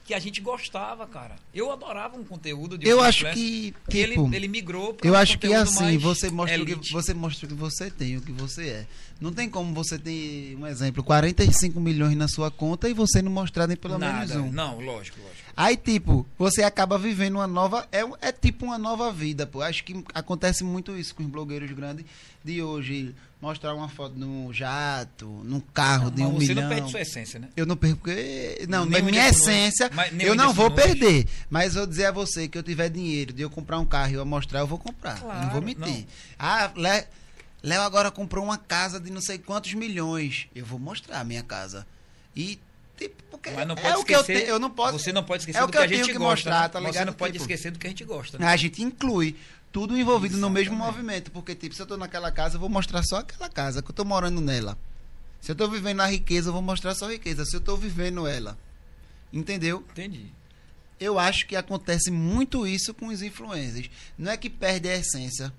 que a gente gostava, cara. Eu adorava um conteúdo de Eu acho que, que ele, tipo, ele migrou para Eu um acho que assim, você mostra o que você mostra o que você tem, o que você é. Não tem como você ter, um exemplo, 45 milhões na sua conta e você não mostrar nem pelo Nada, menos um. Não, lógico, lógico. Aí, tipo, você acaba vivendo uma nova. É, é tipo uma nova vida, pô. Acho que acontece muito isso com os blogueiros grandes de hoje. Mostrar uma foto no jato, num carro não, de um você milhão. Você não perde sua essência, né? Eu não perco porque. Não, nem minha essência, eu não vou perder. Mas eu dizer a você que eu tiver dinheiro de eu comprar um carro e eu mostrar, eu vou comprar. Claro, não vou mentir. Não. Ah, Léo agora comprou uma casa de não sei quantos milhões. Eu vou mostrar a minha casa. E tipo, porque Mas não pode é esquecer, o que eu, te, eu não posso. Você não pode esquecer é do que, que a gente gosta. Mostrar, né? tá ligado? Você não pode tipo, esquecer do que a gente gosta. Né? A gente inclui tudo envolvido Exatamente. no mesmo movimento, porque tipo, se eu tô naquela casa, eu vou mostrar só aquela casa que eu tô morando nela. Se eu tô vivendo na riqueza, eu vou mostrar só a riqueza. Se eu tô vivendo ela. Entendeu? Entendi. Eu acho que acontece muito isso com os influencers. Não é que perde a essência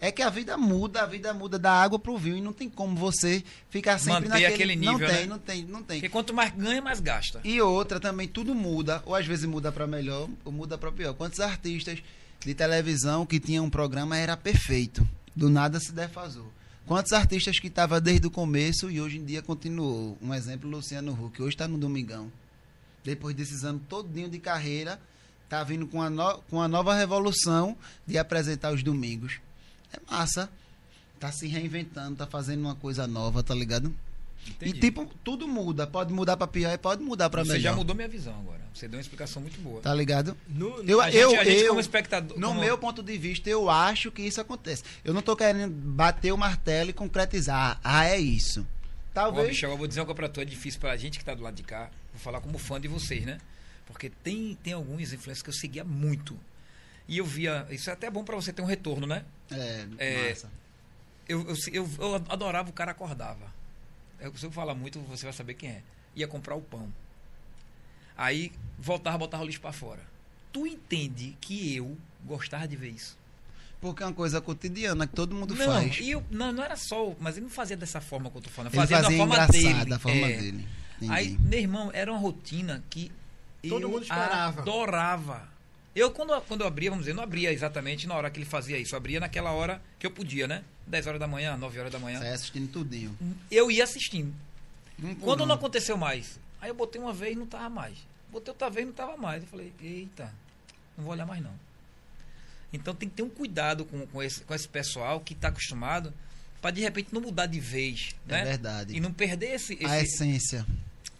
é que a vida muda, a vida muda da água pro vinho e não tem como você ficar sempre Manter naquele aquele nível, não tem, né? não tem, não tem. Porque quanto mais ganha, mais gasta. E outra também tudo muda, ou às vezes muda para melhor, ou muda para pior. Quantos artistas de televisão que tinham um programa era perfeito, do nada se defasou. Quantos artistas que estavam desde o começo e hoje em dia continuou? Um exemplo, Luciano Huck, hoje está no Domingão. Depois desses anos todinho de carreira, tá vindo com a, no, com a nova revolução de apresentar os domingos é massa. Tá se reinventando, tá fazendo uma coisa nova, tá ligado? Entendi. E tipo, tudo muda. Pode mudar pra pior e pode mudar pra Você melhor. Você já mudou minha visão agora. Você deu uma explicação muito boa. Tá ligado? No, eu, eu, gente, gente eu, como espectador. No como... meu ponto de vista, eu acho que isso acontece. Eu não tô querendo bater o martelo e concretizar. Ah, é isso. Talvez. Ó, Michel, eu vou dizer uma coisa pra tu, é difícil pra gente que tá do lado de cá. Vou falar como fã de vocês, né? Porque tem, tem alguns influencers que eu seguia muito. E eu via. Isso é até bom para você ter um retorno, né? É, é massa. Eu, eu, eu, eu, adorava o cara acordava. Eu, se eu falar muito, você vai saber quem é. Ia comprar o pão. Aí voltava, botava o lixo para fora. Tu entende que eu gostava de ver isso? Porque é uma coisa cotidiana que todo mundo não, faz. Eu, não, não era só. Mas ele não fazia dessa forma que eu tô falando. Fazia, fazia da forma dele. Da forma é. dele. Aí, meu irmão, era uma rotina que todo eu mundo esperava. adorava. Eu, quando, quando eu abria, vamos dizer, não abria exatamente na hora que ele fazia isso. Eu abria naquela hora que eu podia, né? 10 horas da manhã, 9 horas da manhã. Você ia assistindo tudinho. Eu ia assistindo. Um quando não aconteceu mais, aí eu botei uma vez e não tava mais. Botei outra vez e não tava mais. Eu falei, eita, não vou olhar mais não. Então tem que ter um cuidado com, com, esse, com esse pessoal que está acostumado para de repente não mudar de vez. É né? verdade. E não perder esse, esse, a essência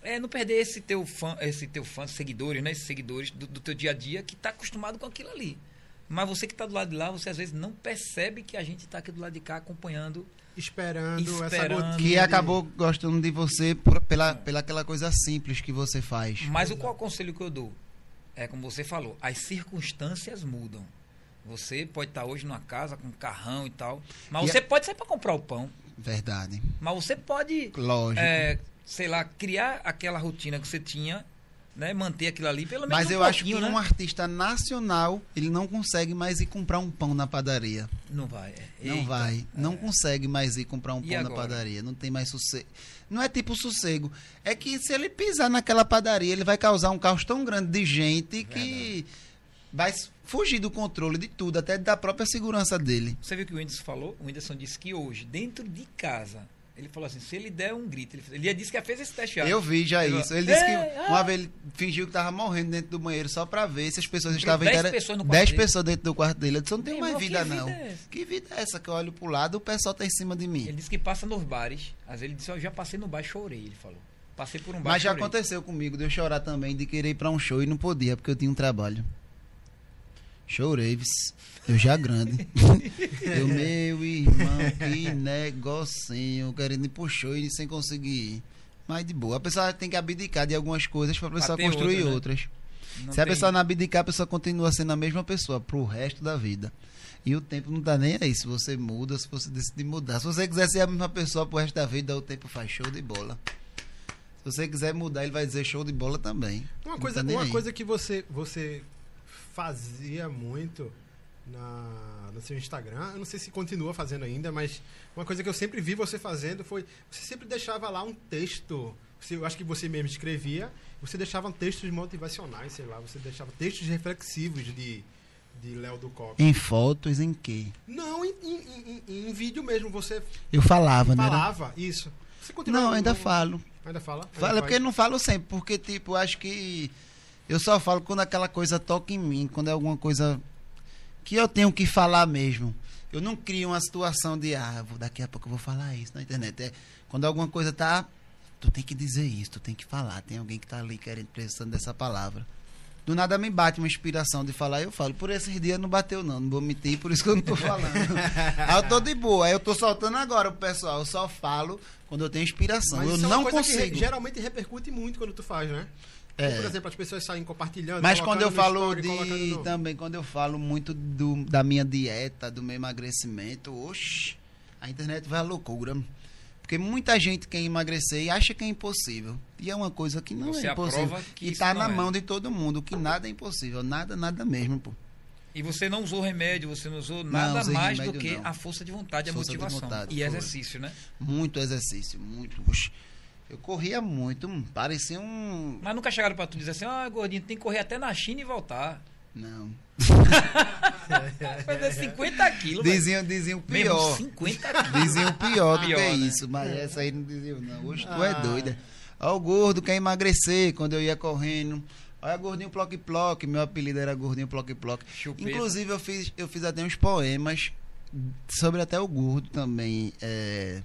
é, não perder esse teu fã, esse teu fã, seguidores, né? Esses seguidores do, do teu dia a dia que está acostumado com aquilo ali. Mas você que está do lado de lá, você às vezes não percebe que a gente está aqui do lado de cá acompanhando. Esperando, esperando essa Que acabou gostando de você por, pela, pela aquela coisa simples que você faz. Mas o qual conselho que eu dou? É como você falou, as circunstâncias mudam. Você pode estar tá hoje numa casa com um carrão e tal, mas e você a... pode sair para comprar o pão. Verdade. Mas você pode. Lógico. É, sei lá, criar aquela rotina que você tinha, né? Manter aquilo ali, pelo menos Mas um eu acho que né? um artista nacional, ele não consegue mais ir comprar um pão na padaria. Não vai. É. Não vai. É. Não consegue mais ir comprar um e pão agora? na padaria. Não tem mais sossego. Não é tipo sossego. É que se ele pisar naquela padaria, ele vai causar um caos tão grande de gente que vai fugir do controle de tudo, até da própria segurança dele. Você viu o que o Whindersson falou? O Whindersson disse que hoje, dentro de casa, ele falou assim: se ele der um grito, ele, ele disse que fez esse teste. Eu vi já ele isso. Ele disse que uma vez ele fingiu que estava morrendo dentro do banheiro só para ver se as pessoas estavam Dez pessoas, no quarto dez pessoas dentro do quarto dele. Ele disse: não tem mais vida, vida não. É que vida é essa que eu olho pro lado o pessoal tá em cima de mim? Ele disse que passa nos bares. Às vezes ele disse: eu já passei no bar e chorei. Ele falou. Passei por um bar. Mas já chorei. aconteceu comigo de eu chorar também, de querer ir para um show e não podia, porque eu tinha um trabalho. Chorei, eu já grande. <laughs> eu, meu irmão, que negocinho. Querendo ir pro show e sem conseguir ir. Mas de boa. A pessoa tem que abdicar de algumas coisas pra pessoa construir outra, né? outras. Se tem... a pessoa não abdicar, a pessoa continua sendo a mesma pessoa pro resto da vida. E o tempo não tá nem aí. Se você muda, se você decidir mudar. Se você quiser ser a mesma pessoa pro resto da vida, o tempo faz show de bola. Se você quiser mudar, ele vai dizer show de bola também. Uma coisa, tá uma coisa que você, você fazia muito na, no seu Instagram. Eu não sei se continua fazendo ainda, mas uma coisa que eu sempre vi você fazendo foi. Você sempre deixava lá um texto. Você, eu acho que você mesmo escrevia. Você deixava textos motivacionais, sei lá. Você deixava textos reflexivos de, de Léo do Coque. Em fotos, em quê? Não, em, em, em, em vídeo mesmo. Você. Eu falava, né? Falava, isso. Você continua, não, ainda no, falo. Ainda fala? Fala, porque não falo sempre, porque, tipo, acho que Eu só falo quando aquela coisa toca em mim, quando é alguma coisa que eu tenho que falar mesmo. Eu não crio uma situação de, ah, vou, daqui a pouco eu vou falar isso na internet. É, quando alguma coisa tá, tu tem que dizer isso, tu tem que falar. Tem alguém que tá ali querendo, precisando dessa palavra. Do nada me bate uma inspiração de falar, eu falo, por esses dias não bateu não, não vou mentir, por isso que eu não tô falando. <laughs> aí eu tô de boa, aí eu tô soltando agora pro pessoal, eu só falo quando eu tenho inspiração. Mas eu é não consigo. geralmente repercute muito quando tu faz, né? É. Por exemplo, as pessoas saem compartilhando. Mas quando eu falo de. Também, quando eu falo muito do, da minha dieta, do meu emagrecimento, oxe, a internet vai à loucura. Porque muita gente quer emagrecer e acha que é impossível. E é uma coisa que não você é impossível. Que e está na é. mão de todo mundo, que nada é impossível. Nada, nada mesmo, pô. E você não usou remédio, você não usou nada não, mais do que não. a força de vontade, a força motivação. Vontade, e exercício, né? Muito exercício, muito. Oxe. Eu corria muito, parecia um. Mas nunca chegaram para tu dizer assim, ah, gordinho, tem que correr até na China e voltar. Não. <laughs> Fazer 50 <laughs> quilos. Diziam, diziam pior. Mesmo 50 quilos. Diziam pior do que né? isso, mas essa aí não diziam, não. Hoje tu é ah. doida. Olha o gordo quer emagrecer quando eu ia correndo. Olha gordinho ploque ploque, meu apelido era gordinho ploque ploque. Inclusive eu fiz, eu fiz até uns poemas sobre até o gordo também. É,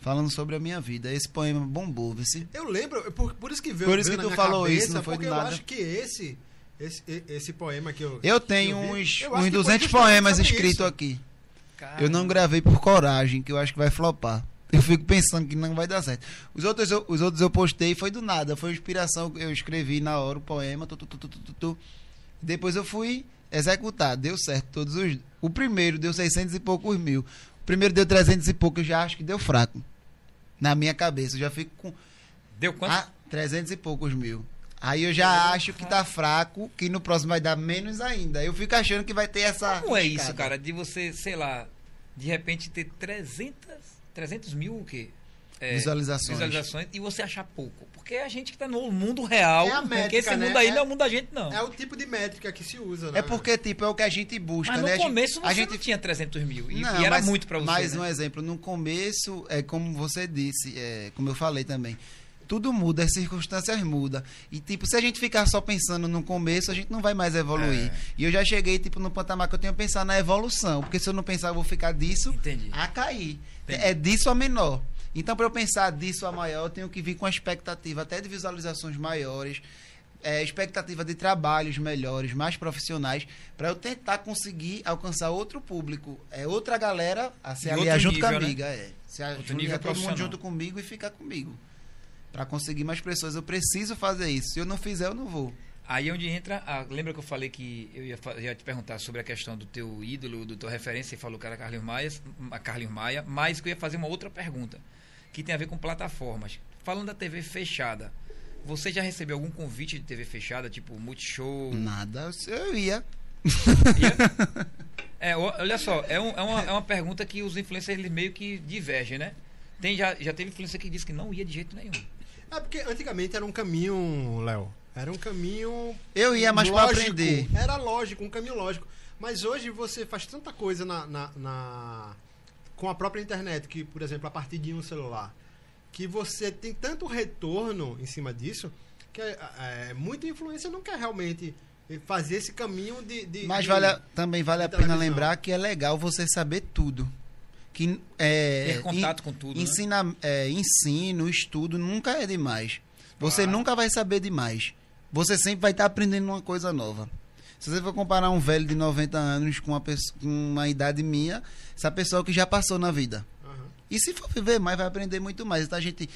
falando sobre a minha vida. Esse poema bombou, vice. Eu lembro, por, por isso que veio Por isso que tu falou cabeça, isso, não foi porque nada. eu acho que esse, esse, esse poema que eu. Eu tenho eu uns, eu uns 200 poemas escritos aqui. Caramba. Eu não gravei por coragem, que eu acho que vai flopar. Eu fico pensando que não vai dar certo. Os outros eu, os outros eu postei, foi do nada. Foi inspiração. Eu escrevi na hora o poema. Tu, tu, tu, tu, tu, tu. Depois eu fui executar. Deu certo todos os. O primeiro deu 600 e poucos mil. O primeiro deu 300 e pouco. Eu já acho que deu fraco na minha cabeça. Eu já fico com. Deu quanto? Ah, 300 e poucos mil. Aí eu já acho que tá fraco, que no próximo vai dar menos ainda. Eu fico achando que vai ter essa. Como é isso, cara? De você, sei lá, de repente ter 300, 300 mil o quê? É, visualizações. visualizações e você achar pouco. Porque a gente que está no mundo real, é métrica, porque esse né? mundo aí é, não é o mundo da gente, não. É o tipo de métrica que se usa, né? É porque, tipo, é o que a gente busca, mas no né? começo a gente, a gente tinha 300 mil e, não, e era mas, muito para você. Mais né? um exemplo, no começo, é como você disse, é, como eu falei também, tudo muda, as circunstâncias mudam. E, tipo, se a gente ficar só pensando no começo, a gente não vai mais evoluir. É. E eu já cheguei, tipo, no patamar que eu tenho que pensar na evolução. Porque se eu não pensar, eu vou ficar disso Entendi. a cair. Entendi. É disso a menor. Então, para eu pensar disso a maior, eu tenho que vir com a expectativa até de visualizações maiores, é, expectativa de trabalhos melhores, mais profissionais, para eu tentar conseguir alcançar outro público, é outra galera a se aliar junto nível, comigo, né? é. Se outro nível todo mundo junto comigo e ficar comigo. Para conseguir mais pessoas, eu preciso fazer isso. Se eu não fizer, eu não vou. Aí é onde entra, a, lembra que eu falei que eu ia, ia, te perguntar sobre a questão do teu ídolo, do teu referência, e falou que era Carlinhos Maia, Carlinhos Maia, mas que eu ia fazer uma outra pergunta que tem a ver com plataformas. Falando da TV fechada, você já recebeu algum convite de TV fechada, tipo Multishow? Nada, eu ia. ia? <laughs> É, olha só, é, um, é, uma, é uma pergunta que os influencers eles meio que divergem, né? Tem, já, já teve influencer que disse que não ia de jeito nenhum. É porque antigamente era um caminho, Léo. Era um caminho. Eu ia mais para aprender. Era lógico, um caminho lógico. Mas hoje você faz tanta coisa na, na, na com a própria internet, que, por exemplo, a partir de um celular, que você tem tanto retorno em cima disso, que é, é, muita influência não quer realmente fazer esse caminho de. de Mas de, vale a, também vale a pena lembrar que é legal você saber tudo. Que, é, Ter contato in, com tudo. Né? Ensina, né? é, ensino, estudo nunca é demais. Você nunca vai saber demais. Você sempre vai estar aprendendo uma coisa nova. Se você for comparar um velho de 90 anos com uma, pessoa, com uma idade minha, essa pessoa que já passou na vida. Uhum. E se for viver mais, vai aprender muito mais. Então a gente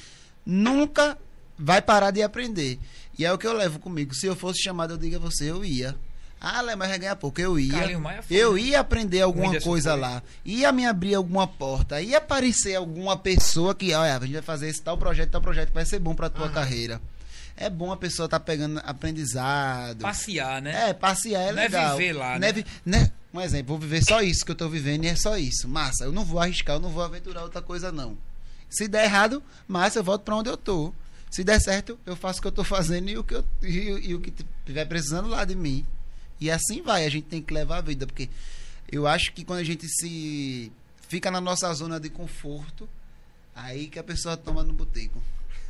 nunca vai parar de aprender. E é o que eu levo comigo. Se eu fosse chamado, eu digo a você, eu ia. Ah, Lé, mas vai ganhar pouco. Eu ia. eu ia aprender alguma coisa lá. Ia me abrir alguma porta. Ia aparecer alguma pessoa que, olha, a gente vai fazer esse tal projeto, tal projeto que vai ser bom pra tua uhum. carreira é bom a pessoa estar tá pegando aprendizado. Passear, né? É, passear é legal. Não é viver lá, né? É né? Um exemplo, vou viver só isso que eu estou vivendo e é só isso. Massa, eu não vou arriscar, eu não vou aventurar outra coisa, não. Se der errado, massa, eu volto para onde eu tô. Se der certo, eu faço o que eu estou fazendo e o que, eu, e, e o que estiver precisando lá de mim. E assim vai, a gente tem que levar a vida, porque eu acho que quando a gente se fica na nossa zona de conforto, aí que a pessoa toma no boteco.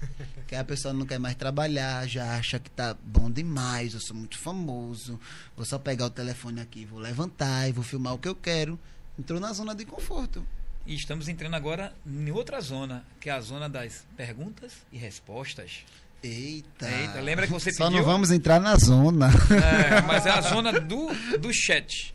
<laughs> que a pessoa não quer mais trabalhar, já acha que tá bom demais, eu sou muito famoso, vou só pegar o telefone aqui, vou levantar e vou filmar o que eu quero. Entrou na zona de conforto. E estamos entrando agora em outra zona, que é a zona das perguntas e respostas. Eita. Eita, lembra que você Só pediu? não vamos entrar na zona. É, mas é a <laughs> zona do, do chat.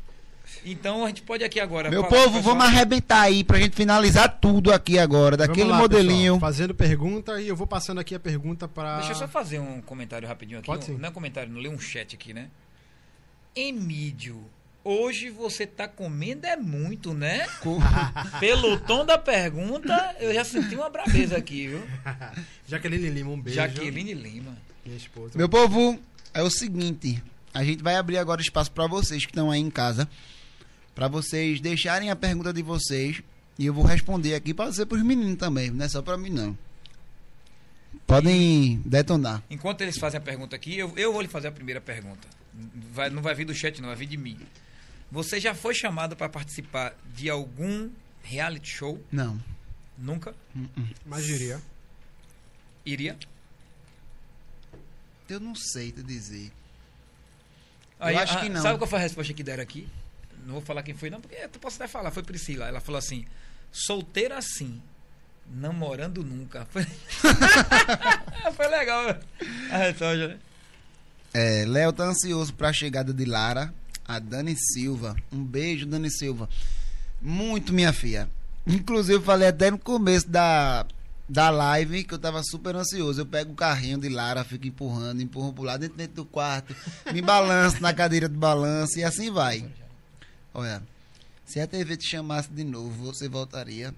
Então a gente pode aqui agora. Meu povo, pessoal... vamos arrebentar aí pra gente finalizar tudo aqui agora, daquele lá, modelinho. Pessoal, fazendo pergunta e eu vou passando aqui a pergunta para. Deixa eu só fazer um comentário rapidinho aqui. Pode sim. Não é um comentário, não lê um chat aqui, né? Emílio, Hoje você tá comendo é muito, né? <laughs> Pelo tom da pergunta, eu já senti uma brabeza aqui, viu? <laughs> Jaqueline Lima, um beijo. Jaqueline Lima. Minha esposa. Meu povo, é o seguinte, a gente vai abrir agora espaço para vocês que estão aí em casa, para vocês deixarem a pergunta de vocês e eu vou responder aqui para ser para os meninos também, não é só para mim não. Podem detonar. Enquanto eles fazem a pergunta aqui, eu, eu vou lhe fazer a primeira pergunta. Vai, não vai vir do chat, não, vai vir de mim. Você já foi chamado para participar de algum reality show? Não. Nunca? Uh -uh. Mas iria. Iria? Eu não sei te dizer. Aí, eu acho a, que não. Sabe qual foi a resposta que deram aqui? Não vou falar quem foi, não, porque tu posso até falar. Foi Priscila. Ela falou assim: solteira assim, namorando nunca. <laughs> Foi, foi legal a resposta, né? É, Léo tá ansioso para a chegada de Lara a Dani Silva. Um beijo, Dani Silva. Muito minha filha. Inclusive, falei até no começo da, da live que eu tava super ansioso. Eu pego o carrinho de Lara, fico empurrando, empurro pro lado, dentro, dentro do quarto, me balanço na cadeira de balanço e assim vai. Olha, se a TV te chamasse de novo, você voltaria?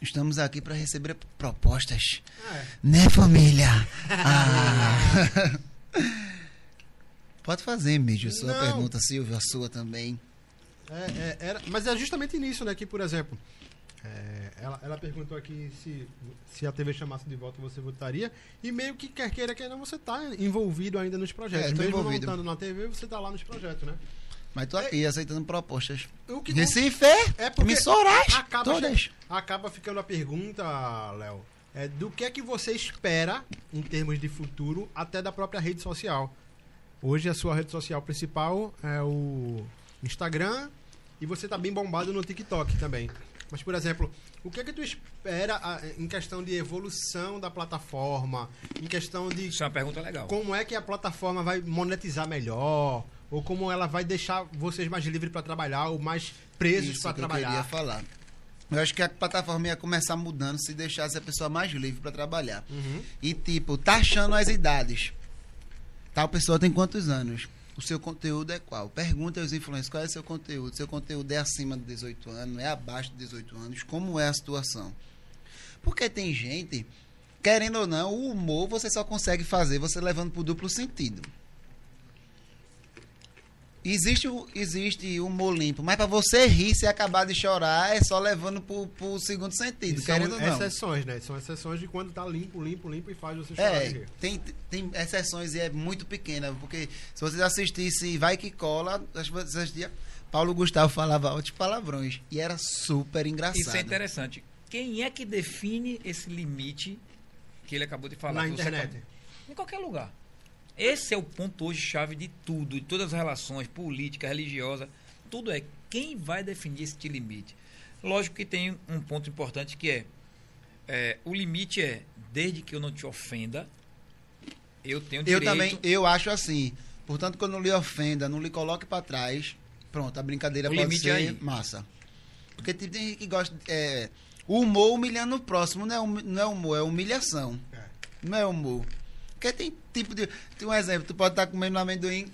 Estamos aqui para receber propostas. Ah, é. Né, família? <laughs> Ah. <laughs> Pode fazer, Mídio, sua Não. pergunta, Silvio, a sua também. É, é, era, mas é justamente nisso, né? Que, por exemplo, é, ela, ela perguntou aqui se, se a TV chamasse de volta você votaria. E meio que quer queira, quer não, você está envolvido ainda nos projetos. É, Mesmo envolvido. não estando na TV, você está lá nos projetos, né? Mas tô aqui é, aceitando propostas. O que, Recife, é emissoras, acaba, todas. Acaba ficando a pergunta, Léo, é, do que é que você espera, em termos de futuro, até da própria rede social. Hoje a sua rede social principal é o Instagram e você está bem bombado no TikTok também. Mas, por exemplo, o que é que tu espera em questão de evolução da plataforma? Em questão de. Isso é uma pergunta legal. Como é que a plataforma vai monetizar melhor? Ou como ela vai deixar vocês mais livres para trabalhar ou mais presos para trabalhar? Eu queria falar. Eu acho que a plataforma ia começar mudando se deixasse a pessoa mais livre para trabalhar. Uhum. E, tipo, taxando as idades. Tal pessoa tem quantos anos? O seu conteúdo é qual? Pergunta aos influencers qual é o seu conteúdo. Seu conteúdo é acima de 18 anos, é abaixo de 18 anos? Como é a situação? Porque tem gente, querendo ou não, o humor você só consegue fazer você levando para o duplo sentido. Existe o, existe humor limpo, mas para você rir, se acabar de chorar, é só levando pro, pro segundo sentido, querendo são ou não. exceções, né? São exceções de quando tá limpo, limpo, limpo e faz você chorar. É, tem, tem exceções e é muito pequena, porque se vocês assistissem Vai Que Cola, acho que vocês assistiam, Paulo Gustavo falava outros palavrões e era super engraçado. Isso é interessante. Quem é que define esse limite que ele acabou de falar? Na internet. Em qualquer lugar. Esse é o ponto hoje chave de tudo, de todas as relações, política, religiosa, tudo é quem vai definir esse limite. Lógico que tem um ponto importante que é, é o limite é desde que eu não te ofenda, eu tenho direito. Eu também, eu acho assim. Portanto, que eu não lhe ofenda, não lhe coloque para trás, pronto, a brincadeira o pode ser aí. massa. Porque tem gente que gosta. É, o humor humilhando o próximo não é, hum, não é humor, é humilhação. É. Não é humor. Porque tem tipo de. Tem um exemplo, tu pode estar comendo um amendoim,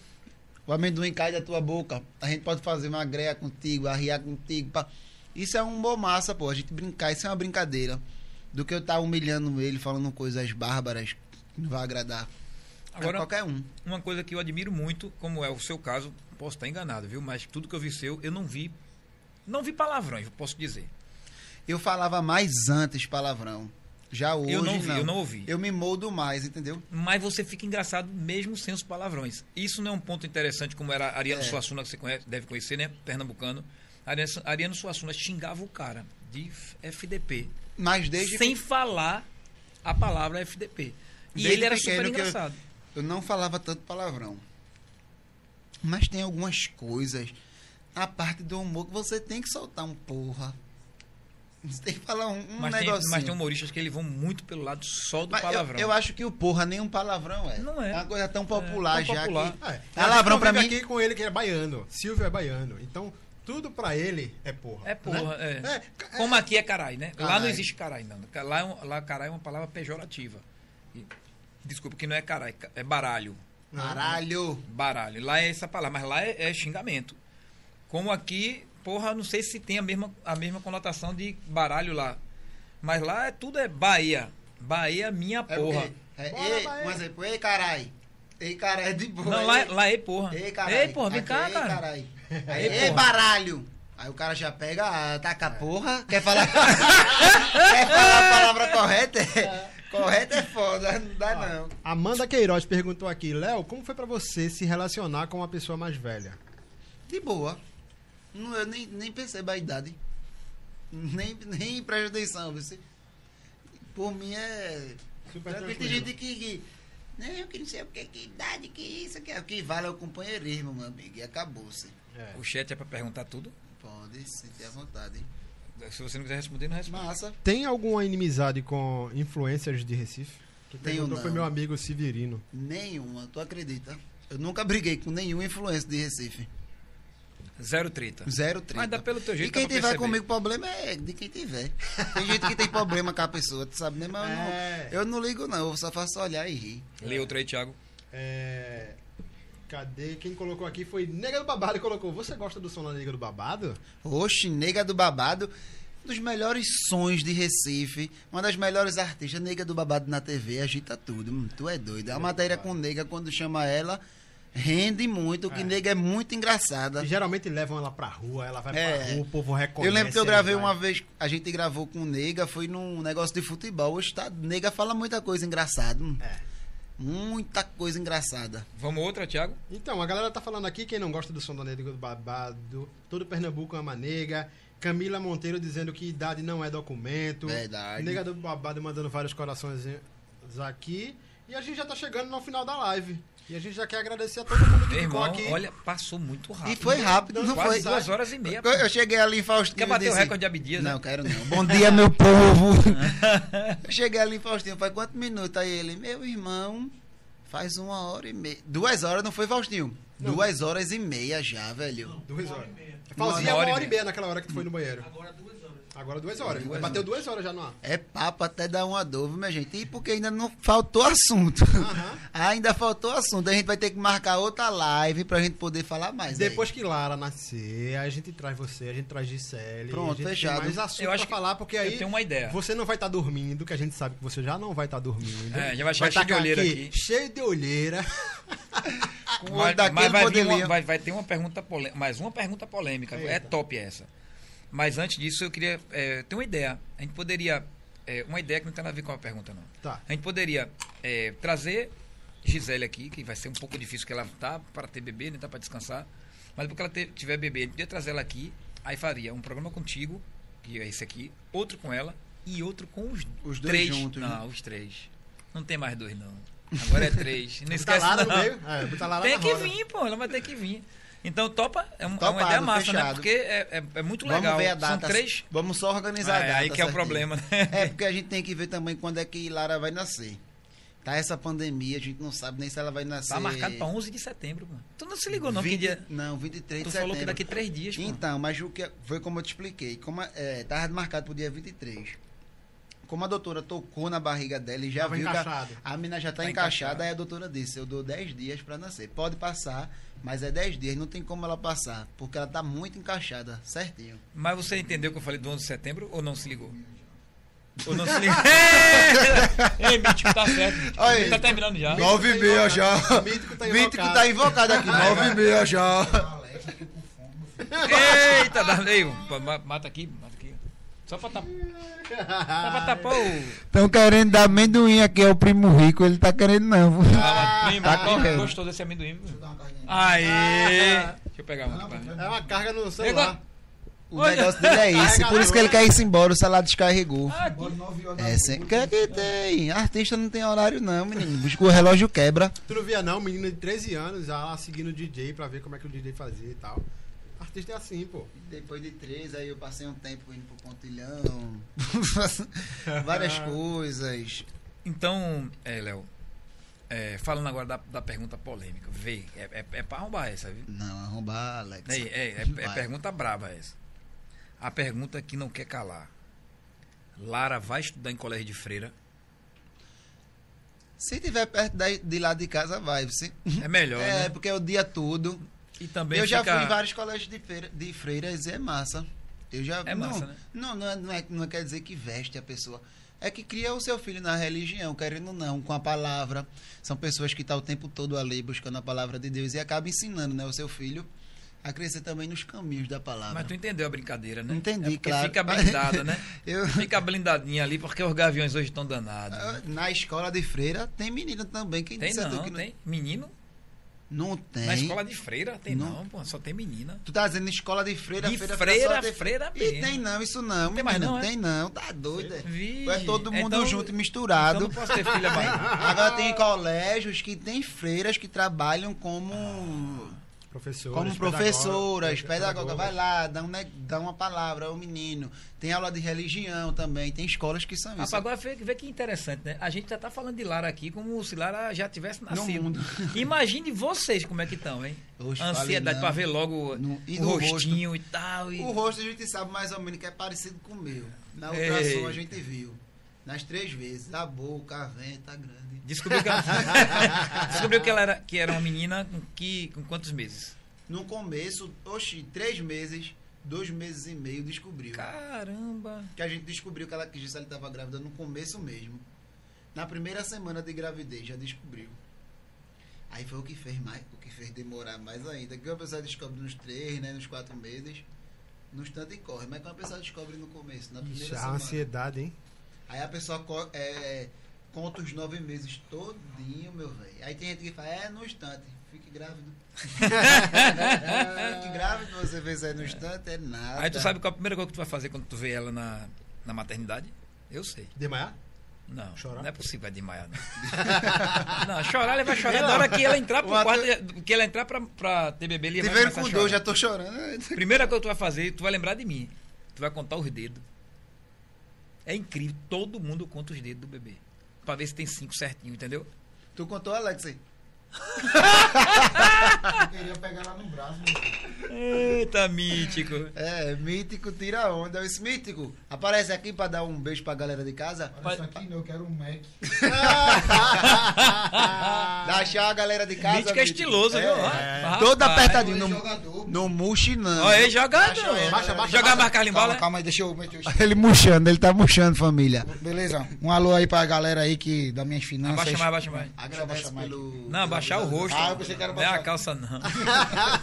o amendoim cai da tua boca. A gente pode fazer uma greia contigo, arriar contigo. Pá. Isso é um bom massa, pô. A gente brincar, isso é uma brincadeira. Do que eu estar humilhando ele, falando coisas bárbaras que não vai agradar. Agora, qualquer um. Uma coisa que eu admiro muito, como é o seu caso, posso estar enganado, viu? Mas tudo que eu vi seu, eu não vi. Não vi palavrões, eu posso dizer. Eu falava mais antes palavrão. Já hoje. Eu não vi, não. eu não ouvi. Eu me moldo mais, entendeu? Mas você fica engraçado mesmo sem os palavrões. Isso não é um ponto interessante, como era Ariano é. Suassuna, que você conhece, deve conhecer, né? Pernambucano. Ariano, Ariano Suassuna xingava o cara de FDP. Mas desde. Sem que... falar a palavra FDP. E Desde ele era super engraçado. Eu, eu não falava tanto palavrão. Mas tem algumas coisas a parte do humor que você tem que soltar um porra. Você tem que falar um, um mas negocinho. Tem, mas tem humoristas que eles vão muito pelo lado só do mas palavrão. Eu, eu, acho que o porra nem um palavrão é. Não é. É uma coisa tão popular é, tão já popular. que... É. Palavrão pra mim... aqui com ele que é baiano. Silvio é baiano. Então, tudo pra ele é porra. É porra, né? é. é. Como aqui é carai, né? Carai. Lá não existe carai, não. Lá, é lá carai é uma palavra pejorativa. Desculpa, que não é carai, é baralho. Baralho. Baralho. Lá é essa palavra, mas lá é, é xingamento. Como aqui, porra, não sei se tem a mesma, a mesma conotação de baralho lá. Mas lá é tudo é Bahia. Bahia, minha é porra. É, Bora, ei, Bahia. Mas é, ei, carai. Ei, carai, é de boa. Não, lá, é, lá é porra. Ei, carai. Ei, porra, vem Aqui, cá, ei, cara. Carai. Aí, ei, baralho. Aí o cara já pega, taca a porra, quer falar. <laughs> quer falar a palavra correta? É, correta é foda, não dá não. Amanda Queiroz perguntou aqui, Léo, como foi para você se relacionar com uma pessoa mais velha? De boa. Não, eu nem, nem percebo a idade. Nem, nem presta atenção. Você, por mim é. Super tem gente que, que. Não, eu que não sei o que, que idade, que isso, que, o que vale é o companheirismo, meu amigo. E acabou-se. É. O chat é pra perguntar tudo? Pode, se ter à vontade. Se você não quiser responder, não responde. Massa. Tem alguma inimizade com influencers de Recife? Que Tenho não. foi meu amigo Severino. Nenhuma, tu acredita? Eu nunca briguei com nenhum influencer de Recife. Zero treta. Zero treta. Mas dá pelo teu jeito. E quem tiver perceber. comigo problema é de quem tiver. Tem gente que tem problema com a pessoa, tu sabe, né? Mas é. eu, não, eu não ligo, não. Eu só faço olhar e rir. Lê outro aí, Thiago. É. Cadê? Quem colocou aqui foi Nega do Babado. Colocou. Você gosta do som da Nega do Babado? Oxe, Nega do Babado. Um dos melhores sons de Recife. Uma das melhores artistas. Nega do Babado na TV. Agita tudo. Hum, tu é doido. A matéria com Nega, quando chama ela rende muito, que é. nega é muito engraçada. E geralmente levam ela pra rua, ela vai é. pra rua, o povo reconhece. Eu lembro que eu gravei uma vez, a gente gravou com nega, foi num negócio de futebol. Hoje tá, nega fala muita coisa engraçada. É. Muita coisa engraçada. Vamos outra, Thiago? Então, a galera tá falando aqui, quem não gosta do som da nega do babado, todo Pernambuco ama nega. Camila Monteiro dizendo que idade não é documento. Verdade. Nega do babado mandando vários corações aqui. E a gente já tá chegando no final da live. E a gente já quer agradecer a todo mundo que ficou aqui. Olha, passou muito rápido. E foi rápido, não Quase foi? duas horas e meia. Eu, eu cheguei ali em Faustinho. Quer bater disse, o recorde de Abdias? Não, né? quero não. Bom dia, meu povo. eu cheguei ali em Faustinho, faz quantos minutos? Aí ele, meu irmão, faz uma hora e meia. Duas horas, não foi, Faustinho? Não. Duas horas e meia já, velho. Não, duas horas. Fazia uma hora, uma hora e meia naquela hora que tu foi no banheiro. Agora duas Agora duas horas. Duas Bateu horas. duas horas já no ar. É papo até dar uma dúvida, minha gente. E porque ainda não faltou assunto. Uhum. <laughs> ainda faltou assunto. A gente vai ter que marcar outra live pra gente poder falar mais. Depois aí. que Lara nascer, a gente traz você, a gente traz Gisele. Pronto, fechado. mais assunto eu acho pra falar, porque aí. Eu tenho uma ideia. Você não vai estar tá dormindo, que a gente sabe que você já não vai estar tá dormindo. É, já vai, vai cheio de olheira aqui, aqui. Cheio de olheira. <laughs> mas, mas vai, uma, vai, vai, ter uma pergunta polêmica. Mais uma pergunta polêmica. Eita. É top essa. Mas antes disso, eu queria é, ter uma ideia. A gente poderia. É, uma ideia que não tem nada a ver com a pergunta, não. Tá. A gente poderia é, trazer Gisele aqui, que vai ser um pouco difícil, que ela tá para ter bebê, nem tá para descansar. Mas porque ela tiver bebê, a gente podia trazer ela aqui. Aí faria um programa contigo, que é esse aqui, outro com ela e outro com os, os dois três. juntos. Não, né? os três. Não tem mais dois, não. Agora é três. <laughs> Não esquece, não. É, tem que roda. vir, pô. Ela vai ter que vir. Então, topa é, um, é uma ideia massa, né? fechado. né? Porque é, é, é muito legal. Vamos ver a data. São três... Vamos só organizar é, a data. Aí que é o problema, né? É, porque a gente tem que ver também quando é que Lara vai nascer. Tá essa pandemia, a gente não sabe nem se ela vai nascer. Tá marcado para 11 de setembro, mano. Tu não se ligou, não? 20, que dia... Não, 23 tu de setembro. Tu falou que daqui três dias. Então, mas o que foi como eu te expliquei. Como é, tava marcado pro dia 23. Como a doutora tocou na barriga dela e já Tava viu encaixado. que a, a menina já tá, tá encaixada, encaixado. aí a doutora disse: Eu dou 10 dias para nascer. Pode passar, mas é 10 dias, não tem como ela passar, porque ela tá muito encaixada, certinho. Mas você entendeu que eu falei do 11 de setembro ou não se ligou? <laughs> Ou não se ligou? <laughs> Ei, Mítico, tá certo. Olha, tá terminando já. 9 e meia já. Mítico tá invocado. Mítico tá invocado aqui, 9 e meia já. Eita, Darley, mata aqui, mata aqui. Só pra tapar. <laughs> Só pra tapar o. Estão querendo dar amendoim aqui, é o primo rico, ele tá querendo não. Ah, primo, tá gostou desse amendoim? Aê! Deixa eu pegar uma aqui pra mim. É uma carga no celular. O Olha. negócio dele é esse. Por isso que ele quer ir embora, o celular descarregou. Ah, é, sem... que, que tem? Artista não tem horário, não, menino. O relógio quebra. Tu não via, não? Menino de 13 anos já lá seguindo o DJ pra ver como é que o DJ fazia e tal. Artista é assim, pô. Depois de 13, aí eu passei um tempo indo pro Pontilhão. <laughs> Várias coisas. Então, é, Léo, é, falando agora da, da, pergunta polêmica, vê, é, é, é pra arrombar essa, viu? Não, arrombar, Alex. É, é, é, é pergunta braba essa. A pergunta que não quer calar. Lara vai estudar em colégio de freira? Se tiver perto de lá de casa, vai. Você... É melhor, <laughs> É, né? porque é o dia todo. E também Eu fica... já fui em vários colégios de, feira, de freiras e é massa. Eu já, é não, massa, né? Não, não, é, não, é, não quer dizer que veste a pessoa é que cria o seu filho na religião, querendo ou não, com a palavra. São pessoas que estão tá o tempo todo ali buscando a palavra de Deus e acaba ensinando né, o seu filho a crescer também nos caminhos da palavra. Mas tu entendeu a brincadeira, né? Entendi, é claro. Fica <laughs> blindada, né? Eu... Fica blindadinha ali, porque os gaviões hoje estão danados. Né? Na escola de freira tem menina também. Quem tem não, que não, tem. Menino? Não tem. Na escola de freira tem não, não pô, só tem menina. Tu tá dizendo escola de freira, de freira, freira, freira, freira mesmo. E tem não, isso não. Tem mais não, é? Tem não, tá doido. É todo mundo então, junto, misturado. Então não posso ter filha mais. Agora tem colégios que tem freiras que trabalham como... Ah Professoras, como professoras, pedagogas, vai lá, dá, um, dá uma palavra ao menino. Tem aula de religião também, tem escolas que são isso. Rapaz, agora vê, vê que interessante, né? A gente já está falando de Lara aqui como se Lara já tivesse nascido. <laughs> Imagine vocês como é que estão, hein? Oxe, Ansiedade para ver logo no, o rostinho rosto, e tal. E... O rosto a gente sabe mais ou menos que é parecido com o meu. Na ultrassom a gente viu. Nas três vezes. A boca, a venta, tá grande. Descobriu que ela, <laughs> descobriu que ela era, que era uma menina com, que, com quantos meses? No começo, oxi, três meses, dois meses e meio, descobriu. Caramba! Que a gente descobriu que ela quis ela estava grávida no começo mesmo. Na primeira semana de gravidez, já descobriu. Aí foi o que fez mais, o que fez demorar mais ainda. Que uma pessoa descobre nos três, né, nos quatro meses, no instante corre. Mas quando a pessoa descobre no começo, na primeira Ixi, semana. ansiedade, hein? Aí a pessoa é, conta os nove meses todinho, meu velho. Aí tem gente que fala, é no instante, fique grávido. <laughs> fique grávido, você vê isso aí no instante, é nada. Aí tu sabe qual é a primeira coisa que tu vai fazer quando tu vê ela na, na maternidade? Eu sei. Desmaiar? Não, chorar? não é possível vai desmaiar, não. <laughs> não, chorar ele vai chorar na hora que ela entrar pro quarto, que ela entrar pra, pra ter bebê, ele vai com dor, já tô chorando. Primeira coisa que tu vai fazer, tu vai lembrar de mim. Tu vai contar os dedos. É incrível. Todo mundo conta os dedos do bebê. Pra ver se tem cinco certinho, entendeu? Tu contou, Alex, aí? <laughs> eu queria pegar lá no braço. Eita, mítico. É, mítico tira onda. Esse mítico aparece aqui pra dar um beijo pra galera de casa. Olha, isso aqui não, eu quero um Mac. <laughs> Dá tchau, galera de casa. Mítico é estiloso, viu? É. Todo apertadinho. No, no murche, não. Olha aí, jogador. Baixa, baixa, Jogar mais Carlinhos Calma, calma aí, deixa eu meter o <laughs> Ele murchando, ele tá murchando, família. Beleza. Um alô aí pra galera aí que, das minhas finanças. Abaixa mais, abaixa mais. Agradece pelo... Não, baixar o rosto. Ah, eu pensei que era. Não é a calça, não. <laughs>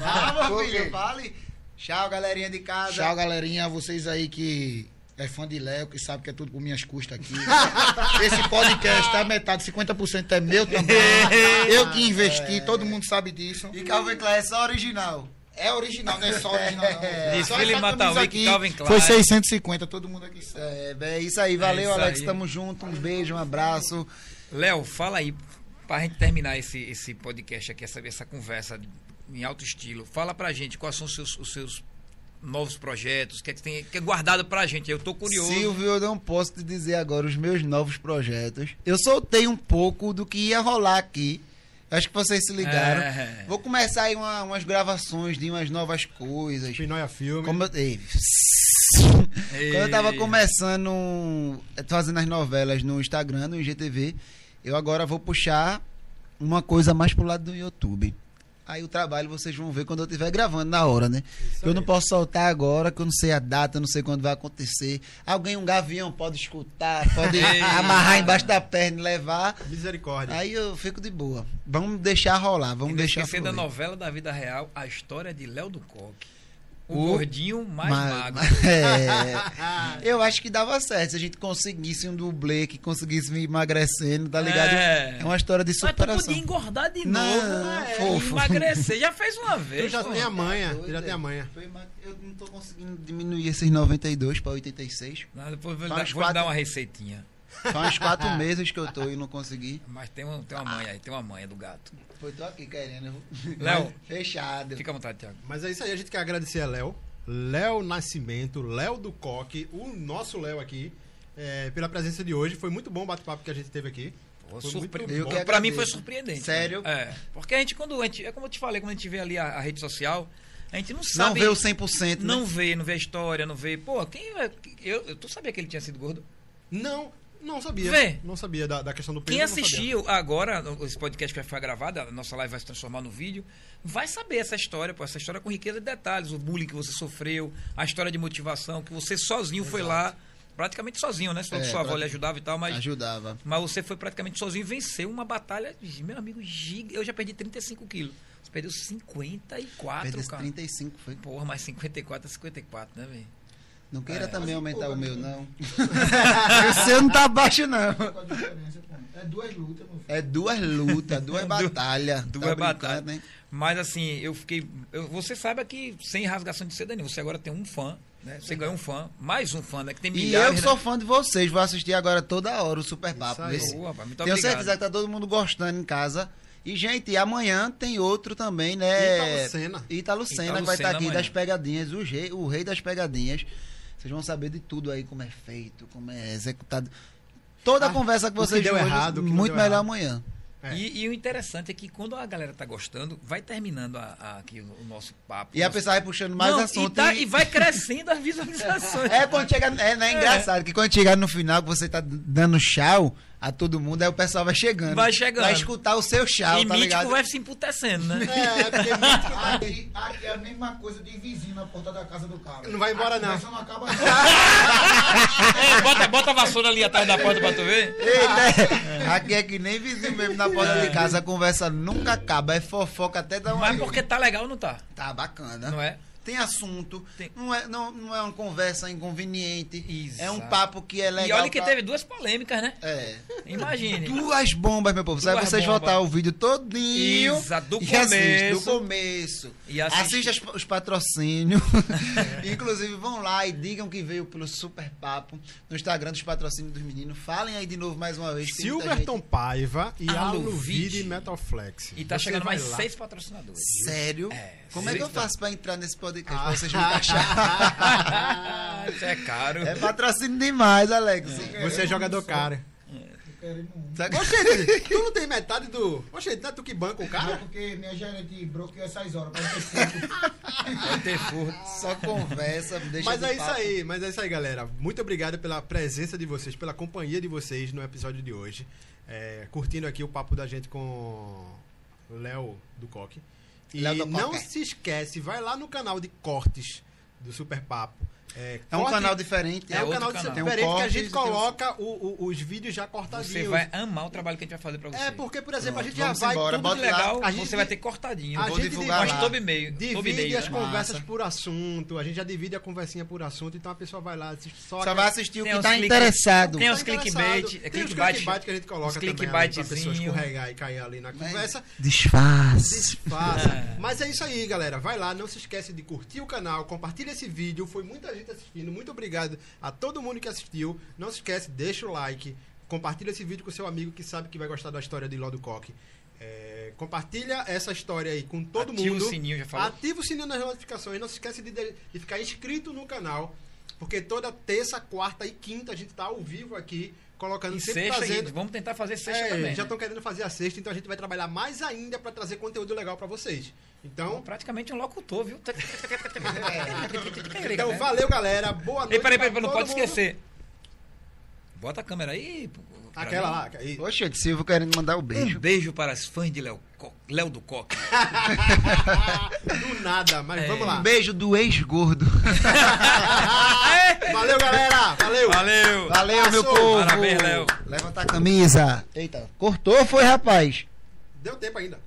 ah, meu filho, fale. Tchau, galerinha de casa. Tchau, galerinha. Vocês aí que é fã de Léo, que sabe que é tudo por minhas custas aqui. <laughs> Esse podcast, a metade, 50% é meu também. <laughs> eu que investi, é. todo mundo sabe disso. E Calvin Klein é só original. É original, não é só original, não. É. Desfile Matauí, Calvin Klein. Foi 650, todo mundo aqui sabe. É, é isso aí, valeu, é isso Alex. Aí. Tamo junto, um beijo, um abraço. Léo, fala aí, para a gente terminar esse, esse podcast aqui, essa, essa conversa em alto estilo, fala para a gente quais são os seus, os seus novos projetos, o que é que tem que é guardado a gente. Eu estou curioso. Silvio, eu não posso te dizer agora os meus novos projetos. Eu soltei um pouco do que ia rolar aqui. Acho que vocês se ligaram. É. Vou começar aí uma, umas gravações de umas novas coisas. Pinóia Filme. Como eu, ei, Quando eu tava começando, fazendo as novelas no Instagram, no IGTV, eu agora vou puxar uma coisa mais pro lado do YouTube. Aí o trabalho vocês vão ver quando eu estiver gravando na hora, né? eu não posso soltar agora, que eu não sei a data, não sei quando vai acontecer. Alguém, um gavião, pode escutar, pode <laughs> amarrar embaixo da perna e levar. Misericórdia. Aí eu fico de boa. Vamos deixar rolar, vamos deixar esquecer da novela da vida real, a história de Léo do Coque. O, gordinho mais magro. <laughs> É, <laughs> eu acho que dava certo se a gente conseguisse um dublê que conseguisse me emagrecendo, tá ligado? É, é uma história de superação. Mas tu podia engordar de novo, não, é, fofo. emagrecer. Já fez uma vez. Eu já tenho a manha, eu já tenho a manha. Eu não tô conseguindo diminuir esses 92 para 86. Não, depois vou, dar, vou dar uma receitinha. Faz quatro meses que eu tô e não consegui. Mas tem uma, tem uma manha aí, tem uma manha do gato. Foi, tô aqui querendo. Léo. <laughs> Fechado. Fica à vontade, Thiago. Mas é isso aí, a gente quer agradecer a Léo. Léo Nascimento, Léo do Coque, o nosso Léo aqui, é, pela presença de hoje. Foi muito bom o bate-papo que a gente teve aqui. surpre... Pra mim foi surpreendente. Sério? Né? É. Porque a gente, quando a gente, é como eu te falei, quando a gente vê ali a, a rede social, a gente não sabe. Não vê o 100%. Né? Não vê, não vê a história, não vê. Pô, quem. É, eu, eu, tu sabia que ele tinha sido gordo? Não, não sabia. Vê. Não sabia da, da questão do peso. Quem assistiu agora, esse podcast que foi gravado, a nossa live vai se transformar no vídeo, vai saber essa história, pô, essa história com riqueza de detalhes, o bullying que você sofreu, a história de motivação, que você sozinho Exato. foi lá, praticamente sozinho, né? Só que é, sua avó lhe ajudava e tal, mas. Ajudava. Mas você foi praticamente sozinho e venceu uma batalha, meu amigo, giga. Eu já perdi 35 quilos. Você perdeu 54, Perdeu cara. 35, foi. Porra, mas 54 é 54, né, velho? Não queira é, também aumentar o meu, não. o seu não tá baixo, não. É duas lutas, É duas lutas, duas <laughs> batalhas. Duas tá batalhas. Né? Mas assim, eu fiquei. Eu, você sabe que sem rasgação de seda nenhuma, você agora tem um fã. Né? Você ganhou um fã, mais um fã, né? Que tem milhares, e eu sou né? fã de vocês, vou assistir agora toda hora o Super Papo. Boa, Tenho certeza que tá todo mundo gostando em casa. E, gente, amanhã tem outro também, né? Senna. Ítalo Senna, que vai estar tá aqui amanhã. das pegadinhas, o rei, o rei das pegadinhas. Vocês vão saber de tudo aí, como é feito, como é executado. Toda ah, a conversa que vocês deu hoje, errado, muito melhor errado. amanhã. É. E, e, o interessante é que quando a galera tá gostando, vai terminando a, a, aqui o, nosso papo. E a pessoa vai puxando mais Não, assunto. E, tá, e... e, vai crescendo as visualizações. <laughs> É, quando chega. É, é, é engraçado que quando chegar no final, que você tá dando tchau, a todo mundo, aí o pessoal vai chegando. Vai chegando. Vai escutar o seu chá, e tá ligado? vai se emputecendo, né? É, porque mítico <laughs> aqui, aqui é a mesma coisa de vizinho na porta da casa do cara. Não vai embora, não. não acaba <laughs> é, bota, bota a vassoura ali atrás da porta pra tu ver. Eita, é. aqui é que nem vizinho mesmo na porta é. de casa, a conversa nunca acaba, é fofoca até dar uma. Mas porque tá legal ou não tá? Tá bacana. Não é? Tem assunto, tem. Não, é, não, não é uma conversa inconveniente. Exato. É um papo que é legal. E olha que pra... teve duas polêmicas, né? É. Imagine. Duas bombas, meu povo. Duas Sai vocês voltar o vídeo todinho. Exato, do começo. Assiste, do começo. E assiste, assiste os patrocínios. É. <laughs> Inclusive, vão lá e digam que veio pelo Super Papo no Instagram dos patrocínios dos meninos. Falem aí de novo mais uma vez. Silverton gente... Paiva e Aluvide Metalflex. E tá Você chegando mais lá. seis patrocinadores. Sério? É. Como é que eu faço pra entrar nesse podcast? Ah. Pra vocês me <laughs> encaixar? Isso é caro. É patrocínio demais, Alex. É. Você é jogador caro. Oxe, tu não tem metade do. Oxe, não é tu que banca o cara? Não, porque minha gerente bloqueou essas horas pra ter furto. Vai ter furto. Só conversa, deixa Mas é isso aí, mas é isso aí, galera. Muito obrigado pela presença de vocês, pela companhia de vocês no episódio de hoje. É, curtindo aqui o papo da gente com o Léo do Coque. E não se esquece, vai lá no canal de cortes do Super Papo. É, é um corte, canal diferente. É, é um canal, canal diferente um que a gente coloca o, o, os vídeos já cortadinhos. Você vai amar o trabalho que a gente vai fazer pra você. É, porque, por exemplo, Pronto, a gente já vai embora, tudo legal, a gente, você vai ter cortadinho. A vou gente divulgar divide, todo meio, divide meio, as né? conversas Massa. por assunto, a gente já divide a conversinha por assunto, então a pessoa vai lá, só... Só vai assistir o que tá interessado. Tem os clickbait. É tem os clickbait que a gente coloca também, pra pessoa escorregar e cair ali na conversa. Disfarce. Disfarce. É. Mas é isso aí, galera. Vai lá, não se esquece de curtir o canal, compartilha esse vídeo. Foi muita gente assistindo, muito obrigado a todo mundo que assistiu. Não se esquece, deixa o like, compartilha esse vídeo com seu amigo que sabe que vai gostar da história de Ló do Coque. É, compartilha essa história aí com todo Ativa mundo. Ativa o sininho, já falou. Ativa o sininho nas notificações. Não se esquece de, de ficar inscrito no canal. Porque toda terça, quarta e quinta a gente tá ao vivo aqui colocando e sempre sexta, trazendo... vamos tentar fazer sexta é, também. Já estão né? querendo fazer a sexta, então a gente vai trabalhar mais ainda para trazer conteúdo legal para vocês. Então, praticamente um locutor, viu? então, valeu, galera. Boa noite. Ei, peraí, peraí, não pode mundo. esquecer. Bota a câmera aí. Aquela lá. Aí. Oxe, de Silvio querendo mandar o um beijo. Um beijo para as fãs de Léo, Léo do Coque. <laughs> do nada, mas é. vamos lá. Um beijo do ex-gordo. <laughs> Valeu, galera. Valeu. Valeu. Valeu, meu povo. Parabéns, Léo. Levanta a camisa. Eita, cortou foi, rapaz? Deu tempo ainda.